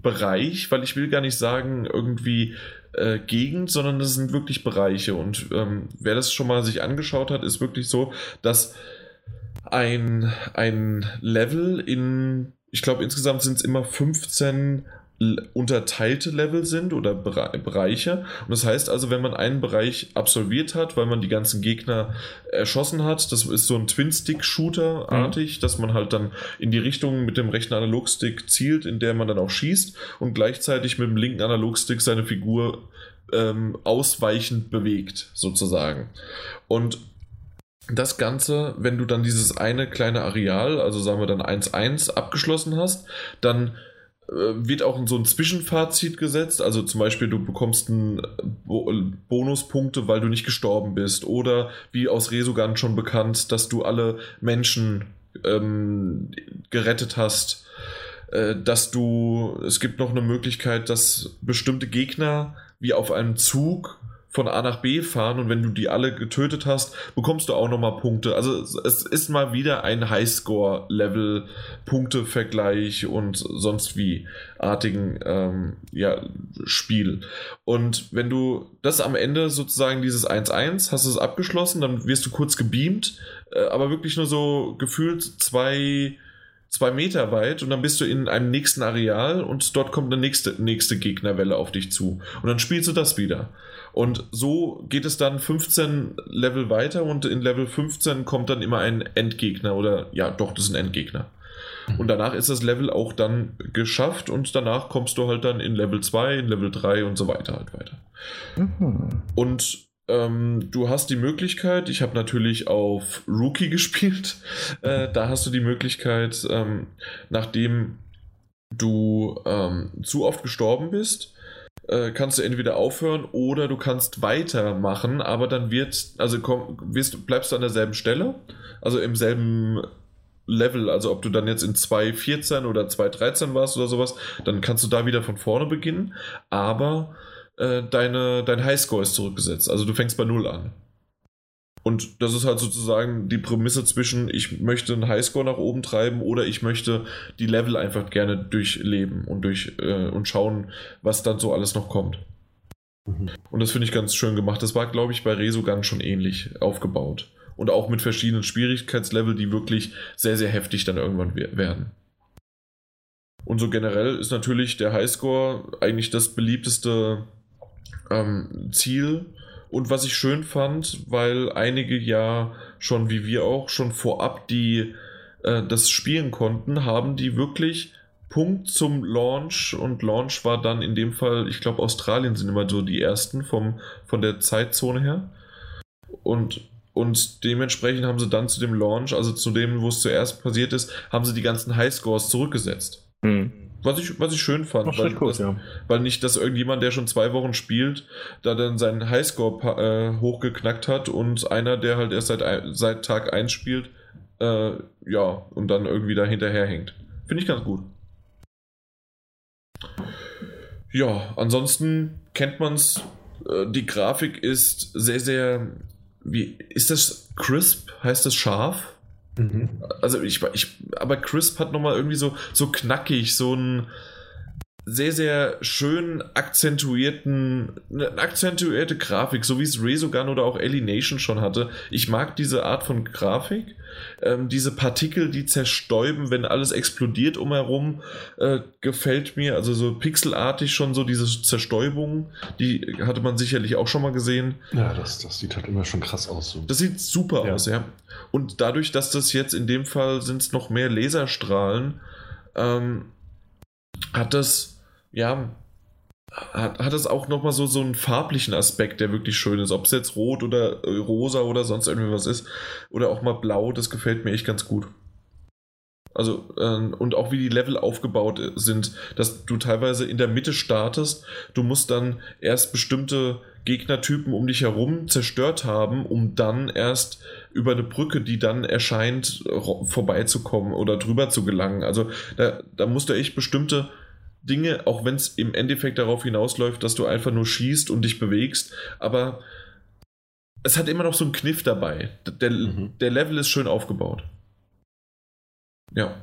Bereich, weil ich will gar nicht sagen irgendwie äh, Gegend, sondern das sind wirklich Bereiche. Und ähm, wer das schon mal sich angeschaut hat, ist wirklich so, dass ein, ein Level in, ich glaube insgesamt sind es immer 15 unterteilte Level sind oder Bereiche. Und das heißt also, wenn man einen Bereich absolviert hat, weil man die ganzen Gegner erschossen hat, das ist so ein Twin-Stick-Shooter-artig, mhm. dass man halt dann in die Richtung mit dem rechten Analogstick zielt, in der man dann auch schießt und gleichzeitig mit dem linken Analogstick seine Figur ähm, ausweichend bewegt, sozusagen. Und das Ganze, wenn du dann dieses eine kleine Areal, also sagen wir dann 1-1, abgeschlossen hast, dann wird auch so ein Zwischenfazit gesetzt. Also zum Beispiel, du bekommst einen Bo Bonuspunkte, weil du nicht gestorben bist. Oder wie aus Resogun schon bekannt, dass du alle Menschen ähm, gerettet hast. Äh, dass du, es gibt noch eine Möglichkeit, dass bestimmte Gegner wie auf einem Zug von A nach B fahren und wenn du die alle getötet hast, bekommst du auch nochmal Punkte. Also es ist mal wieder ein Highscore-Level, Punktevergleich und sonst wie artigen ähm, ja, Spiel. Und wenn du das am Ende sozusagen dieses 1-1 hast du es abgeschlossen, dann wirst du kurz gebeamt, äh, aber wirklich nur so gefühlt zwei zwei Meter weit und dann bist du in einem nächsten Areal und dort kommt eine nächste, nächste Gegnerwelle auf dich zu. Und dann spielst du das wieder. Und so geht es dann 15 Level weiter und in Level 15 kommt dann immer ein Endgegner oder ja, doch, das ist ein Endgegner. Mhm. Und danach ist das Level auch dann geschafft und danach kommst du halt dann in Level 2, in Level 3 und so weiter halt weiter. Mhm. Und ähm, du hast die Möglichkeit, ich habe natürlich auf Rookie gespielt, äh, da hast du die Möglichkeit, ähm, nachdem du ähm, zu oft gestorben bist, äh, kannst du entweder aufhören oder du kannst weitermachen, aber dann wird, also komm, wirst, bleibst du an derselben Stelle, also im selben Level, also ob du dann jetzt in 2.14 oder 2.13 warst oder sowas, dann kannst du da wieder von vorne beginnen, aber äh, deine, dein Highscore ist zurückgesetzt, also du fängst bei Null an. Und das ist halt sozusagen die Prämisse zwischen, ich möchte einen Highscore nach oben treiben oder ich möchte die Level einfach gerne durchleben und, durch, äh, und schauen, was dann so alles noch kommt. Mhm. Und das finde ich ganz schön gemacht. Das war, glaube ich, bei Resogun schon ähnlich aufgebaut. Und auch mit verschiedenen Schwierigkeitslevel, die wirklich sehr, sehr heftig dann irgendwann werden. Und so generell ist natürlich der Highscore eigentlich das beliebteste ähm, Ziel und was ich schön fand, weil einige ja schon, wie wir auch, schon vorab die äh, das spielen konnten, haben die wirklich Punkt zum Launch und Launch war dann in dem Fall, ich glaube, Australien sind immer so die ersten vom, von der Zeitzone her. Und, und dementsprechend haben sie dann zu dem Launch, also zu dem, wo es zuerst passiert ist, haben sie die ganzen Highscores zurückgesetzt. Mhm. Was ich, was ich schön fand, weil, gut, das, ja. weil, nicht, dass irgendjemand, der schon zwei Wochen spielt, da dann seinen Highscore äh, hochgeknackt hat und einer, der halt erst seit, seit Tag 1 spielt, äh, ja, und dann irgendwie da hinterherhängt. Finde ich ganz gut. Ja, ansonsten kennt man es. Äh, die Grafik ist sehr, sehr. Wie ist das crisp? Heißt das scharf? Mhm. Also ich, ich, aber Crisp hat nochmal irgendwie so, so knackig, so ein sehr, sehr schön akzentuierten, eine akzentuierte Grafik, so wie es Resogun oder auch Alienation schon hatte. Ich mag diese Art von Grafik. Ähm, diese Partikel, die zerstäuben, wenn alles explodiert umherum, äh, gefällt mir. Also so pixelartig schon so diese Zerstäubung, die hatte man sicherlich auch schon mal gesehen. Ja, das, das sieht halt immer schon krass aus. So. Das sieht super ja. aus, ja. Und dadurch, dass das jetzt in dem Fall sind es noch mehr Laserstrahlen, ähm, hat das ja, hat, hat es auch nochmal so, so einen farblichen Aspekt, der wirklich schön ist. Ob es jetzt rot oder äh, rosa oder sonst irgendwas ist. Oder auch mal blau, das gefällt mir echt ganz gut. Also, äh, und auch wie die Level aufgebaut sind, dass du teilweise in der Mitte startest. Du musst dann erst bestimmte Gegnertypen um dich herum zerstört haben, um dann erst über eine Brücke, die dann erscheint, vorbeizukommen oder drüber zu gelangen. Also, da, da musst du echt bestimmte Dinge, auch wenn es im Endeffekt darauf hinausläuft, dass du einfach nur schießt und dich bewegst, aber es hat immer noch so einen Kniff dabei. Der, mhm. der Level ist schön aufgebaut. Ja.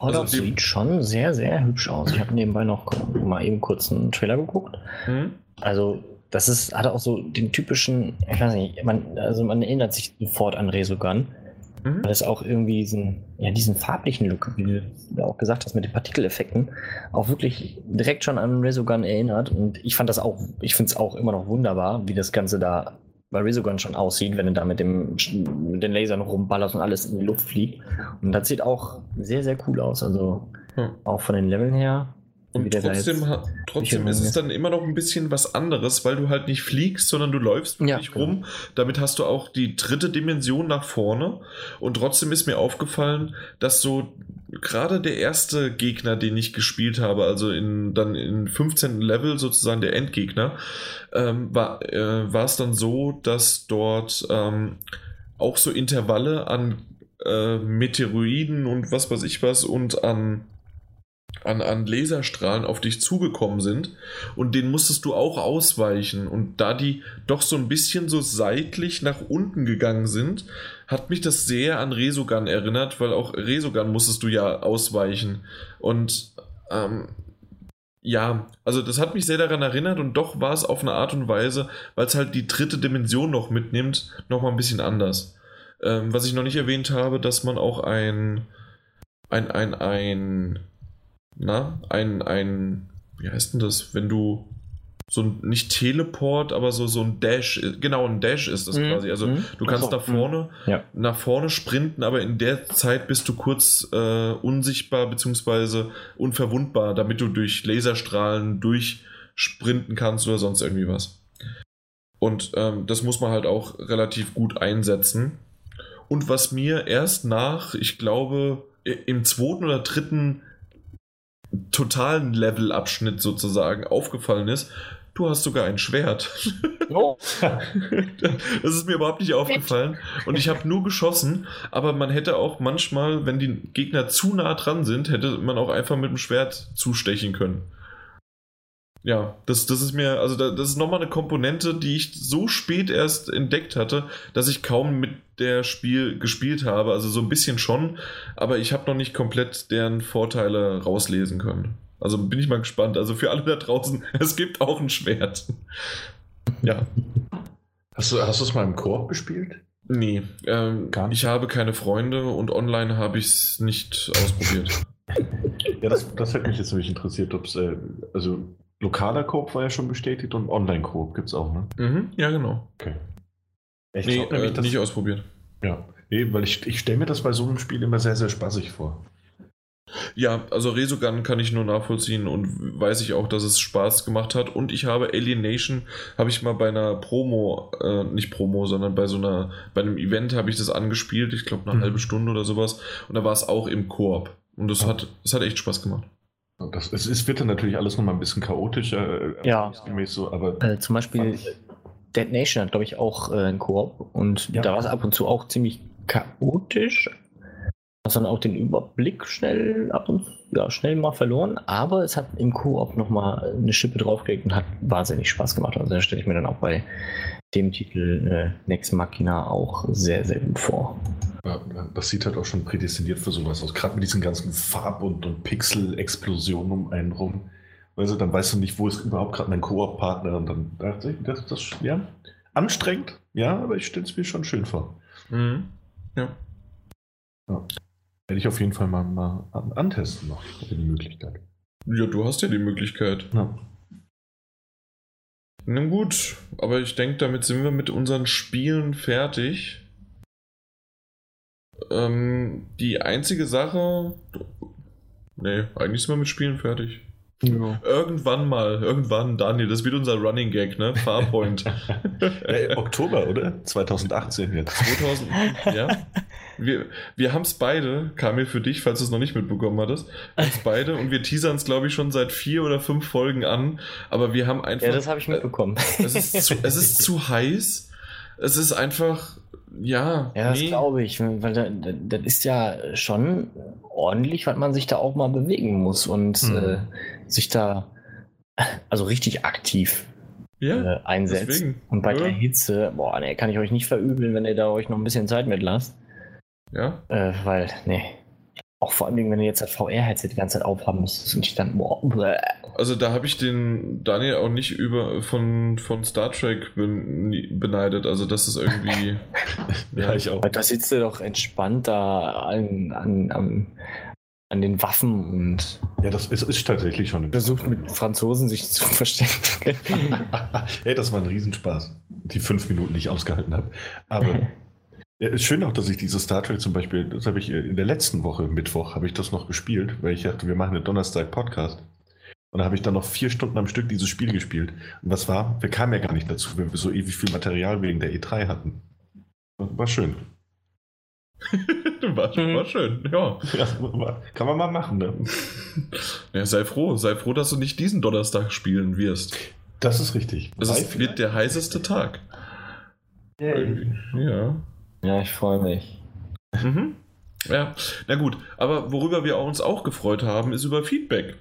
Oh, also das sieht schon sehr, sehr hübsch aus. Ich habe nebenbei noch mal eben kurz einen Trailer geguckt. Mhm. Also, das ist, hat auch so den typischen, ich weiß nicht, man, also man erinnert sich sofort an Resogun. Mhm. Weil es auch irgendwie diesen, ja, diesen farblichen Look, wie du auch gesagt hast, mit den Partikeleffekten, auch wirklich direkt schon an Resogun erinnert. Und ich fand das auch, ich finde es auch immer noch wunderbar, wie das Ganze da bei Resogun schon aussieht, wenn du da mit, dem, mit den Lasern rumballerst und alles in die Luft fliegt. Und das sieht auch sehr, sehr cool aus. Also hm. auch von den Leveln her und trotzdem, trotzdem ist es dann immer noch ein bisschen was anderes, weil du halt nicht fliegst, sondern du läufst wirklich ja, rum. Genau. Damit hast du auch die dritte Dimension nach vorne. Und trotzdem ist mir aufgefallen, dass so gerade der erste Gegner, den ich gespielt habe, also in, dann im 15. Level sozusagen der Endgegner, ähm, war äh, es dann so, dass dort ähm, auch so Intervalle an äh, Meteoroiden und was weiß ich was und an an, an Laserstrahlen auf dich zugekommen sind und den musstest du auch ausweichen. Und da die doch so ein bisschen so seitlich nach unten gegangen sind, hat mich das sehr an Resogun erinnert, weil auch Resogun musstest du ja ausweichen. Und ähm, ja, also das hat mich sehr daran erinnert und doch war es auf eine Art und Weise, weil es halt die dritte Dimension noch mitnimmt, nochmal ein bisschen anders. Ähm, was ich noch nicht erwähnt habe, dass man auch ein, ein, ein, ein na, ein, ein, wie heißt denn das, wenn du so ein, nicht Teleport, aber so, so ein Dash, genau, ein Dash ist das mhm. quasi. Also mhm. du kannst so. nach vorne, ja. nach vorne sprinten, aber in der Zeit bist du kurz äh, unsichtbar bzw. unverwundbar, damit du durch Laserstrahlen durchsprinten kannst oder sonst irgendwie was. Und ähm, das muss man halt auch relativ gut einsetzen. Und was mir erst nach, ich glaube, im zweiten oder dritten totalen Levelabschnitt sozusagen aufgefallen ist, du hast sogar ein Schwert. Oh. das ist mir überhaupt nicht aufgefallen. Und ich habe nur geschossen, aber man hätte auch manchmal, wenn die Gegner zu nah dran sind, hätte man auch einfach mit dem Schwert zustechen können. Ja, das, das ist mir, also das ist nochmal eine Komponente, die ich so spät erst entdeckt hatte, dass ich kaum mit der Spiel gespielt habe. Also so ein bisschen schon, aber ich habe noch nicht komplett deren Vorteile rauslesen können. Also bin ich mal gespannt. Also für alle da draußen, es gibt auch ein Schwert. ja. Hast du, hast du es mal im Koop gespielt? Nee, ähm, ich habe keine Freunde und online habe ich es nicht ausprobiert. Ja, das, das hätte mich jetzt nämlich interessiert, ob es, äh, also Lokaler Coop war ja schon bestätigt und Online-Coop gibt es auch, ne? Mhm, ja, genau. Okay. Ich nee, äh, das, nicht ausprobiert. Ja, nee, weil ich, ich stelle mir das bei so einem Spiel immer sehr, sehr spaßig vor. Ja, also Resogun kann ich nur nachvollziehen und weiß ich auch, dass es Spaß gemacht hat. Und ich habe Alienation, habe ich mal bei einer Promo, äh, nicht Promo, sondern bei so einer, bei einem Event habe ich das angespielt, ich glaube eine mhm. halbe Stunde oder sowas. Und da war es auch im Koop. Und das, ja. hat, das hat echt Spaß gemacht. Das, es, es wird dann natürlich alles nochmal ein bisschen chaotischer, äh, ja. so, aber. Äh, zum Beispiel Dead Nation hat, glaube ich, auch äh, einen Koop und ja. da war es ab und zu auch ziemlich chaotisch. Hast dann auch den Überblick schnell ab und ja, schnell mal verloren, aber es hat im Koop nochmal eine Schippe draufgelegt und hat wahnsinnig Spaß gemacht. Also da stelle ich mir dann auch bei dem Titel äh, Next Machina auch sehr, sehr gut vor. Ja, das sieht halt auch schon prädestiniert für sowas aus. Gerade mit diesen ganzen Farb- und, und Pixel-Explosionen um einen rum. Also dann weißt du nicht, wo ist überhaupt gerade mein Koop-Partner. Und dann dachte ich, das, das ja, anstrengend, ja, aber ich stelle es mir schon schön vor. Mhm. Ja. ja. Werde ich auf jeden Fall mal, mal antesten noch, die Möglichkeit. Ja, du hast ja die Möglichkeit. Ja. Na gut, aber ich denke, damit sind wir mit unseren Spielen fertig. Ähm, die einzige Sache. Nee, eigentlich sind wir mit Spielen fertig. Ja. Irgendwann mal, irgendwann, Daniel, das wird unser Running Gag, ne? Farpoint. ja, Oktober, oder? 2018 jetzt. 2000, ja. Wir, wir haben es beide, Kamil, für dich, falls du es noch nicht mitbekommen hattest, uns beide und wir teasern es, glaube ich, schon seit vier oder fünf Folgen an, aber wir haben einfach. Ja, das habe ich mitbekommen. Es ist, zu, es ist zu heiß. Es ist einfach, ja. Ja, das nee. glaube ich, weil da, das ist ja schon ordentlich, was man sich da auch mal bewegen muss und mhm. äh, sich da also richtig aktiv ja, äh, einsetzt. Deswegen. Und bei ja. der Hitze, boah, ne, kann ich euch nicht verübeln, wenn ihr da euch noch ein bisschen Zeit mit lasst. Ja. Äh, weil, ne, auch vor allem, wenn ihr jetzt das VR-Headset die ganze Zeit aufhaben müsst und ich dann, boah, also da habe ich den Daniel auch nicht über von, von Star Trek beneidet. Also das ist irgendwie. ja, ich auch. Da sitzt er doch entspannt da an, an, an, an den Waffen und. Ja, das ist, ist tatsächlich schon. Versucht mit Franzosen sich zu verstecken. hey, das war ein Riesenspaß. Die fünf Minuten, die ich ausgehalten habe. Aber. Ja, ist schön auch, dass ich dieses Star Trek zum Beispiel, das habe ich in der letzten Woche, Mittwoch, habe ich das noch gespielt, weil ich dachte, wir machen einen Donnerstag-Podcast. Und da habe ich dann noch vier Stunden am Stück dieses Spiel gespielt. Und was war? Wir kamen ja gar nicht dazu, weil wir so ewig viel Material wegen der E3 hatten. War schön. war, war schön, ja. ja. Kann man mal machen, ne? Ja, sei froh, sei froh, dass du nicht diesen Donnerstag spielen wirst. Das ist richtig. Es wird der heißeste Tag. Yay. Ja. Ja, ich freue mich. Mhm. Ja, na gut. Aber worüber wir uns auch gefreut haben, ist über Feedback.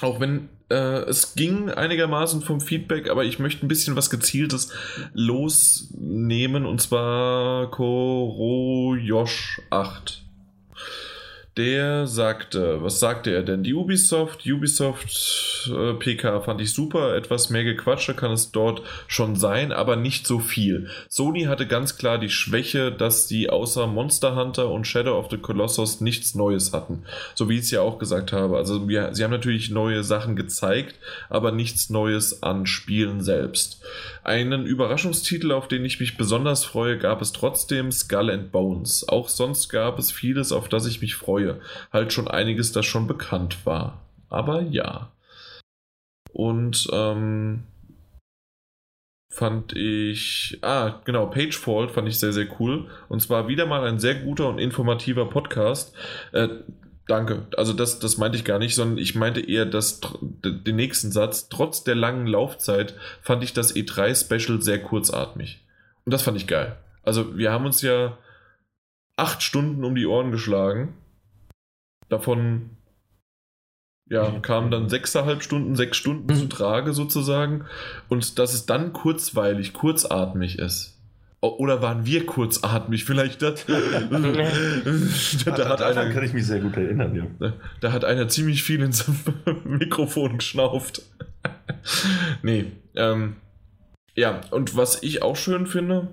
Auch wenn äh, es ging einigermaßen vom Feedback, aber ich möchte ein bisschen was Gezieltes losnehmen und zwar Koroyosh 8 der sagte, was sagte er denn? Die Ubisoft, Ubisoft äh, PK fand ich super, etwas mehr Gequatsche kann es dort schon sein, aber nicht so viel. Sony hatte ganz klar die Schwäche, dass sie außer Monster Hunter und Shadow of the Colossus nichts Neues hatten. So wie ich es ja auch gesagt habe. Also wir, sie haben natürlich neue Sachen gezeigt, aber nichts Neues an Spielen selbst. Einen Überraschungstitel, auf den ich mich besonders freue, gab es trotzdem Skull and Bones. Auch sonst gab es vieles, auf das ich mich freue. Halt schon einiges, das schon bekannt war. Aber ja. Und ähm, fand ich, ah, genau, Pagefault fand ich sehr, sehr cool. Und zwar wieder mal ein sehr guter und informativer Podcast. Äh, Danke. Also das, das meinte ich gar nicht, sondern ich meinte eher das, den nächsten Satz. Trotz der langen Laufzeit fand ich das E3-Special sehr kurzatmig. Und das fand ich geil. Also wir haben uns ja acht Stunden um die Ohren geschlagen. Davon ja, kamen dann sechseinhalb Stunden, sechs Stunden zu Trage sozusagen. Und dass es dann kurzweilig, kurzatmig ist. Oder waren wir kurzatmig? Vielleicht das. da, da hat einer, kann ich mich sehr gut erinnern, ja. Da, da hat einer ziemlich viel ins Mikrofon geschnauft. nee, ähm, ja, und was ich auch schön finde,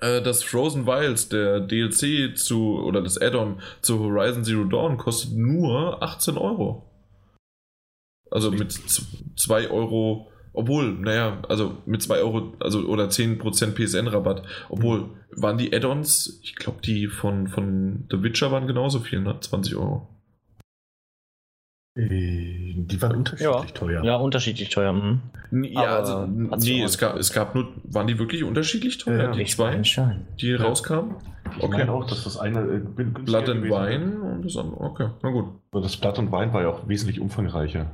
das Frozen Wilds, der DLC zu, oder das Add-on zu Horizon Zero Dawn, kostet nur 18 Euro. Also mit 2 Euro obwohl, naja, also mit 2 Euro also, oder 10% PSN-Rabatt. Obwohl, waren die Add-ons, ich glaube, die von, von The Witcher waren genauso viel, ne? 20 Euro. Äh, die waren unterschiedlich ja. teuer. Ja, unterschiedlich teuer. Mhm. Ja, also, nee, es gab, es gab nur, waren die wirklich unterschiedlich teuer? Ja, die zwei, die ja. rauskamen? Ich okay. meine auch, dass das eine äh, Blood and Wine und das andere, okay, na gut. Das Blood and Wine war ja auch wesentlich umfangreicher.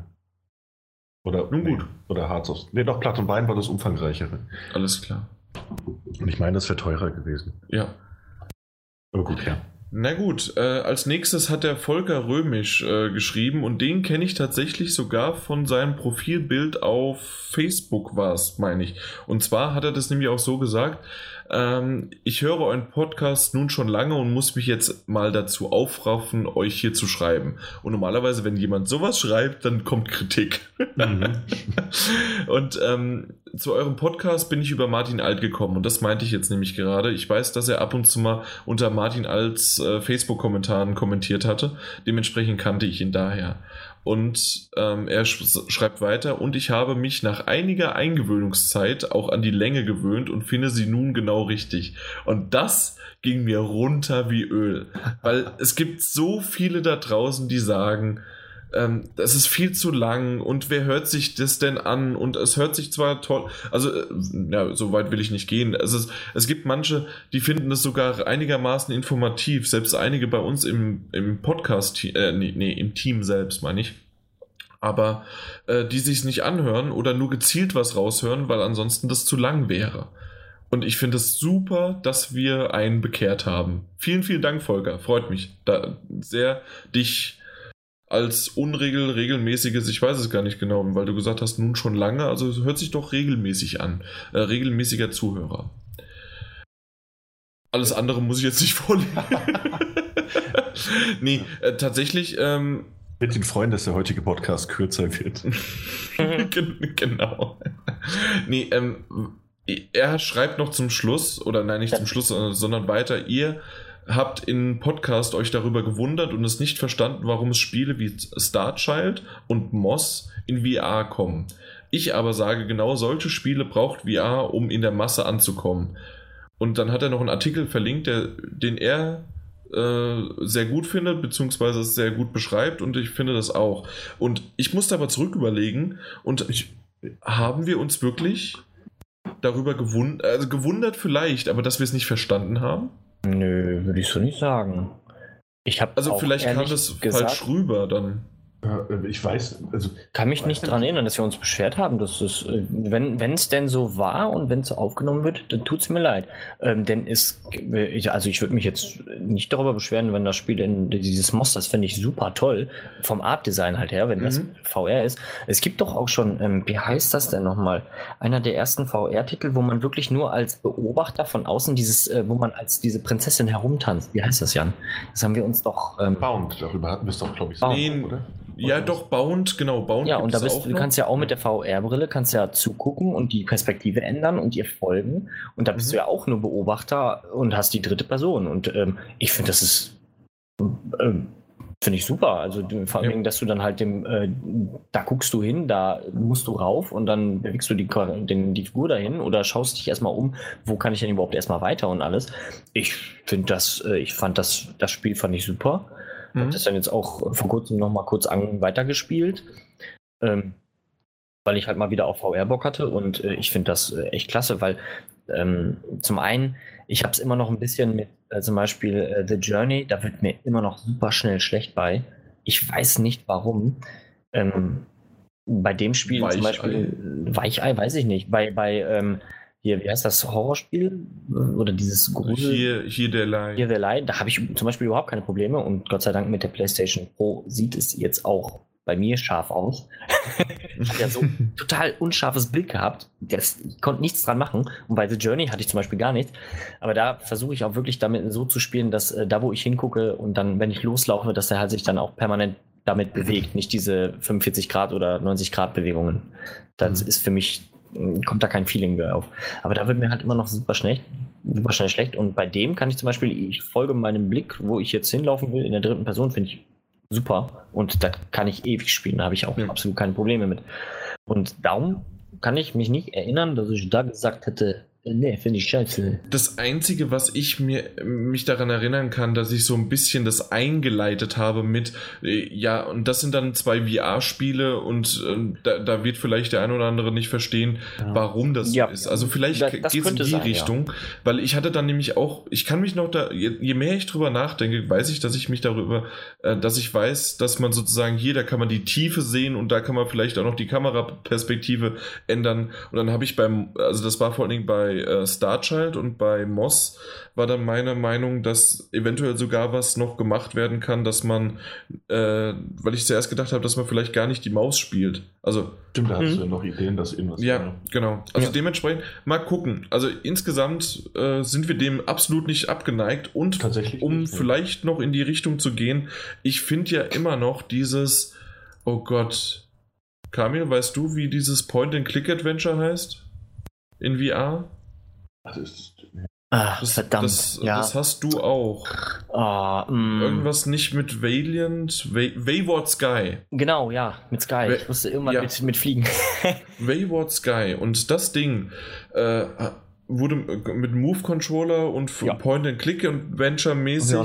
Oder, Nun gut. Nee, oder Hearts of. Nee, doch, Platt und Wein war das umfangreichere. Alles klar. Und ich meine, das wäre teurer gewesen. Ja. Aber gut, ja. Na gut, äh, als nächstes hat der Volker Römisch äh, geschrieben und den kenne ich tatsächlich sogar von seinem Profilbild auf Facebook war es, meine ich. Und zwar hat er das nämlich auch so gesagt, ähm, ich höre euren Podcast nun schon lange und muss mich jetzt mal dazu aufraffen, euch hier zu schreiben. Und normalerweise, wenn jemand sowas schreibt, dann kommt Kritik. Mhm. und ähm, zu eurem Podcast bin ich über Martin Alt gekommen und das meinte ich jetzt nämlich gerade. Ich weiß, dass er ab und zu mal unter Martin Alts äh, Facebook-Kommentaren kommentiert hatte. Dementsprechend kannte ich ihn daher. Und ähm, er sch schreibt weiter, und ich habe mich nach einiger Eingewöhnungszeit auch an die Länge gewöhnt und finde sie nun genau richtig. Und das ging mir runter wie Öl. Weil es gibt so viele da draußen, die sagen, ähm, das ist viel zu lang und wer hört sich das denn an? Und es hört sich zwar toll, also äh, ja, so weit will ich nicht gehen. Also es, es gibt manche, die finden das sogar einigermaßen informativ, selbst einige bei uns im, im Podcast, äh, nee, nee, im Team selbst, meine ich. Aber äh, die sich nicht anhören oder nur gezielt was raushören, weil ansonsten das zu lang wäre. Und ich finde es super, dass wir einen bekehrt haben. Vielen, vielen Dank, Volker. Freut mich da sehr, dich als unregel, regelmäßiges, ich weiß es gar nicht genau, weil du gesagt hast, nun schon lange, also es hört sich doch regelmäßig an. Äh, regelmäßiger Zuhörer. Alles andere muss ich jetzt nicht vorlesen. nee, äh, tatsächlich ähm, Wird ihn freuen, dass der heutige Podcast kürzer wird. genau. Nee, ähm, er schreibt noch zum Schluss, oder nein, nicht zum Schluss, sondern weiter, ihr habt in Podcast euch darüber gewundert und es nicht verstanden, warum es Spiele wie Starchild und Moss in VR kommen. Ich aber sage, genau solche Spiele braucht VR, um in der Masse anzukommen. Und dann hat er noch einen Artikel verlinkt, der, den er äh, sehr gut findet, beziehungsweise es sehr gut beschreibt und ich finde das auch. Und ich musste aber zurück überlegen und ich, haben wir uns wirklich darüber gewundert, also gewundert vielleicht, aber dass wir es nicht verstanden haben? Nö, würde ich so nicht sagen. Ich habe also vielleicht kam das falsch rüber dann. Äh, ich weiß, also. Kann mich nicht daran erinnern, dass wir uns beschwert haben, dass es, äh, wenn es denn so war und wenn es aufgenommen wird, dann tut es mir leid. Ähm, denn es, also ich würde mich jetzt nicht darüber beschweren, wenn das Spiel in dieses Moss, das finde ich super toll, vom Art-Design halt her, wenn mhm. das VR ist. Es gibt doch auch schon, ähm, wie heißt das denn nochmal? Einer der ersten VR-Titel, wo man wirklich nur als Beobachter von außen dieses, äh, wo man als diese Prinzessin herumtanzt. Wie heißt das, Jan? Das haben wir uns doch. Ähm, Bound, darüber hatten wir es doch, glaube ich, so, nee, oder? Ja, doch, Bound, genau, Bound. Ja, und da bist, du kannst ja auch mit der VR-Brille, kannst ja zugucken und die Perspektive ändern und ihr folgen. Und da bist mhm. du ja auch nur Beobachter und hast die dritte Person. Und ähm, ich finde, das ist, ähm, finde ich super. Also vor allem, ja. dass du dann halt dem, äh, da guckst du hin, da musst du rauf und dann bewegst du die, den, die Figur dahin oder schaust dich erstmal um, wo kann ich denn überhaupt erstmal weiter und alles. Ich finde das, äh, ich fand das, das Spiel fand ich super. Mhm. Habe das dann jetzt auch vor kurzem noch mal kurz an, weitergespielt, ähm, weil ich halt mal wieder auf VR Bock hatte und äh, ich finde das äh, echt klasse, weil ähm, zum einen, ich habe es immer noch ein bisschen mit äh, zum Beispiel äh, The Journey, da wird mir immer noch super schnell schlecht bei. Ich weiß nicht warum. Ähm, bei dem Spiel Weichei. zum Beispiel Weichei, weiß ich nicht. Bei, bei ähm, hier, wie heißt das, Horrorspiel? Oder dieses Grusel? Hier, hier der Lie. Hier der Lie. Da habe ich zum Beispiel überhaupt keine Probleme und Gott sei Dank mit der PlayStation Pro sieht es jetzt auch bei mir scharf aus. ich habe ja so total unscharfes Bild gehabt. Das, ich konnte nichts dran machen. Und bei The Journey hatte ich zum Beispiel gar nichts. Aber da versuche ich auch wirklich damit so zu spielen, dass äh, da, wo ich hingucke und dann, wenn ich loslaufe, dass der halt sich dann auch permanent damit bewegt. Nicht diese 45 Grad oder 90 Grad Bewegungen. Das mhm. ist für mich kommt da kein Feeling mehr auf. Aber da wird mir halt immer noch super schnell, super schnell schlecht. Und bei dem kann ich zum Beispiel, ich folge meinem Blick, wo ich jetzt hinlaufen will, in der dritten Person, finde ich super. Und da kann ich ewig spielen, da habe ich auch ja. absolut keine Probleme mit. Und darum kann ich mich nicht erinnern, dass ich da gesagt hätte, Nee, finde ich scheiße. Das Einzige, was ich mir, mich daran erinnern kann, dass ich so ein bisschen das eingeleitet habe mit, äh, ja, und das sind dann zwei VR-Spiele und äh, da, da, wird vielleicht der ein oder andere nicht verstehen, ja. warum das ja. so ist. Also vielleicht geht es in die sein, Richtung, ja. weil ich hatte dann nämlich auch, ich kann mich noch da, je, je, mehr ich drüber nachdenke, weiß ich, dass ich mich darüber, äh, dass ich weiß, dass man sozusagen hier, da kann man die Tiefe sehen und da kann man vielleicht auch noch die Kameraperspektive ändern. Und dann habe ich beim, also das war vor allen Dingen bei bei äh, Starchild und bei Moss war dann meine Meinung, dass eventuell sogar was noch gemacht werden kann, dass man, äh, weil ich zuerst gedacht habe, dass man vielleicht gar nicht die Maus spielt. Also. Stimmt, da hast du ja noch Ideen, dass irgendwas. Ja, war. genau. Also ja. dementsprechend mal gucken. Also insgesamt äh, sind wir dem absolut nicht abgeneigt und um nicht, vielleicht noch in die Richtung zu gehen, ich finde ja immer noch dieses, oh Gott, Kamil, weißt du, wie dieses Point-and-Click-Adventure heißt? In VR? Das ist. Ach, das, verdammt. Das, ja. das hast du auch. Oh, mm. Irgendwas nicht mit Valiant. Way, Wayward Sky. Genau, ja, mit Sky. Ich musste irgendwann ja. mit, mit fliegen. Wayward Sky. Und das Ding äh, wurde mit Move Controller und ja. Point and Click und Venture mäßig.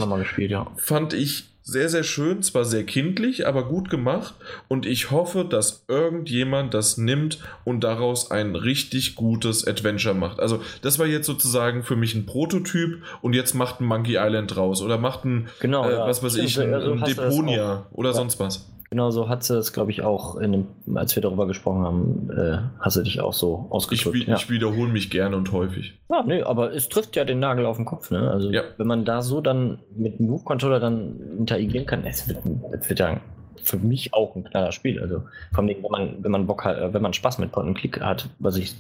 Ja. Fand ich sehr, sehr schön, zwar sehr kindlich, aber gut gemacht. Und ich hoffe, dass irgendjemand das nimmt und daraus ein richtig gutes Adventure macht. Also, das war jetzt sozusagen für mich ein Prototyp und jetzt macht ein Monkey Island raus oder macht ein, genau, äh, was weiß ich, ein, also ein Deponia oder ja. sonst was. Genau so hat sie es, glaube ich, auch, dem, als wir darüber gesprochen haben, äh, hast du dich auch so ausgedrückt. Ich, ja. ich wiederhole mich gerne und häufig. Ja, nee, aber es trifft ja den Nagel auf den Kopf. Ne? Also, ja. wenn man da so dann mit dem Move-Controller dann interagieren kann, es wird, es wird ja für mich auch ein knaller Spiel. Also, vor allem, wenn man, wenn man Bock hat, äh, wenn man Spaß mit Point Click hat, was ich,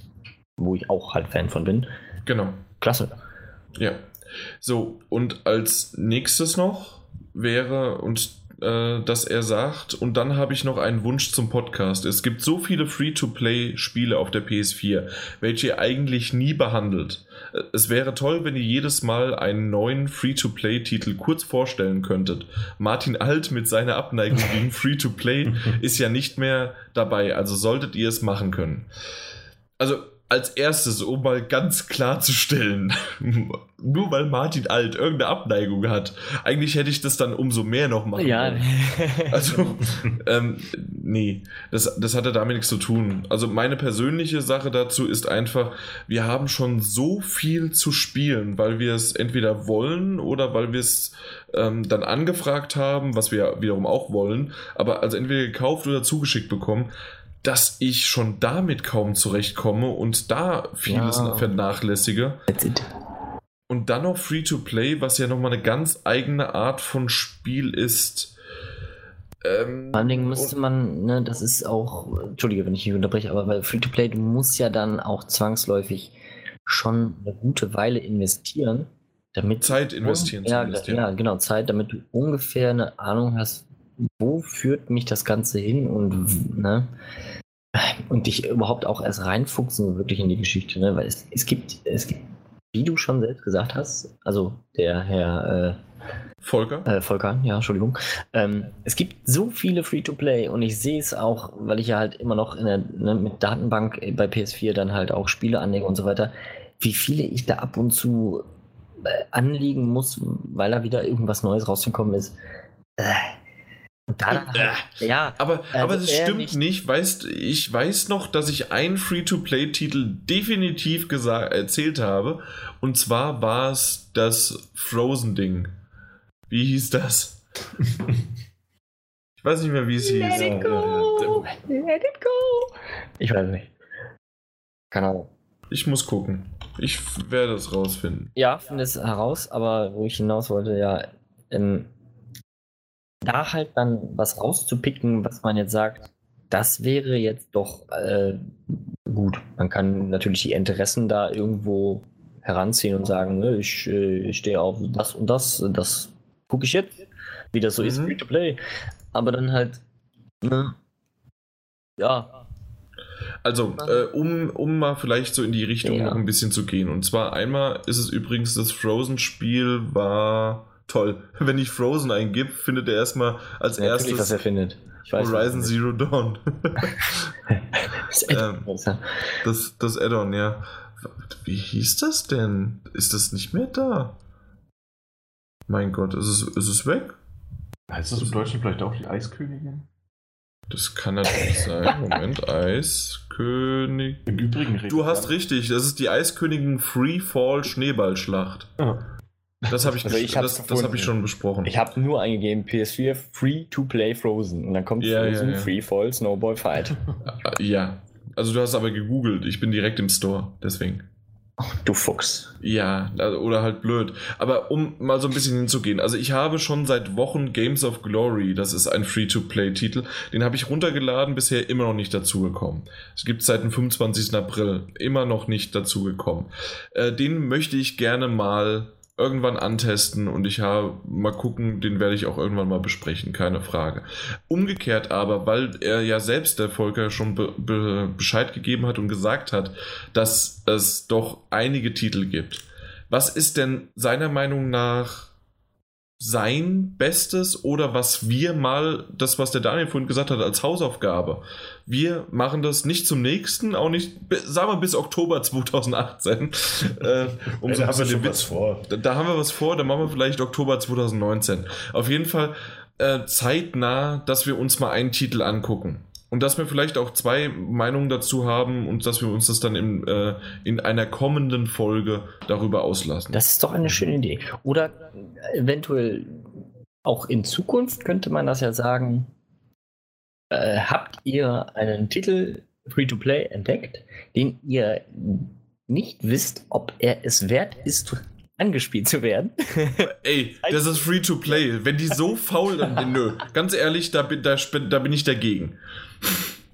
wo ich auch halt Fan von bin. Genau. Klasse. Ja. So, und als nächstes noch wäre, und äh, dass er sagt, und dann habe ich noch einen Wunsch zum Podcast. Es gibt so viele Free-to-Play-Spiele auf der PS4, welche ihr eigentlich nie behandelt. Äh, es wäre toll, wenn ihr jedes Mal einen neuen Free-to-Play-Titel kurz vorstellen könntet. Martin Alt mit seiner Abneigung gegen Free-to-Play ist ja nicht mehr dabei, also solltet ihr es machen können. Also als erstes, um mal ganz klarzustellen, nur weil Martin Alt irgendeine Abneigung hat, eigentlich hätte ich das dann umso mehr noch machen Ja. können. Also, ähm, nee, das, das hatte damit nichts zu tun. Also meine persönliche Sache dazu ist einfach, wir haben schon so viel zu spielen, weil wir es entweder wollen oder weil wir es ähm, dann angefragt haben, was wir wiederum auch wollen, aber also entweder gekauft oder zugeschickt bekommen, dass ich schon damit kaum zurechtkomme und da vieles Ja. vernachlässige. That's it. Und dann noch Free-to-Play, was ja nochmal eine ganz eigene Art von Spiel ist. Ähm, Vor allen Dingen müsste man, ne, das ist auch, entschuldige, wenn ich dich unterbreche, aber bei Free-to-Play, du musst ja dann auch zwangsläufig schon eine gute Weile investieren, damit Zeit investieren ja, zumindest, ja. ja, genau, Zeit, damit du ungefähr eine Ahnung hast, wo führt mich das Ganze hin und ne, und dich überhaupt auch erst reinfuchsen wirklich in die Geschichte, ne, weil es, es gibt, es gibt, wie du schon selbst gesagt hast, also der Herr äh, Volker? äh, Volker, ja, Entschuldigung. Ähm, es gibt so viele Free-to-Play und ich sehe es auch, weil ich ja halt immer noch der, ne, mit Datenbank bei PS4 dann halt auch Spiele anlege und so weiter, wie viele ich da ab und zu äh, anlegen muss, weil da wieder irgendwas Neues rausgekommen ist. Äh, dann halt, ja, Aber, Also aber das stimmt nicht. nicht. Weißt, ich weiß noch, dass ich einen Free-to-Play-Titel definitiv gesa- erzählt habe. Und zwar war es das Frozen-Ding. Wie hieß das? ich weiß nicht mehr, wie es hieß. Let it go! Let it go! Ich weiß nicht. Keine Ahnung. Ich muss gucken. Ich werde es rausfinden. Ja, finde es heraus, aber wo ich hinaus wollte, ja, ähm, da halt dann was rauszupicken, was man jetzt sagt, das wäre jetzt doch äh, gut. Man kann natürlich die Interessen da irgendwo heranziehen und sagen, ne, ich, äh, ich stehe auf das und das, das gucke ich jetzt, wie das so ist, Mhm. free to play. Aber dann halt, ne, ja, Also, äh, um, um mal vielleicht so in die Richtung Ja. noch ein bisschen zu gehen. Und zwar einmal ist es übrigens, das Frozen-Spiel war toll. Wenn ich Frozen eingib, findet er erstmal als was erstes er findet. Ich weiß Horizon nicht. Zero Dawn. Das echt Ähm, das das Add-on, ja. Wie hieß das denn? Ist das nicht mehr da? Mein Gott, ist es, ist es weg? Heißt das im Deutschen vielleicht auch die Eiskönigin? Das kann natürlich sein. Moment, Eiskönig. Im Übrigen Du hast richtig, das ist die Eiskönigin Free Fall Schneeballschlacht. Ja. Das habe ich, Also ich das, das hab ich schon besprochen. Ich habe nur eingegeben PS4 Free to Play Frozen und dann kommt Ja, Frozen ja, ja. Free Fall Snowball Fight. Äh, Ja. Also du hast aber gegoogelt. Ich bin direkt im Store, deswegen. Du Fuchs. Ja, oder halt blöd. Aber um mal so ein bisschen hinzugehen. Also ich habe schon seit Wochen Games of Glory, das ist ein Free-to-Play-Titel, den habe ich runtergeladen, bisher immer noch nicht dazugekommen. Es gibt seit dem 25. April immer noch nicht dazugekommen. Äh, den möchte ich gerne mal irgendwann antesten und ich habe mal gucken, den werde ich auch irgendwann mal besprechen, keine Frage. Umgekehrt aber, weil er ja selbst, der Volker, schon be be Bescheid gegeben hat und gesagt hat, dass es doch einige Titel gibt. Was ist denn seiner Meinung nach sein Bestes oder was wir mal, das was der Daniel vorhin gesagt hat, als Hausaufgabe. Wir machen das nicht zum nächsten, auch nicht, sagen wir bis Oktober 2018. äh, um ein bisschen den Witz vor. da, da haben wir was vor, dann machen wir vielleicht Oktober 2019. Auf jeden Fall äh, zeitnah, dass wir uns mal einen Titel angucken. Und dass wir vielleicht auch zwei Meinungen dazu haben und dass wir uns das dann in, äh, in einer kommenden Folge darüber auslassen. Das ist doch eine schöne Idee. Oder eventuell auch in Zukunft könnte man das ja sagen. Äh, habt ihr einen Titel Free to Play entdeckt, den ihr nicht wisst, ob er es wert ist, angespielt zu werden? Ey, das ist free to play. Wenn die so faul sind, nö. Ganz ehrlich, da bin, da, da bin ich dagegen.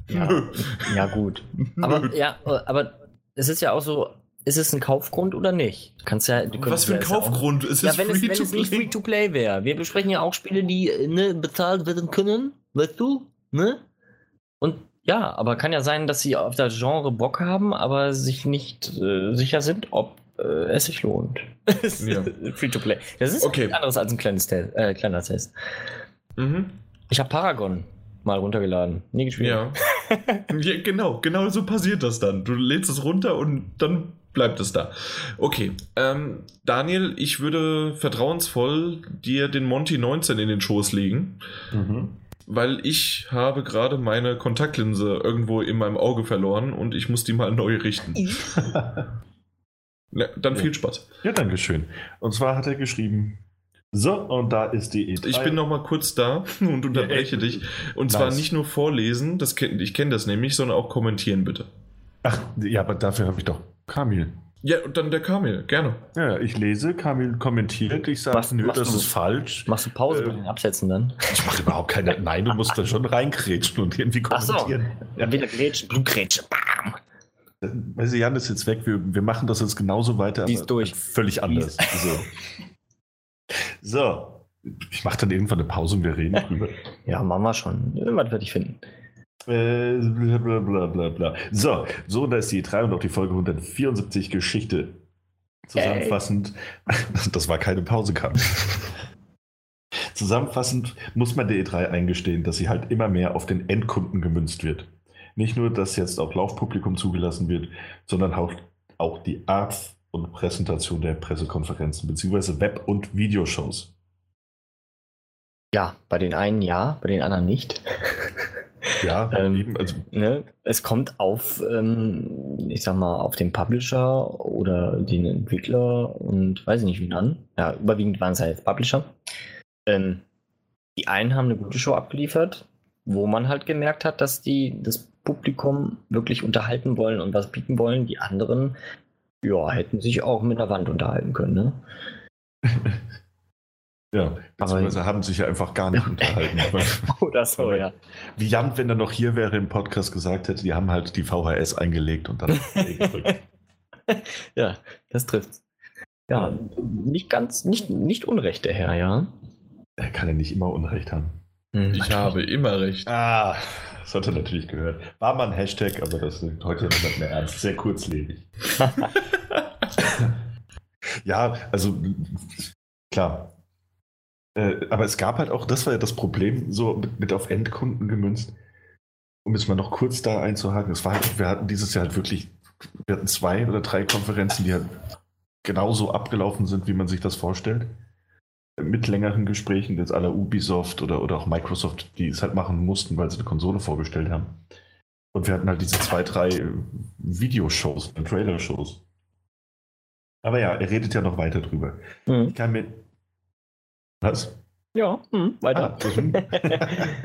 Ja, ja gut. Aber ja, aber es ist ja auch so, ist es ein Kaufgrund oder nicht? Du kannst ja, du Was für ein Kaufgrund? Es ist ja, wenn, es, wenn es nicht free to play wäre. Wir besprechen ja auch Spiele, die ne, bezahlt werden können, weißt du? Ne? Und ja, aber kann ja sein, dass sie auf das Genre Bock haben, aber sich nicht äh, sicher sind, ob äh, es sich lohnt. ja. Free to play. Das ist okay. anderes als ein kleines Test, äh, kleiner Test. Mhm. Ich habe Paragon mal runtergeladen. Nie gespielt. Ja. ja. Genau, genau so passiert das dann. Du lädst es runter und dann bleibt es da. Okay, ähm, Daniel, ich würde vertrauensvoll dir den Monty 19 in den Schoß legen. Mhm. Weil ich habe gerade meine Kontaktlinse irgendwo in meinem Auge verloren und ich muss die mal neu richten. ja, dann viel Spaß. Ja, danke schön. Und zwar hat er geschrieben, so, und da ist die E3. Ich bin noch mal kurz da und unterbreche ja, dich. Und nice. zwar nicht nur vorlesen, das kenn, ich kenne das nämlich, sondern auch kommentieren, bitte. Ach, ja, aber dafür habe ich doch Kamil. Ja, und dann der Kamil, gerne. Ja, ich lese, Kamil kommentiert, ich sage, nö, das du, ist falsch. Machst du Pause äh, bei den Absätzen dann? Ich mache überhaupt keine, nein, du musst da schon reingrätschen und irgendwie kommentieren. Ach so, ja. wieder grätschen, du grätschen, bam. Weißt du, Jan ist jetzt weg, wir, wir machen das jetzt genauso weiter, Die ist durch. völlig anders. So. So, ich mache dann irgendwann eine Pause und wir reden drüber. Ja, machen wir schon. Irgendwas werde ich finden. Äh, bla, bla, bla, bla, So, so, da ist die E3 und auch die Folge 174 Geschichte. Zusammenfassend, Ey. das war keine Pause, kam. Zusammenfassend muss man der E3 eingestehen, dass sie halt immer mehr auf den Endkunden gemünzt wird. Nicht nur, dass jetzt auch Laufpublikum zugelassen wird, sondern auch, auch die Art und Präsentation der Pressekonferenzen, beziehungsweise Web- und Videoshows. Ja, bei den einen ja, bei den anderen nicht. Ja, ähm, eben, also ne, es kommt auf, ähm, ich sag mal, auf den Publisher oder den Entwickler und weiß ich nicht wie an. Ja, überwiegend waren es halt Publisher. Ähm, die einen haben eine gute Show abgeliefert, wo man halt gemerkt hat, dass die das Publikum wirklich unterhalten wollen und was bieten wollen. Die anderen ja, hätten sich auch mit der Wand unterhalten können, ne? ja, beziehungsweise Aber, haben sich ja einfach gar nicht unterhalten. Oder so, ja. Wie Jan, wenn er noch hier wäre im Podcast gesagt hätte, die haben halt die VHS eingelegt und dann Ja, das trifft. Ja, nicht ganz, nicht, nicht Unrecht, der Herr, ja. Er kann ja nicht immer Unrecht haben. Hm. Ich habe immer recht. Ah, das hat er natürlich gehört. War mal ein Hashtag, aber das ist heute nicht mehr ernst. Sehr kurzlebig. ja, also klar. Äh, aber es gab halt auch, das war ja das Problem, so mit, mit auf Endkunden gemünzt. Um jetzt mal noch kurz da einzuhaken, es war halt, wir hatten dieses Jahr halt wirklich, wir hatten zwei oder drei Konferenzen, die halt genauso abgelaufen sind, wie man sich das vorstellt mit längeren Gesprächen, jetzt aller Ubisoft oder, oder auch Microsoft, die es halt machen mussten, weil sie eine Konsole vorgestellt haben. Und wir hatten halt diese zwei, drei Videoshows, Trailer-Shows. Aber ja, er redet ja noch weiter drüber. Mhm. Ich kann mir. Was? Ja, mh, weiter. Ah,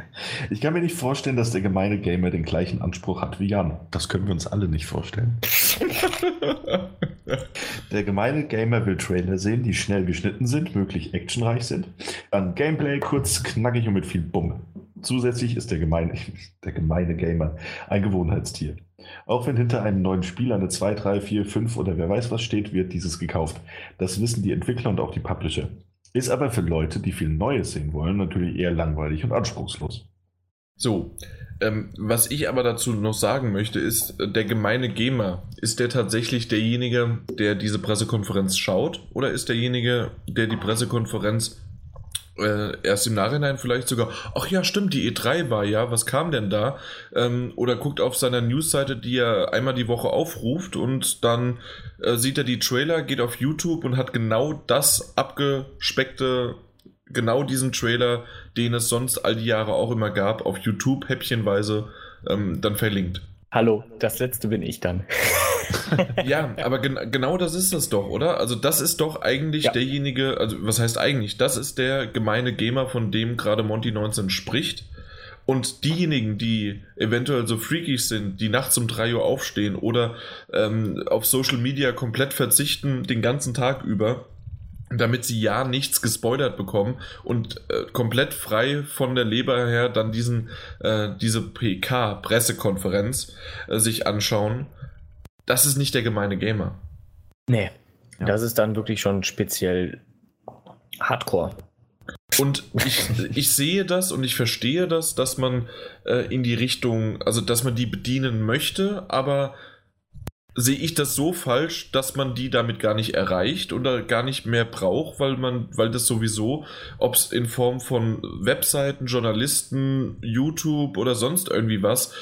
ich kann mir nicht vorstellen, dass der gemeine Gamer den gleichen Anspruch hat wie Jan. Das können wir uns alle nicht vorstellen. der gemeine Gamer will Trailer sehen, die schnell geschnitten sind, möglich actionreich sind. Dann Gameplay kurz, knackig und mit viel Bumme. Zusätzlich ist der gemeine, der gemeine Gamer ein Gewohnheitstier. Auch wenn hinter einem neuen Spiel eine 2, 3, 4, 5 oder wer weiß was steht, wird dieses gekauft. Das wissen die Entwickler und auch die Publisher. Ist aber für Leute, die viel Neues sehen wollen, natürlich eher langweilig und anspruchslos. So, ähm, was ich aber dazu noch sagen möchte, ist, der gemeine Gamer, ist der tatsächlich derjenige, der diese Pressekonferenz schaut oder ist derjenige, der die Pressekonferenz äh, erst im Nachhinein vielleicht sogar, ach ja, stimmt, die E3 war ja, was kam denn da? Ähm, oder guckt auf seiner Newsseite, die er einmal die Woche aufruft und dann äh, sieht er die Trailer, geht auf YouTube und hat genau das abgespeckte, genau diesen Trailer, den es sonst all die Jahre auch immer gab, auf YouTube häppchenweise ähm, dann verlinkt. Hallo, das letzte bin ich dann. ja, aber gen genau das ist es doch, oder? Also das ist doch eigentlich ja. derjenige, also was heißt eigentlich? Das ist der gemeine Gamer, von dem gerade Monty 19 spricht. Und diejenigen, die eventuell so freakig sind, die nachts um 3 Uhr aufstehen oder ähm, auf Social Media komplett verzichten den ganzen Tag über, damit sie ja nichts gespoilert bekommen und äh, komplett frei von der Leber her dann diesen, äh, diese PK, Pressekonferenz, äh, sich anschauen. Das ist nicht der gemeine Gamer. Nee. Ja. Das ist dann wirklich schon speziell Hardcore. Und ich, ich sehe das und ich verstehe das, dass man äh, in die Richtung, also dass man die bedienen möchte, aber sehe ich das so falsch, dass man die damit gar nicht erreicht oder gar nicht mehr braucht, weil man, weil das sowieso, ob es in Form von Webseiten, Journalisten, YouTube oder sonst irgendwie was,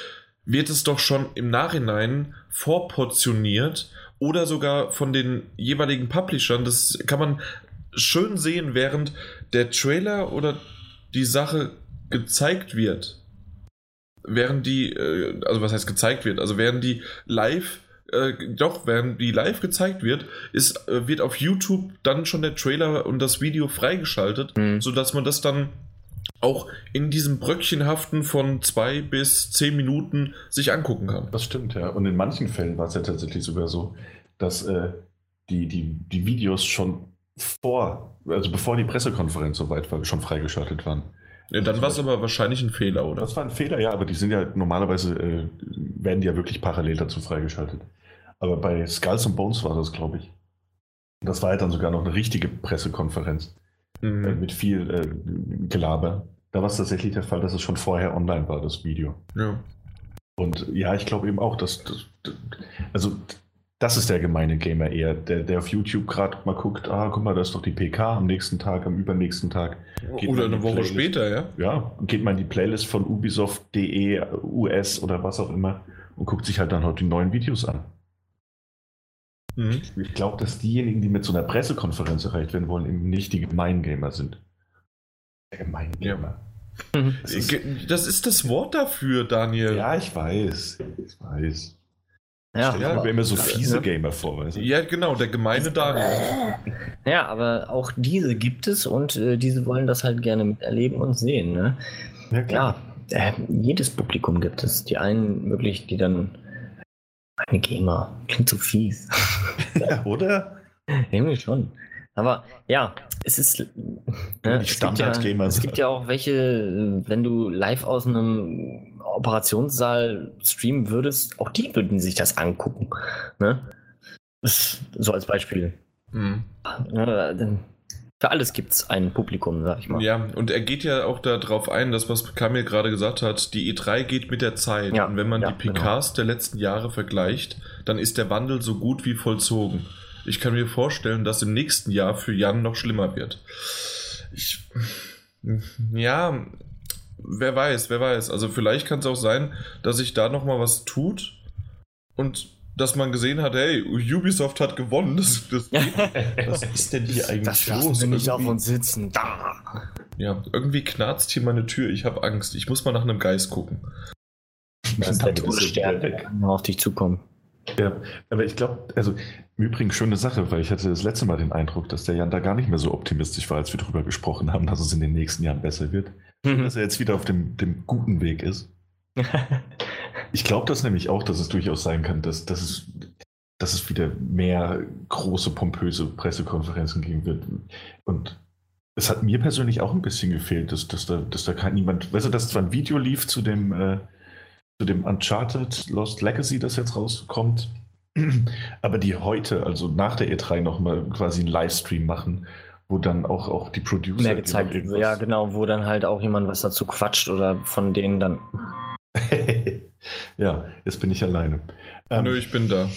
wird es doch schon im Nachhinein vorportioniert oder sogar von den jeweiligen Publishern. Das kann man schön sehen, während der Trailer oder die Sache gezeigt wird. Während die, äh, also was heißt gezeigt wird, also während die live äh, doch, während die live gezeigt wird, ist, äh, wird auf YouTube dann schon der Trailer und das Video freigeschaltet, mhm. sodass man das dann auch in diesem Bröckchenhaften von zwei bis zehn Minuten sich angucken kann. Das stimmt, ja. Und in manchen Fällen war es ja tatsächlich sogar so, dass äh, die, die, die Videos schon vor, also bevor die Pressekonferenz soweit war, schon freigeschaltet waren. Ja, dann war es aber wahrscheinlich ein Fehler, oder? Das war ein Fehler, ja, aber die sind ja normalerweise, äh, werden die ja wirklich parallel dazu freigeschaltet. Aber bei Skulls and Bones war das, glaube ich. Das war halt dann sogar noch eine richtige Pressekonferenz mhm. äh, mit viel äh, Gelaber. Da war es tatsächlich der Fall, dass es schon vorher online war, das Video. Ja. Und ja, ich glaube eben auch, dass, dass, also das ist der gemeine Gamer eher, der, der auf YouTube gerade mal guckt, ah, guck mal, da ist doch die PK am nächsten Tag, am übernächsten Tag. Oder eine Woche Playlist, später, ja? Ja, geht mal in die Playlist von Ubisoft.de, US oder was auch immer und guckt sich halt dann heute die neuen Videos an. Mhm. Ich glaube, dass diejenigen, die mit so einer Pressekonferenz erreicht werden wollen, eben nicht die Gemeingamer sind. Der Gemeingamer. Ja. Mhm. Das, ist, das ist das Wort dafür, Daniel. Ja, ich weiß. Ich weiß. Ja, Stell dir immer so fiese Gamer vor. Weißt du? Ja, genau, der gemeine Daniel. Ja, aber auch diese gibt es und äh, diese wollen das halt gerne miterleben und sehen. Ne? Ja, klar. Ja, äh, jedes Publikum gibt es. Die einen wirklich, die dann. Eine Gamer. Klingt so fies. Ja, oder? Irgendwie schon. Aber ja, es ist. Ne, es, gibt ja, es gibt ja auch welche, wenn du live aus einem Operationssaal streamen würdest, auch die würden sich das angucken. Ne? So als Beispiel. Mhm. Für alles gibt es ein Publikum, sag ich mal. Ja, und er geht ja auch darauf ein, dass was Kamil gerade gesagt hat, die E3 geht mit der Zeit. Ja, und wenn man ja, die PKs genau. der letzten Jahre vergleicht, dann ist der Wandel so gut wie vollzogen. Ich kann mir vorstellen, dass im nächsten Jahr für Jan noch schlimmer wird. Ich. Ja, wer weiß, wer weiß. Also vielleicht kann es auch sein, dass sich da nochmal was tut und dass man gesehen hat, hey, Ubisoft hat gewonnen. Das, das, was ist denn hier eigentlich das los? Wir nicht auf uns sitzen. Da. Ja, irgendwie knarzt hier meine Tür. Ich habe Angst. Ich muss mal nach einem Geist gucken. Das ist der Todesstern auf dich zukommen. Ja, aber ich glaube, also im Übrigen schöne Sache, weil ich hatte das letzte Mal den Eindruck, dass der Jan da gar nicht mehr so optimistisch war, als wir darüber gesprochen haben, dass es in den nächsten Jahren besser wird. Mhm. Dass er jetzt wieder auf dem, dem guten Weg ist. ich glaube das nämlich auch, dass es durchaus sein kann, dass, dass, es, dass es wieder mehr große, pompöse Pressekonferenzen geben wird. Und es hat mir persönlich auch ein bisschen gefehlt, dass, dass, da, dass da kein niemand, weißt du, dass zwar ein Video lief zu dem, äh, zu dem Uncharted Lost Legacy, das jetzt rauskommt, aber die heute, also nach der E3, nochmal quasi einen Livestream machen, wo dann auch, auch die Producer. Mehr gezeigt. Ja, genau, wo dann halt auch jemand was dazu quatscht oder von denen dann. ja, jetzt bin ich alleine. Ähm, Nö, ich bin da.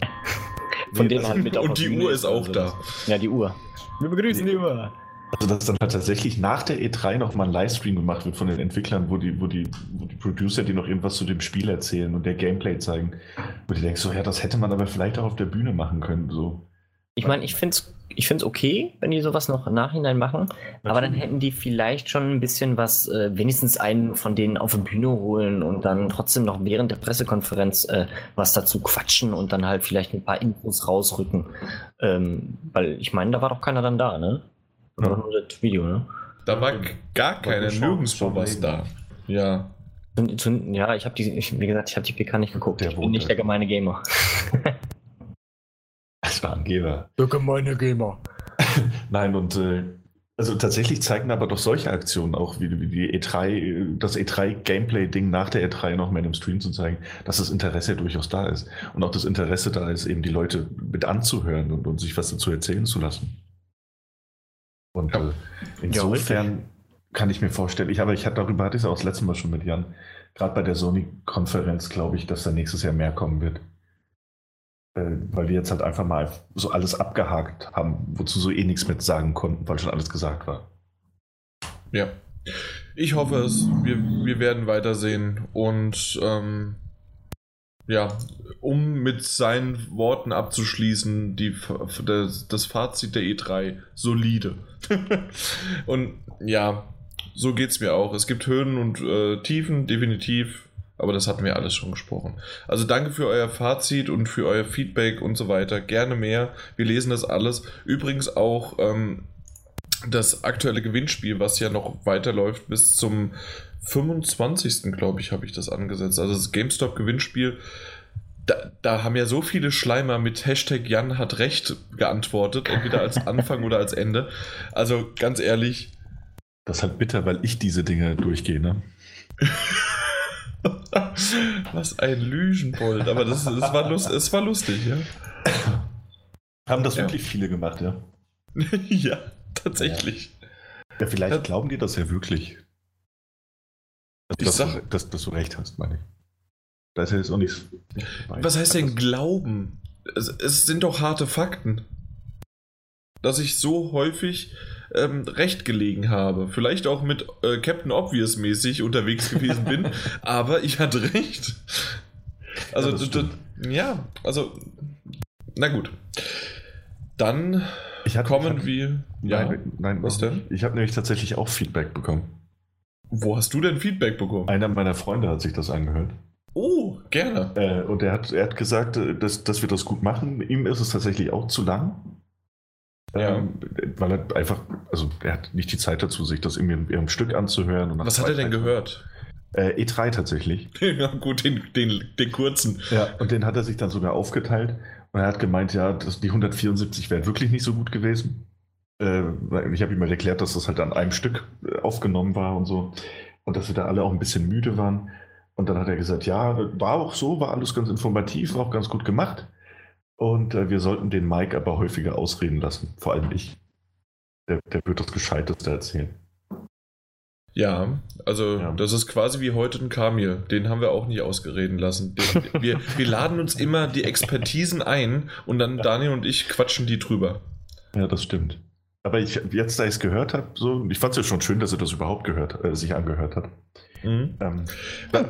von denen halt mit Und die Uhr ist auch also da. Ja, die Uhr. Wir begrüßen die Uhr. Also, dass dann halt tatsächlich nach der E3 nochmal ein Livestream gemacht wird von den Entwicklern, wo die, wo die, wo die Producer, die noch irgendwas zu dem Spiel erzählen und der Gameplay zeigen, wo du denkst, so, ja, das hätte man aber vielleicht auch auf der Bühne machen können. So. Ich meine, ich finde es ich find's okay, wenn die sowas noch im Nachhinein machen, Natürlich. aber dann hätten die vielleicht schon ein bisschen was, äh, wenigstens einen von denen auf die Bühne holen und dann trotzdem noch während der Pressekonferenz äh, was dazu quatschen und dann halt vielleicht ein paar Infos rausrücken. Ähm, weil ich meine, da war doch keiner dann da, ne? Oder nur das Video, ne? Da war gar keiner, nirgendwo was da. Ja. Ja, ich habe die, ich, wie gesagt, ich habe die PK nicht geguckt. Der ich bin nicht der gemeine Gamer. das war ein Geber. Der gemeine Gamer. Nein, und äh, Also tatsächlich zeigen aber doch solche Aktionen auch, wie, wie die E3, das E3-Gameplay-Ding nach der E3 noch mehr im Stream zu zeigen, dass das Interesse durchaus da ist. Und auch das Interesse da ist, eben die Leute mit anzuhören und, und sich was dazu erzählen zu lassen. Und ja. äh, insofern ja, kann ich mir vorstellen, ich, aber ich hatte darüber hatte ich es auch das letzte Mal schon mit Jan, gerade bei der Sony-Konferenz glaube ich, dass da nächstes Jahr mehr kommen wird. Äh, weil die jetzt halt einfach mal so alles abgehakt haben, wozu so eh nichts mehr sagen konnten, weil schon alles gesagt war. Ja. Ich hoffe es. Wir, wir werden weitersehen. Und ähm, ja, um mit seinen Worten abzuschließen, die, das, Fazit der E3 solide. und ja, so geht es mir auch. Es gibt Höhen und äh, Tiefen, definitiv. Aber das hatten wir alles schon gesprochen. Also danke für euer Fazit und für euer Feedback und so weiter. Gerne mehr. Wir lesen das alles. Übrigens auch ähm, das aktuelle Gewinnspiel, was ja noch weiterläuft bis zum 25. glaube ich, habe ich das angesetzt. Also das GameStop-Gewinnspiel. Da, da, haben ja so viele Schleimer mit Hashtag Jan hat recht geantwortet, entweder als Anfang oder als Ende. Also ganz ehrlich. Das ist halt bitter, weil ich diese Dinge durchgehe, ne? Was ein Lügenbold. Aber das, das war lust, es war lustig, ja. Haben das ja. wirklich viele gemacht, ja? ja, tatsächlich. Ja, vielleicht ja. glauben die das ja wirklich. Dass, ich sag, du, dass, dass, du recht hast, meine ich. Da ist ja jetzt auch nichts. Was heißt denn glauben? Es, es sind doch harte Fakten. Dass ich so häufig ähm, recht gelegen habe. Vielleicht auch mit äh, Captain Obvious mäßig unterwegs gewesen bin, aber ich hatte recht. Also, ja, ja, also, na gut. Dann hatte, kommen wir. Ja, nein, nein, was denn? Ich habe nämlich tatsächlich auch Feedback bekommen. Wo hast du denn Feedback bekommen? Einer meiner Freunde hat sich das angehört. Oh, gerne. Äh, und er hat, er hat gesagt, äh, dass, dass wir das gut machen. Ihm ist es tatsächlich auch zu lang. Ja. Ähm, weil er einfach, also er hat nicht die Zeit dazu, sich das in ihrem Stück anzuhören. Was hat er denn gehört? Äh, E3 tatsächlich. ja, gut, den, den, den kurzen. Ja, und den hat er sich dann sogar aufgeteilt. Und er hat gemeint, ja, das, die 174 wären wirklich nicht so gut gewesen. Äh, ich habe ihm mal erklärt, dass das halt an einem Stück äh, aufgenommen war und so. Und dass wir da alle auch ein bisschen müde waren. Und dann hat er gesagt, ja, war auch so, war alles ganz informativ, war auch ganz gut gemacht. Und äh, wir sollten den Mike aber häufiger ausreden lassen. Vor allem ich. Der, der wird das Gescheiteste erzählen. Ja, also ja. das ist quasi wie heute ein Kamil. Den haben wir auch nicht ausgereden lassen. Den, wir, wir laden uns immer die Expertisen ein und dann Daniel und ich quatschen die drüber. Ja, das stimmt. Aber ich, jetzt, da ich es gehört habe, so, ich fand es ja schon schön, dass er das überhaupt gehört, äh, sich angehört hat. Mhm. Ähm,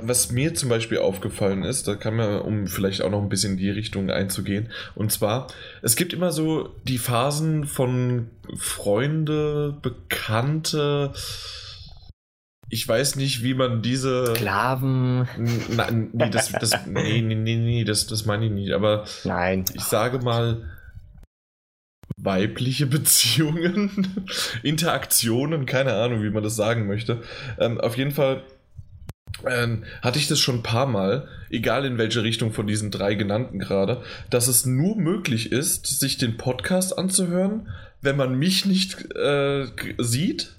Was mir zum Beispiel aufgefallen ist, da kann man, um vielleicht auch noch ein bisschen in die Richtung einzugehen, und zwar, es gibt immer so die Phasen von Freunde, Bekannte, ich weiß nicht, wie man diese. Sklaven. Nein, nee, das, das, nee, nee, nee, nee, das, das meine ich nicht. Aber Nein. ich sage mal, weibliche Beziehungen, Interaktionen, keine Ahnung, wie man das sagen möchte. Ähm, auf jeden Fall ähm, hatte ich das schon ein paar Mal, egal in welche Richtung von diesen drei genannten gerade, dass es nur möglich ist, sich den Podcast anzuhören, wenn man mich nicht äh, sieht.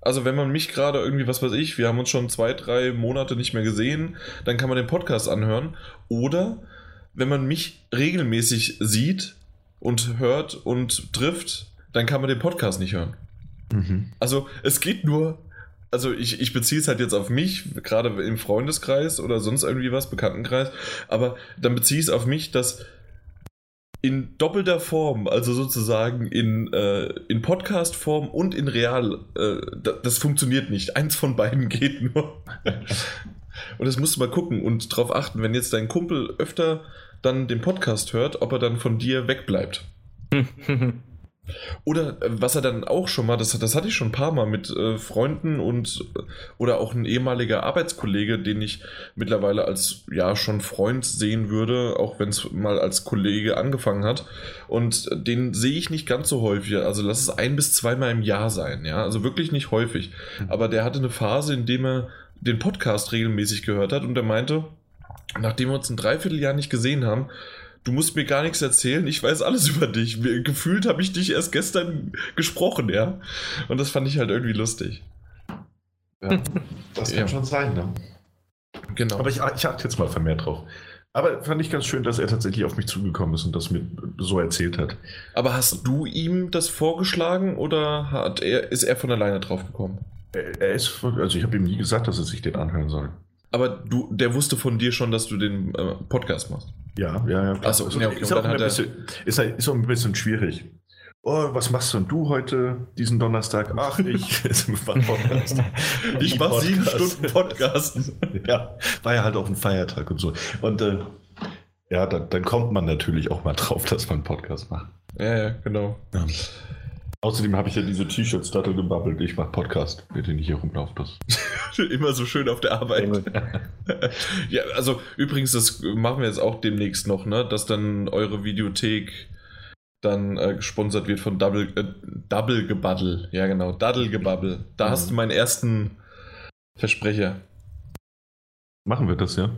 Also wenn man mich gerade irgendwie, was weiß ich, wir haben uns schon zwei, drei Monate nicht mehr gesehen, dann kann man den Podcast anhören. Oder wenn man mich regelmäßig sieht und hört und trifft, dann kann man den Podcast nicht hören. Mhm. Also es geht nur also ich, ich beziehe es halt jetzt auf mich, gerade im Freundeskreis oder sonst irgendwie was, Bekanntenkreis, aber dann beziehe ich es auf mich, dass in doppelter Form, also sozusagen in, äh, in Podcast-Form und in Real, äh, das, das funktioniert nicht. Eins von beiden geht nur. und das musst du mal gucken und darauf achten, wenn jetzt dein Kumpel öfter dann den Podcast hört, ob er dann von dir wegbleibt. Oder äh, was er dann auch schon mal, das, das hatte ich schon ein paar Mal mit äh, Freunden und oder auch ein ehemaliger Arbeitskollege, den ich mittlerweile als ja schon Freund sehen würde, auch wenn es mal als Kollege angefangen hat. Und den sehe ich nicht ganz so häufig. Also lass es ein bis zweimal im Jahr sein, ja. Also wirklich nicht häufig. Mhm. Aber der hatte eine Phase, in dem er den Podcast regelmäßig gehört hat und er meinte, nachdem wir uns ein Dreivierteljahr nicht gesehen haben, du musst mir gar nichts erzählen, ich weiß alles über dich. Gefühlt habe ich dich erst gestern gesprochen, ja. Und das fand ich halt irgendwie lustig. Ja, das kann Ja. schon sein, ne? Genau. Aber ich, ich achte jetzt mal vermehrt drauf. Aber fand ich ganz schön, dass er tatsächlich auf mich zugekommen ist und das mir so erzählt hat. Aber hast du ihm das vorgeschlagen oder hat er, ist er von alleine drauf gekommen? Er, er ist, also ich habe ihm nie gesagt, dass er sich den anhören soll. Aber du, der wusste von dir schon, dass du den äh, Podcast machst. Ja, ja, ja. Ach so, Also, ja, okay, ist, auch ein bisschen, ist, ist auch ein bisschen schwierig. Oh, was machst denn du heute, diesen Donnerstag? Ach, ich. Ich mach sieben. Stunden Podcast. ja, war ja halt auch ein Feiertag und so. Und äh, ja, dann, dann kommt man natürlich auch mal drauf, dass man einen Podcast macht. ja, ja, genau. Ja. Außerdem habe ich ja diese T-Shirts da drin gebabbelt. Ich mache Podcast, mit denen ich hier rumlaufe. Das. Immer so schön auf der Arbeit. Ja, also übrigens, das machen wir jetzt auch demnächst noch, ne? Dass dann eure Videothek dann äh, gesponsert wird von Double, äh, Double Gebaddel. Ja, genau, Daddle Gebabbel. Da hast du meinen ersten Versprecher. Machen wir das, ja?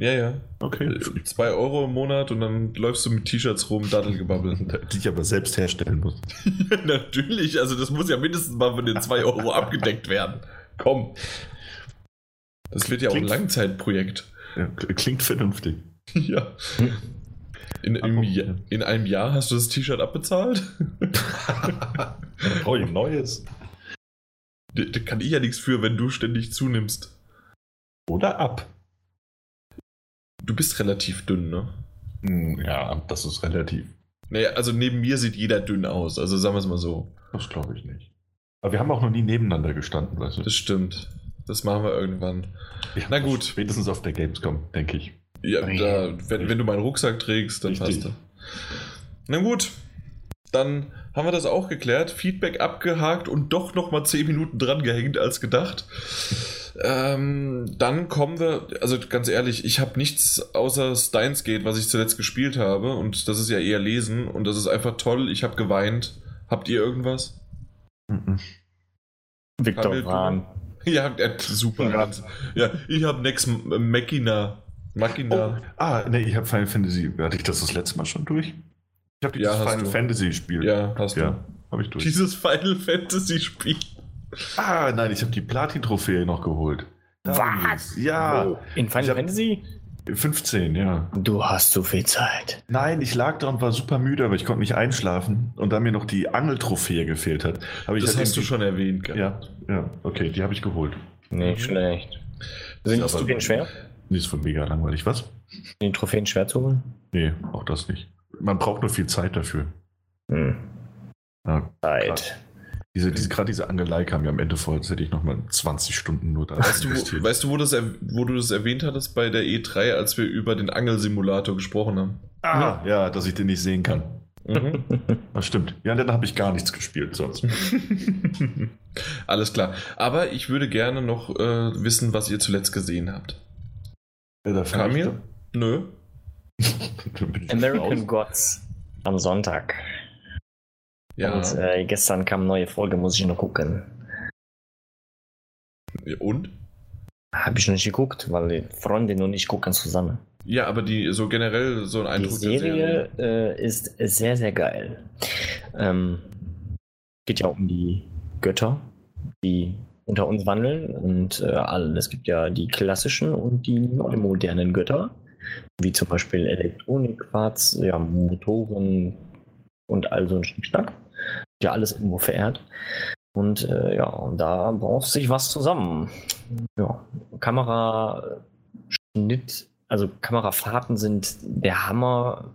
Ja, ja. Okay. Zwei Euro im Monat und dann läufst du mit T-Shirts rum, Daddle Gebabbel. Die ich aber selbst herstellen muss. Natürlich, also das muss ja mindestens mal von den zwei Euro abgedeckt werden. Komm. Das wird ja auch ein Klingt- Langzeitprojekt. Ja, klingt vernünftig. Ja. In, Ja- in einem Jahr hast du das T-Shirt abbezahlt? Ein neues. Da da kann ich ja nichts für, wenn du ständig zunimmst. Oder ab. Du bist relativ dünn, ne? Hm, Ja, das ist relativ. Naja, also neben mir sieht jeder dünn aus, also sagen wir es mal so. Das glaube ich nicht. Aber wir haben auch noch nie nebeneinander gestanden, weißt du? Das stimmt. Das machen wir irgendwann. Ja, na gut. Spätestens auf der Gamescom, denke ich. Ja, da, wenn, wenn du meinen Rucksack trägst, dann Richtig. passt das. Na gut, dann haben wir das auch geklärt. Feedback abgehakt und doch nochmal 10 Minuten dran gehängt als gedacht. Ähm, dann kommen wir, also ganz ehrlich, ich habe nichts außer Steins Gate, was ich zuletzt gespielt habe. Und das ist ja eher Lesen und das ist einfach toll. Ich habe geweint. Habt ihr irgendwas? Mhm. Victor Kamil, du? Wahn. Ja, super. Ja. Ja, ich habe Next Machina. Oh, Machina. ah, nee, ich habe Final Fantasy. Hatte ich das das letzte Mal schon durch? Ich habe Ja, dieses hast Final du. Fantasy Spiel. Ja, hast du. Ja, habe ich durch. Dieses Final Fantasy Spiel. Ah, nein, ich habe die Platin-Trophäe noch geholt. Was? Ja, In Final Ich hab- Fantasy? 15, ja. Du hast so viel Zeit. Nein, ich lag da und war super müde, aber ich konnte nicht einschlafen. Und da mir noch die Angeltrophäe gefehlt hat, habe ich Das halt hast du schon erwähnt, gell? Ja, ja, okay, die habe ich geholt. Nicht Mhm. schlecht. Sind die aber- Trophäen schwer? Die ist von mega langweilig. Was? Sind die Trophäen schwer zu holen? Nee, auch das nicht. Man braucht nur viel Zeit dafür. Hm. Ja, Zeit. diese, diese, gerade diese Angelei kam ja am Ende vor, als hätte ich nochmal 20 Stunden nur da Weißt du, weißt du wo, das, wo du das erwähnt hattest bei der E3, als wir über den Angelsimulator gesprochen haben? ah, ja, dass ich den nicht sehen kann. Mhm. Das stimmt. Ja, dann habe ich gar nichts gespielt sonst. Alles klar. Aber ich würde gerne noch äh, wissen, was ihr zuletzt gesehen habt. Ja, da fang ich Kamil? Nö. American. Gods am Sonntag. Ja. Und äh, gestern kam eine neue Folge, muss ich noch gucken. Und? Habe ich noch nicht geguckt, weil die Freundin und ich gucken zusammen. Ja, aber die so generell so ein Die Eindruck der Serie äh, ist sehr, sehr geil. Ähm, geht ja um die Götter, die unter uns wandeln. Und äh, alle, es gibt ja die klassischen und die modernen Götter, wie zum Beispiel Elektronik, Quarz, ja, Motoren und all so ein Schnickschnack. Ja, alles irgendwo verehrt. Und äh, ja, und da braucht sich was zusammen. Ja, Kamera, Schnitt, also Kamerafahrten sind der Hammer.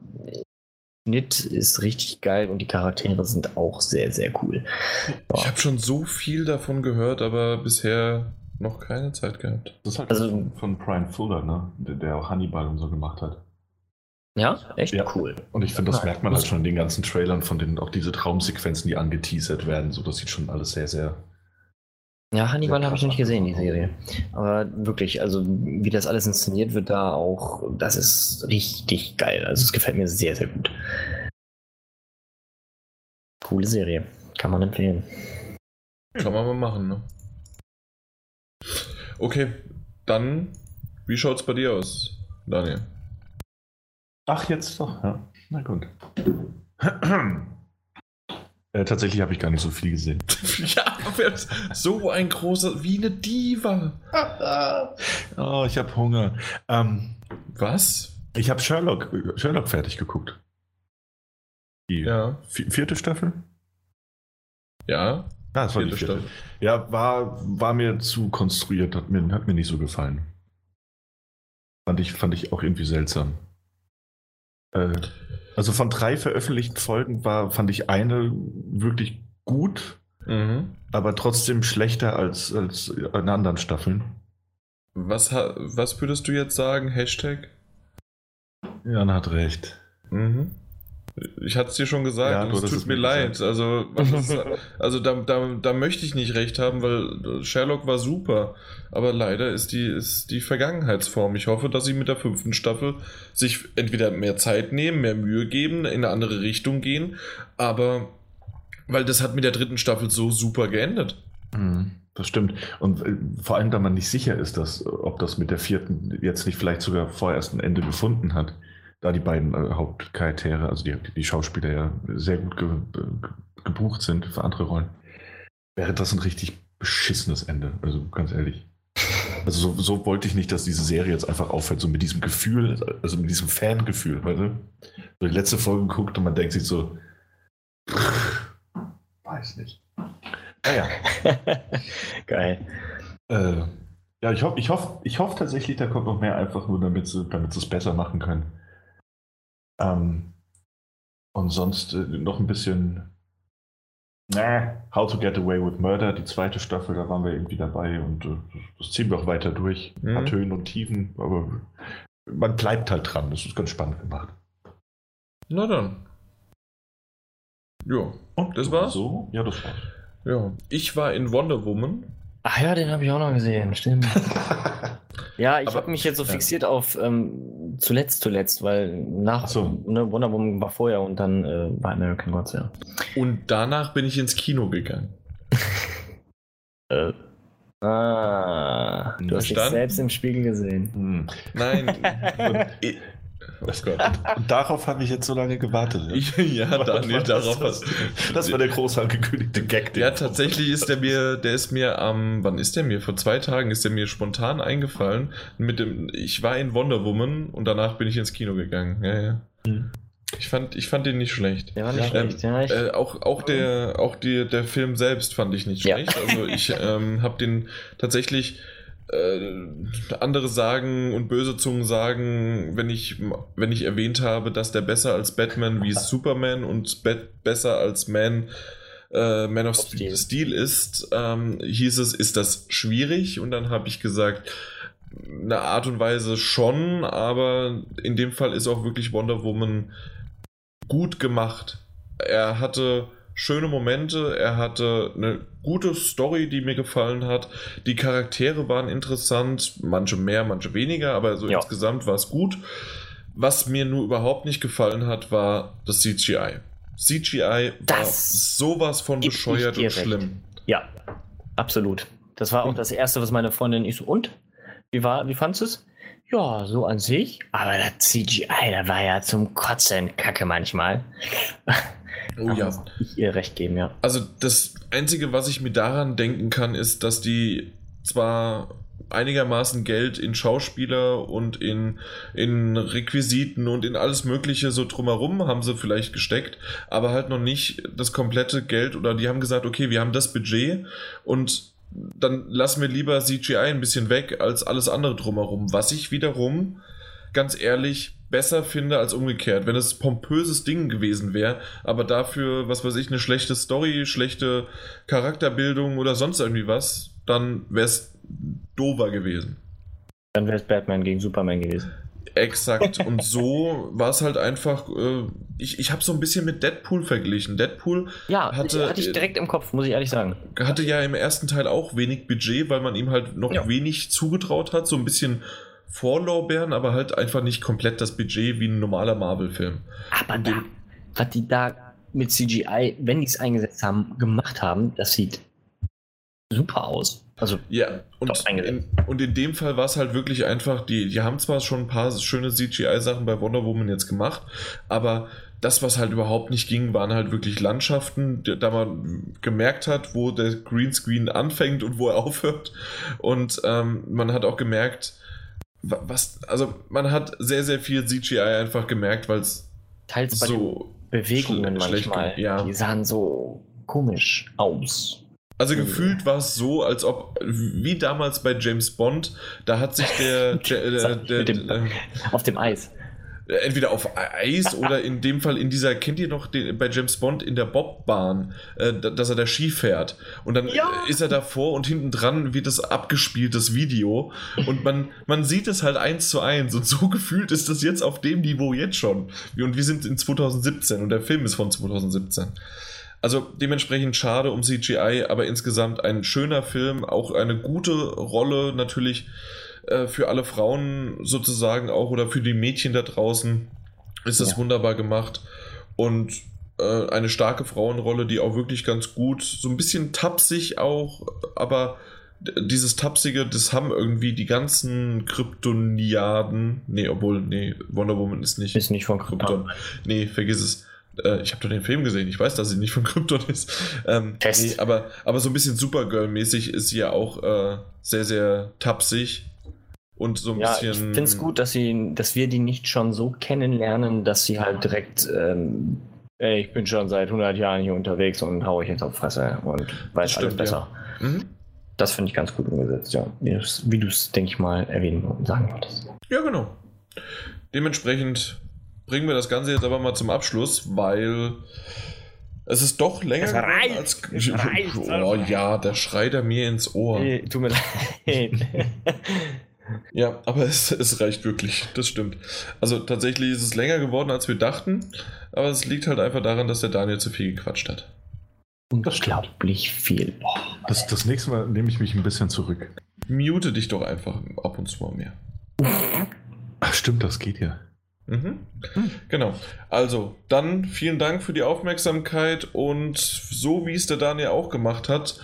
Schnitt ist richtig geil und die Charaktere sind auch sehr, sehr cool. Ich habe schon so viel davon gehört, aber bisher noch keine Zeit gehabt. Das ist halt Also- von, von Brian Fuller, ne? Der, der auch Hannibal und so gemacht hat. Ja, echt Ja. cool. Und ich finde, das merkt man halt schon in den ganzen Trailern, von denen auch diese Traumsequenzen, die angeteasert werden. So, das sieht schon alles sehr, sehr. Ja, Hannibal habe ich noch nicht gesehen, die Serie. Aber wirklich, also wie das alles inszeniert wird da auch, das ist richtig geil. Also es gefällt mir sehr, sehr gut. Coole Serie. Kann man empfehlen. Kann man mal machen, ne? Okay, dann, wie schaut's bei dir aus, Daniel? Ach, jetzt doch, ja. Na gut. Äh, tatsächlich habe ich gar nicht so viel gesehen. ja, aber so ein großer, wie eine Diva. oh, ich habe Hunger. Ähm, Was? ich habe Sherlock, Sherlock fertig geguckt. Die Ja, vi- vierte Staffel? ja. Ja, das war die Vierte. Staffel. Ja, war, war mir zu konstruiert, hat mir, hat mir nicht so gefallen. Fand ich, fand ich auch irgendwie seltsam. Äh, also von drei veröffentlichten Folgen war, fand ich eine wirklich gut, Mhm. aber trotzdem schlechter als, als in anderen Staffeln. Was, was würdest du jetzt sagen? Hashtag? Jan hat recht. Mhm. Ich hatte es dir schon gesagt, Ja, es tut mir leid. gesagt. Also, ist, also da, da, da möchte ich nicht recht haben, weil Sherlock war super. Aber leider ist die, ist die Vergangenheitsform. Ich hoffe, dass sie mit der fünften Staffel sich entweder mehr Zeit nehmen, mehr Mühe geben, in eine andere Richtung gehen. Aber, weil das hat mit der dritten Staffel so super geendet. Mhm, Das stimmt. Und äh, vor allem, da man nicht sicher ist, dass, ob das mit der vierten jetzt nicht vielleicht sogar vorerst ein Ende gefunden hat, da die beiden äh, Hauptcharaktere, also die, die Schauspieler ja sehr gut ge, ge, gebucht sind für andere Rollen, wäre das ein richtig beschissenes Ende. Also ganz ehrlich. Also so, so wollte ich nicht, dass diese Serie jetzt einfach aufhört, so mit diesem Gefühl, also mit diesem Fangefühl, weißt du? So die letzte Folge guckt und man denkt sich so, weiß nicht. Naja. Geil. Äh, ja, ich hoffe ich hoff, ich hoff tatsächlich, da kommt noch mehr einfach nur, damit sie, damit sie es besser machen können. Ähm, und sonst äh, noch ein bisschen na, How to Get Away with Murder, die zweite Staffel, da waren wir irgendwie dabei und äh, das ziehen wir auch weiter durch. Mhm. Hat Höhen und Tiefen, aber man bleibt halt dran. Das ist ganz spannend gemacht. Na dann. Ja, Und Das war's? So? Ja, das war's. ja. Ich war in Wonder Woman. Ach ja, den habe ich auch noch gesehen, stimmt. Ja, ich habe mich jetzt so ja. fixiert auf ähm, zuletzt, zuletzt, weil nach Ach so. ne, Wonder Woman war vorher und dann äh, war American Gods, ja. Und danach bin ich ins Kino gegangen. Äh. Ah, du hast dich selbst im Spiegel gesehen. Hm. Nein. Oh Gott. und darauf habe ich jetzt so lange gewartet. Ich, ja, Daniel, darauf das, hast das war der groß angekündigte Gag. den- Ja, tatsächlich ist der mir, der ist mir am, wann ist der mir? Vor zwei Tagen ist der mir spontan eingefallen. Mit dem, ich war in Wonder Woman und danach bin ich ins Kino gegangen. Ja, ja. Mhm. Ich fand, ich fand den nicht schlecht. Der war nicht Ja, schlecht, ja. Ich, Äh, auch auch der, auch die, der Film selbst fand ich nicht Ja. schlecht. Also ich ähm, habe den tatsächlich äh, andere sagen und böse Zungen sagen, wenn ich, wenn ich erwähnt habe, dass der besser als Batman wie Superman und Bat besser als Man, äh, Man of Of Steel. Steel, ist, ähm, hieß es, ist das schwierig? Und dann habe ich gesagt, eine Art und Weise schon, aber in dem Fall ist auch wirklich Wonder Woman gut gemacht. Er hatte schöne Momente, er hatte eine gute Story, die mir gefallen hat. Die Charaktere waren interessant, manche mehr, manche weniger, aber so Ja. insgesamt war es gut. Was mir nur überhaupt nicht gefallen hat, war das CGI. CGI war Das sowas von bescheuert und recht. schlimm. ja, absolut. Das war auch das Erste, was meine Freundin ich so, und? Wie, war, wie fandest du es? Ja, so an sich. Aber das CGI, da war ja zum Kotzen Kacke manchmal. Oh ja. muss Ich ihr recht geben, ja. Also das Einzige, was ich mir daran denken kann, ist, dass die zwar einigermaßen Geld in Schauspieler und in, in Requisiten und in alles Mögliche so drumherum haben sie vielleicht gesteckt, aber halt noch nicht das komplette Geld oder die haben gesagt, okay, wir haben das Budget und dann lassen wir lieber CGI ein bisschen weg als alles andere drumherum, was ich wiederum ganz ehrlich besser finde als umgekehrt. Wenn es pompöses Ding gewesen wäre, aber dafür, was weiß ich, eine schlechte Story, schlechte Charakterbildung oder sonst irgendwie was, dann wäre es dover gewesen. Dann wäre es Batman gegen Superman gewesen. Exakt. Und so war es halt einfach. Äh, ich ich habe so ein bisschen mit Deadpool verglichen. Deadpool Ja, Hatte- hatte ich direkt im Kopf, muss ich ehrlich sagen. hatte ja im ersten Teil auch wenig Budget, weil man ihm halt noch Ja. wenig zugetraut hat. So ein bisschen Vorlorbeeren, aber halt einfach nicht komplett das Budget wie ein normaler Marvel-Film. Aber da, was die da mit CGI, wenn die es eingesetzt haben, gemacht haben, das sieht super aus. Also ja, und in, und in dem Fall war es halt wirklich einfach, die, die haben zwar schon ein paar schöne CGI-Sachen bei Wonder Woman jetzt gemacht, aber das, was halt überhaupt nicht ging, waren halt wirklich Landschaften, da man gemerkt hat, wo der Greenscreen anfängt und wo er aufhört. Und ähm, man hat auch gemerkt, was, also man hat sehr, sehr viel CGI einfach gemerkt, weil es teils so Bewegungen manchmal, ja. die sahen so komisch aus. Also gefühlt war es so, als ob, wie damals bei James Bond, da hat sich der, der, der, der dem, auf dem Eis entweder auf Eis oder in dem Fall in dieser, kennt ihr noch den, bei James Bond in der Bobbahn, äh, dass er da Ski fährt? Und dann ja. ist er davor und hinten dran wird das abgespielt, das Video. Und man, man sieht es halt eins zu eins. Und so gefühlt ist das jetzt auf dem Niveau jetzt schon. Und wir sind in 2017 und der Film ist von 2017. Also dementsprechend schade um CGI, aber insgesamt ein schöner Film, auch eine gute Rolle natürlich äh, für alle Frauen sozusagen auch oder für die Mädchen da draußen ist das ja. wunderbar gemacht und äh, eine starke Frauenrolle, die auch wirklich ganz gut, so ein bisschen tapsig auch, aber dieses Tapsige, das haben irgendwie die ganzen Kryptoniaden. Nee, obwohl, nee, Wonder Woman ist nicht. Ist nicht von Krypton. Nee, vergiss es. Äh, ich habe doch den Film gesehen, ich weiß, dass sie nicht von Krypton ist. Ähm, Test. Nee, aber, aber so ein bisschen Supergirl-mäßig ist sie ja auch äh, sehr, sehr tapsig und so ein ja, bisschen. Ich finde es gut, dass, sie, dass wir die nicht schon so kennenlernen, dass sie halt direkt, ähm, ey, ich bin schon seit 100 Jahren hier unterwegs und hau ich jetzt auf Fresse und weiß stimmt, alles besser. Ja. Mhm. Das finde ich ganz gut umgesetzt, ja. Wie du es, denke ich mal, erwähnen und sagen wolltest. Ja, genau. Dementsprechend bringen wir das Ganze jetzt aber mal zum Abschluss, weil es ist doch länger reicht, als. Reicht, oh ja, der schreit er mir ins Ohr. Hey, tut mir leid. Ja, aber es, es reicht wirklich, das stimmt. Also tatsächlich ist es länger geworden, als wir dachten, aber es liegt halt einfach daran, dass der Daniel zu viel gequatscht hat. Unglaublich viel. Das, das nächste Mal nehme ich mich ein bisschen zurück. Mute dich doch einfach ab und zu mal mehr. Ach, stimmt, das geht ja. Mhm. Genau. Also, dann vielen Dank für die Aufmerksamkeit und so wie es der Daniel auch gemacht hat,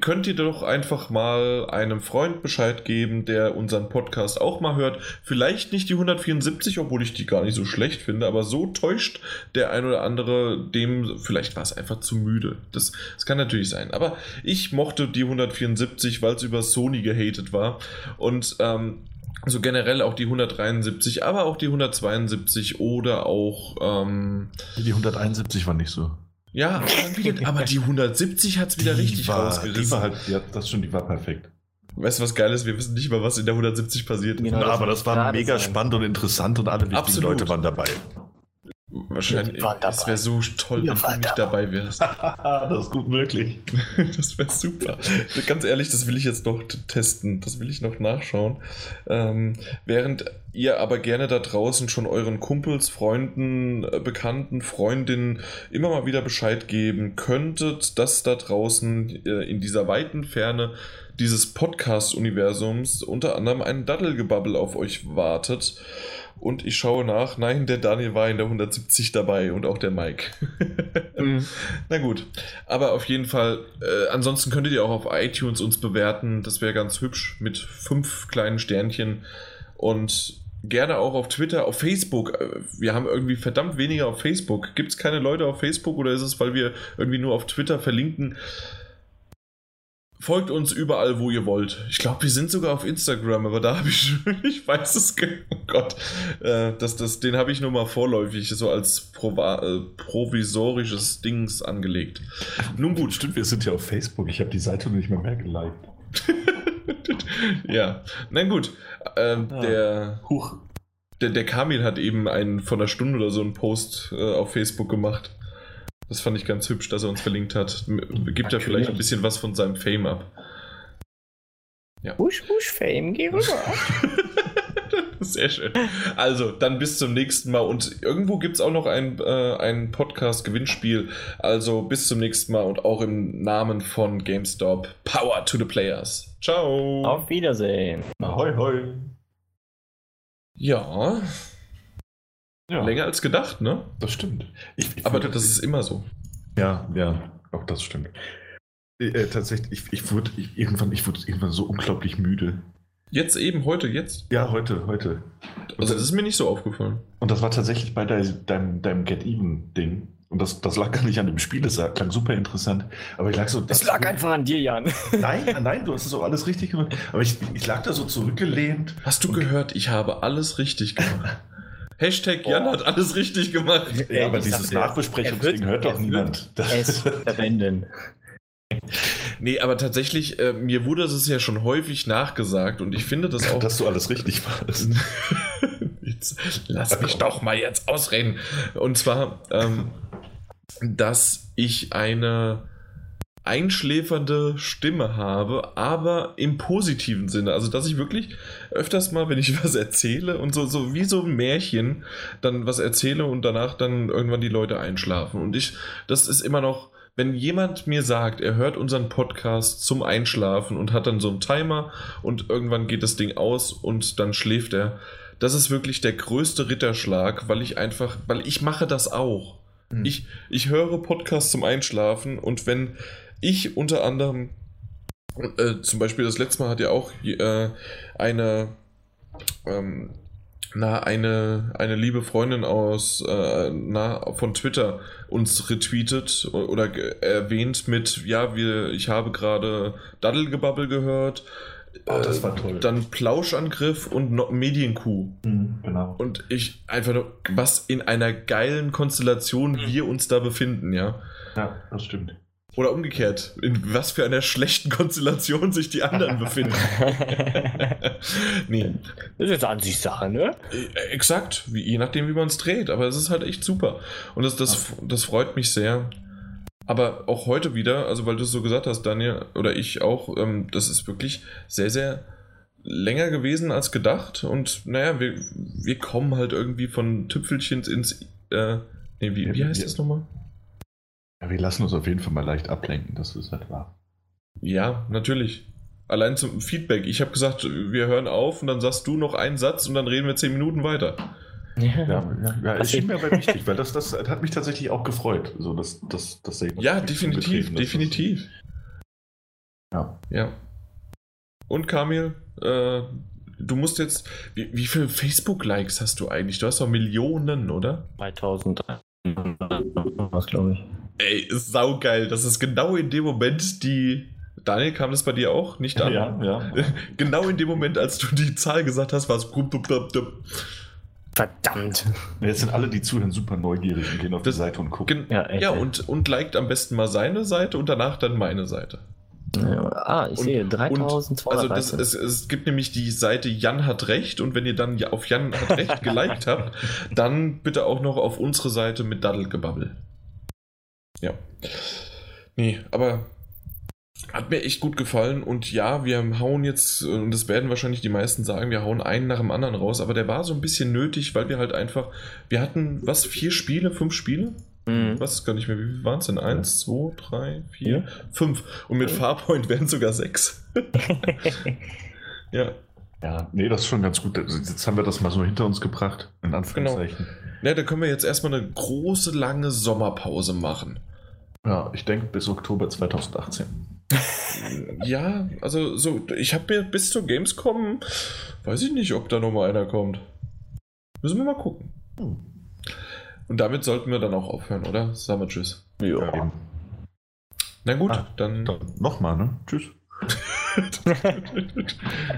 könnt ihr doch einfach mal einem Freund Bescheid geben, der unseren Podcast auch mal hört. Vielleicht nicht die 174, obwohl ich die gar nicht so schlecht finde, aber so täuscht der ein oder andere dem, vielleicht war es einfach zu müde. Das, das kann natürlich sein. Aber ich mochte die 174, weil es über Sony gehatet war. Und ähm, also generell auch die 173, aber auch die 172 oder auch. Ähm, die 171 war nicht so. Ja, aber die 170 hat es wieder die richtig war, rausgerissen. Die war halt, ja, das schon, die war perfekt. Weißt du, was geil ist? Wir wissen nicht mal, was in der 170 passiert ist. Genau, aber das war mega sein. spannend und interessant und alle wichtigen Absolut. Leute waren dabei. Wahrscheinlich. Es wäre so toll, wenn du nicht dabei wärst. das ist gut möglich. das wäre super. Ganz ehrlich, das will ich jetzt noch testen. Das will ich noch nachschauen. Ähm, während ihr aber gerne da draußen schon euren Kumpels, Freunden, äh, Bekannten, Freundinnen immer mal wieder Bescheid geben könntet, dass da draußen äh, in dieser weiten Ferne dieses Podcast-Universums unter anderem ein Daddelgebabbel auf euch wartet. Und ich schaue nach, nein, der Daniel war in der 170 dabei und auch der Mike. mhm. Na gut, aber auf jeden Fall, äh, ansonsten könntet ihr auch auf iTunes uns bewerten, das wäre ganz hübsch mit fünf kleinen Sternchen und gerne auch auf Twitter, auf Facebook. Äh, wir haben irgendwie verdammt weniger auf Facebook. Gibt es keine Leute auf Facebook oder ist es, weil wir irgendwie nur auf Twitter verlinken? Folgt uns überall, wo ihr wollt. Ich glaube, wir sind sogar auf Instagram, aber da habe ich, ich weiß es, oh Gott, äh, das, das, den habe ich nur mal vorläufig so als Prova äh, provisorisches Dings angelegt. Nun gut. Stimmt, wir sind ja auf Facebook. Ich habe die Seite nicht mehr mehr geliked. ja, na gut. Ähm, ah. Der, Huch. Der, der Kamil hat eben einen von einer Stunde oder so einen Post äh, auf Facebook gemacht. Das fand ich ganz hübsch, dass er uns verlinkt hat. Gibt ja vielleicht ein bisschen was von seinem Fame ab. Ja. Husch, husch, Fame, geh rüber. Sehr schön. Also, dann bis zum nächsten Mal. Und irgendwo gibt es auch noch ein, äh, ein Podcast-Gewinnspiel. Also, bis zum nächsten Mal und auch im Namen von GameStop. Power to the Players. Ciao. Auf Wiedersehen. Ahoi, hoi. Ja. Ja. Länger als gedacht, ne? Das stimmt. Ich, ich Aber das ist immer so. Ja, ja, auch das stimmt. Äh, tatsächlich, ich, ich, wurde, ich, irgendwann, ich wurde irgendwann so unglaublich müde. Jetzt eben, heute, jetzt? Ja, heute, heute. Also das ist mir nicht so aufgefallen. Und das war tatsächlich bei dein, deinem, deinem Get-Even-Ding. Und das, das lag gar nicht an dem Spiel, das klang super interessant. Aber ich lag so. Das lag einfach an dir, Jan. Nein, nein, du hast es auch alles richtig gemacht. Aber ich, ich lag da so zurückgelehnt. Hast du gehört, ich habe alles richtig gemacht. Hashtag Jan oh. hat alles richtig gemacht. Ja, aber dieses Nachbesprechungsding hört doch niemand. Es verwenden. Nee, aber tatsächlich, äh, mir wurde es ja schon häufig nachgesagt und ich finde das auch. Dass du alles richtig machst. jetzt, lass mich doch mal jetzt ausreden. Und zwar, ähm, dass ich eine einschläfernde Stimme habe, aber im positiven Sinne. Also, dass ich wirklich öfters mal, wenn ich was erzähle und so, so wie so ein Märchen, dann was erzähle und danach dann irgendwann die Leute einschlafen. Und ich, das ist immer noch, wenn jemand mir sagt, er hört unseren Podcast zum Einschlafen und hat dann so einen Timer und irgendwann geht das Ding aus und dann schläft er, das ist wirklich der größte Ritterschlag, weil ich einfach, weil ich mache das auch. Mhm. Ich, ich höre Podcasts zum Einschlafen und wenn ich unter anderem, äh, zum Beispiel das letzte Mal hat ja auch äh, eine, ähm, na, eine, eine liebe Freundin aus, äh, na, von Twitter uns retweetet oder erwähnt mit, ja, wir, ich habe gerade Daddelgebabbel gehört. Oh, das war toll. Dann Plauschangriff und no Medienkuh. Mhm, genau. Und ich einfach nur, was in einer geilen Konstellation mhm. wir uns da befinden, ja. Ja, das stimmt. Oder umgekehrt, in was für einer schlechten Konstellation sich die anderen befinden. nee. Das ist jetzt an sich Sache, ne? Äh, exakt, wie, je nachdem, wie man es dreht. Aber es ist halt echt super. Und das, das, das freut mich sehr. Aber auch heute wieder, also weil du es so gesagt hast, Daniel, oder ich auch, ähm, das ist wirklich sehr, sehr länger gewesen als gedacht. Und naja, wir, wir kommen halt irgendwie von Tüpfelchens ins. Äh, nee, wie, wie heißt das nochmal? Ja, wir lassen uns auf jeden Fall mal leicht ablenken, das ist halt wahr. Ja, natürlich. Allein zum Feedback. Ich habe gesagt, wir hören auf und dann sagst du noch einen Satz und dann reden wir zehn Minuten weiter. Ja, ja, ja, ja es schien mir aber wichtig, weil das, das hat mich tatsächlich auch gefreut. So, dass, dass, dass ja, definitiv, definitiv. Ja. Ja. Und Kamil, äh, du musst jetzt. Wie, wie viele Facebook-Likes hast du eigentlich? Du hast doch Millionen, oder? 3000 was, glaube ich. Ey, ist saugeil. Das ist genau in dem Moment die. Daniel, kam das bei dir auch nicht an? Ja, ja. genau in dem Moment, als du die Zahl gesagt hast, war es. Verdammt. Jetzt sind alle, die zuhören, super neugierig und gehen auf das, die Seite und gucken. Ja, echt, ja und, und liked am besten mal seine Seite und danach dann meine Seite. Ja, ah, ich und, sehe 3200. Also das, es, es gibt nämlich die Seite Jan hat recht und wenn ihr dann auf Jan hat recht geliked habt, dann bitte auch noch auf unsere Seite mit Daddelgebabbel. Ja. Nee, aber hat mir echt gut gefallen und ja, wir hauen jetzt, und das werden wahrscheinlich die meisten sagen, wir hauen einen nach dem anderen raus, aber der war so ein bisschen nötig, weil wir halt einfach, wir hatten, was, vier Spiele, fünf Spiele? Mhm. Was gar nicht mehr, wie viel waren es denn? Eins, zwei, drei, vier, fünf. Und mit Farpoint wären es sogar sechs. ja. Ja, nee, das ist schon ganz gut. Jetzt haben wir das mal so hinter uns gebracht, in Anführungszeichen. Genau. Ja, da können wir jetzt erstmal eine große, lange Sommerpause machen. Ja, ich denke bis Oktober 2018. ja, also so, ich habe mir bis zur Gamescom, weiß ich nicht, ob da nochmal einer kommt. Müssen wir mal gucken. Hm. Und damit sollten wir dann auch aufhören, oder? Sagen wir Tschüss. Ja. Na gut, ah, dann. dann Nochmal, ne? Tschüss.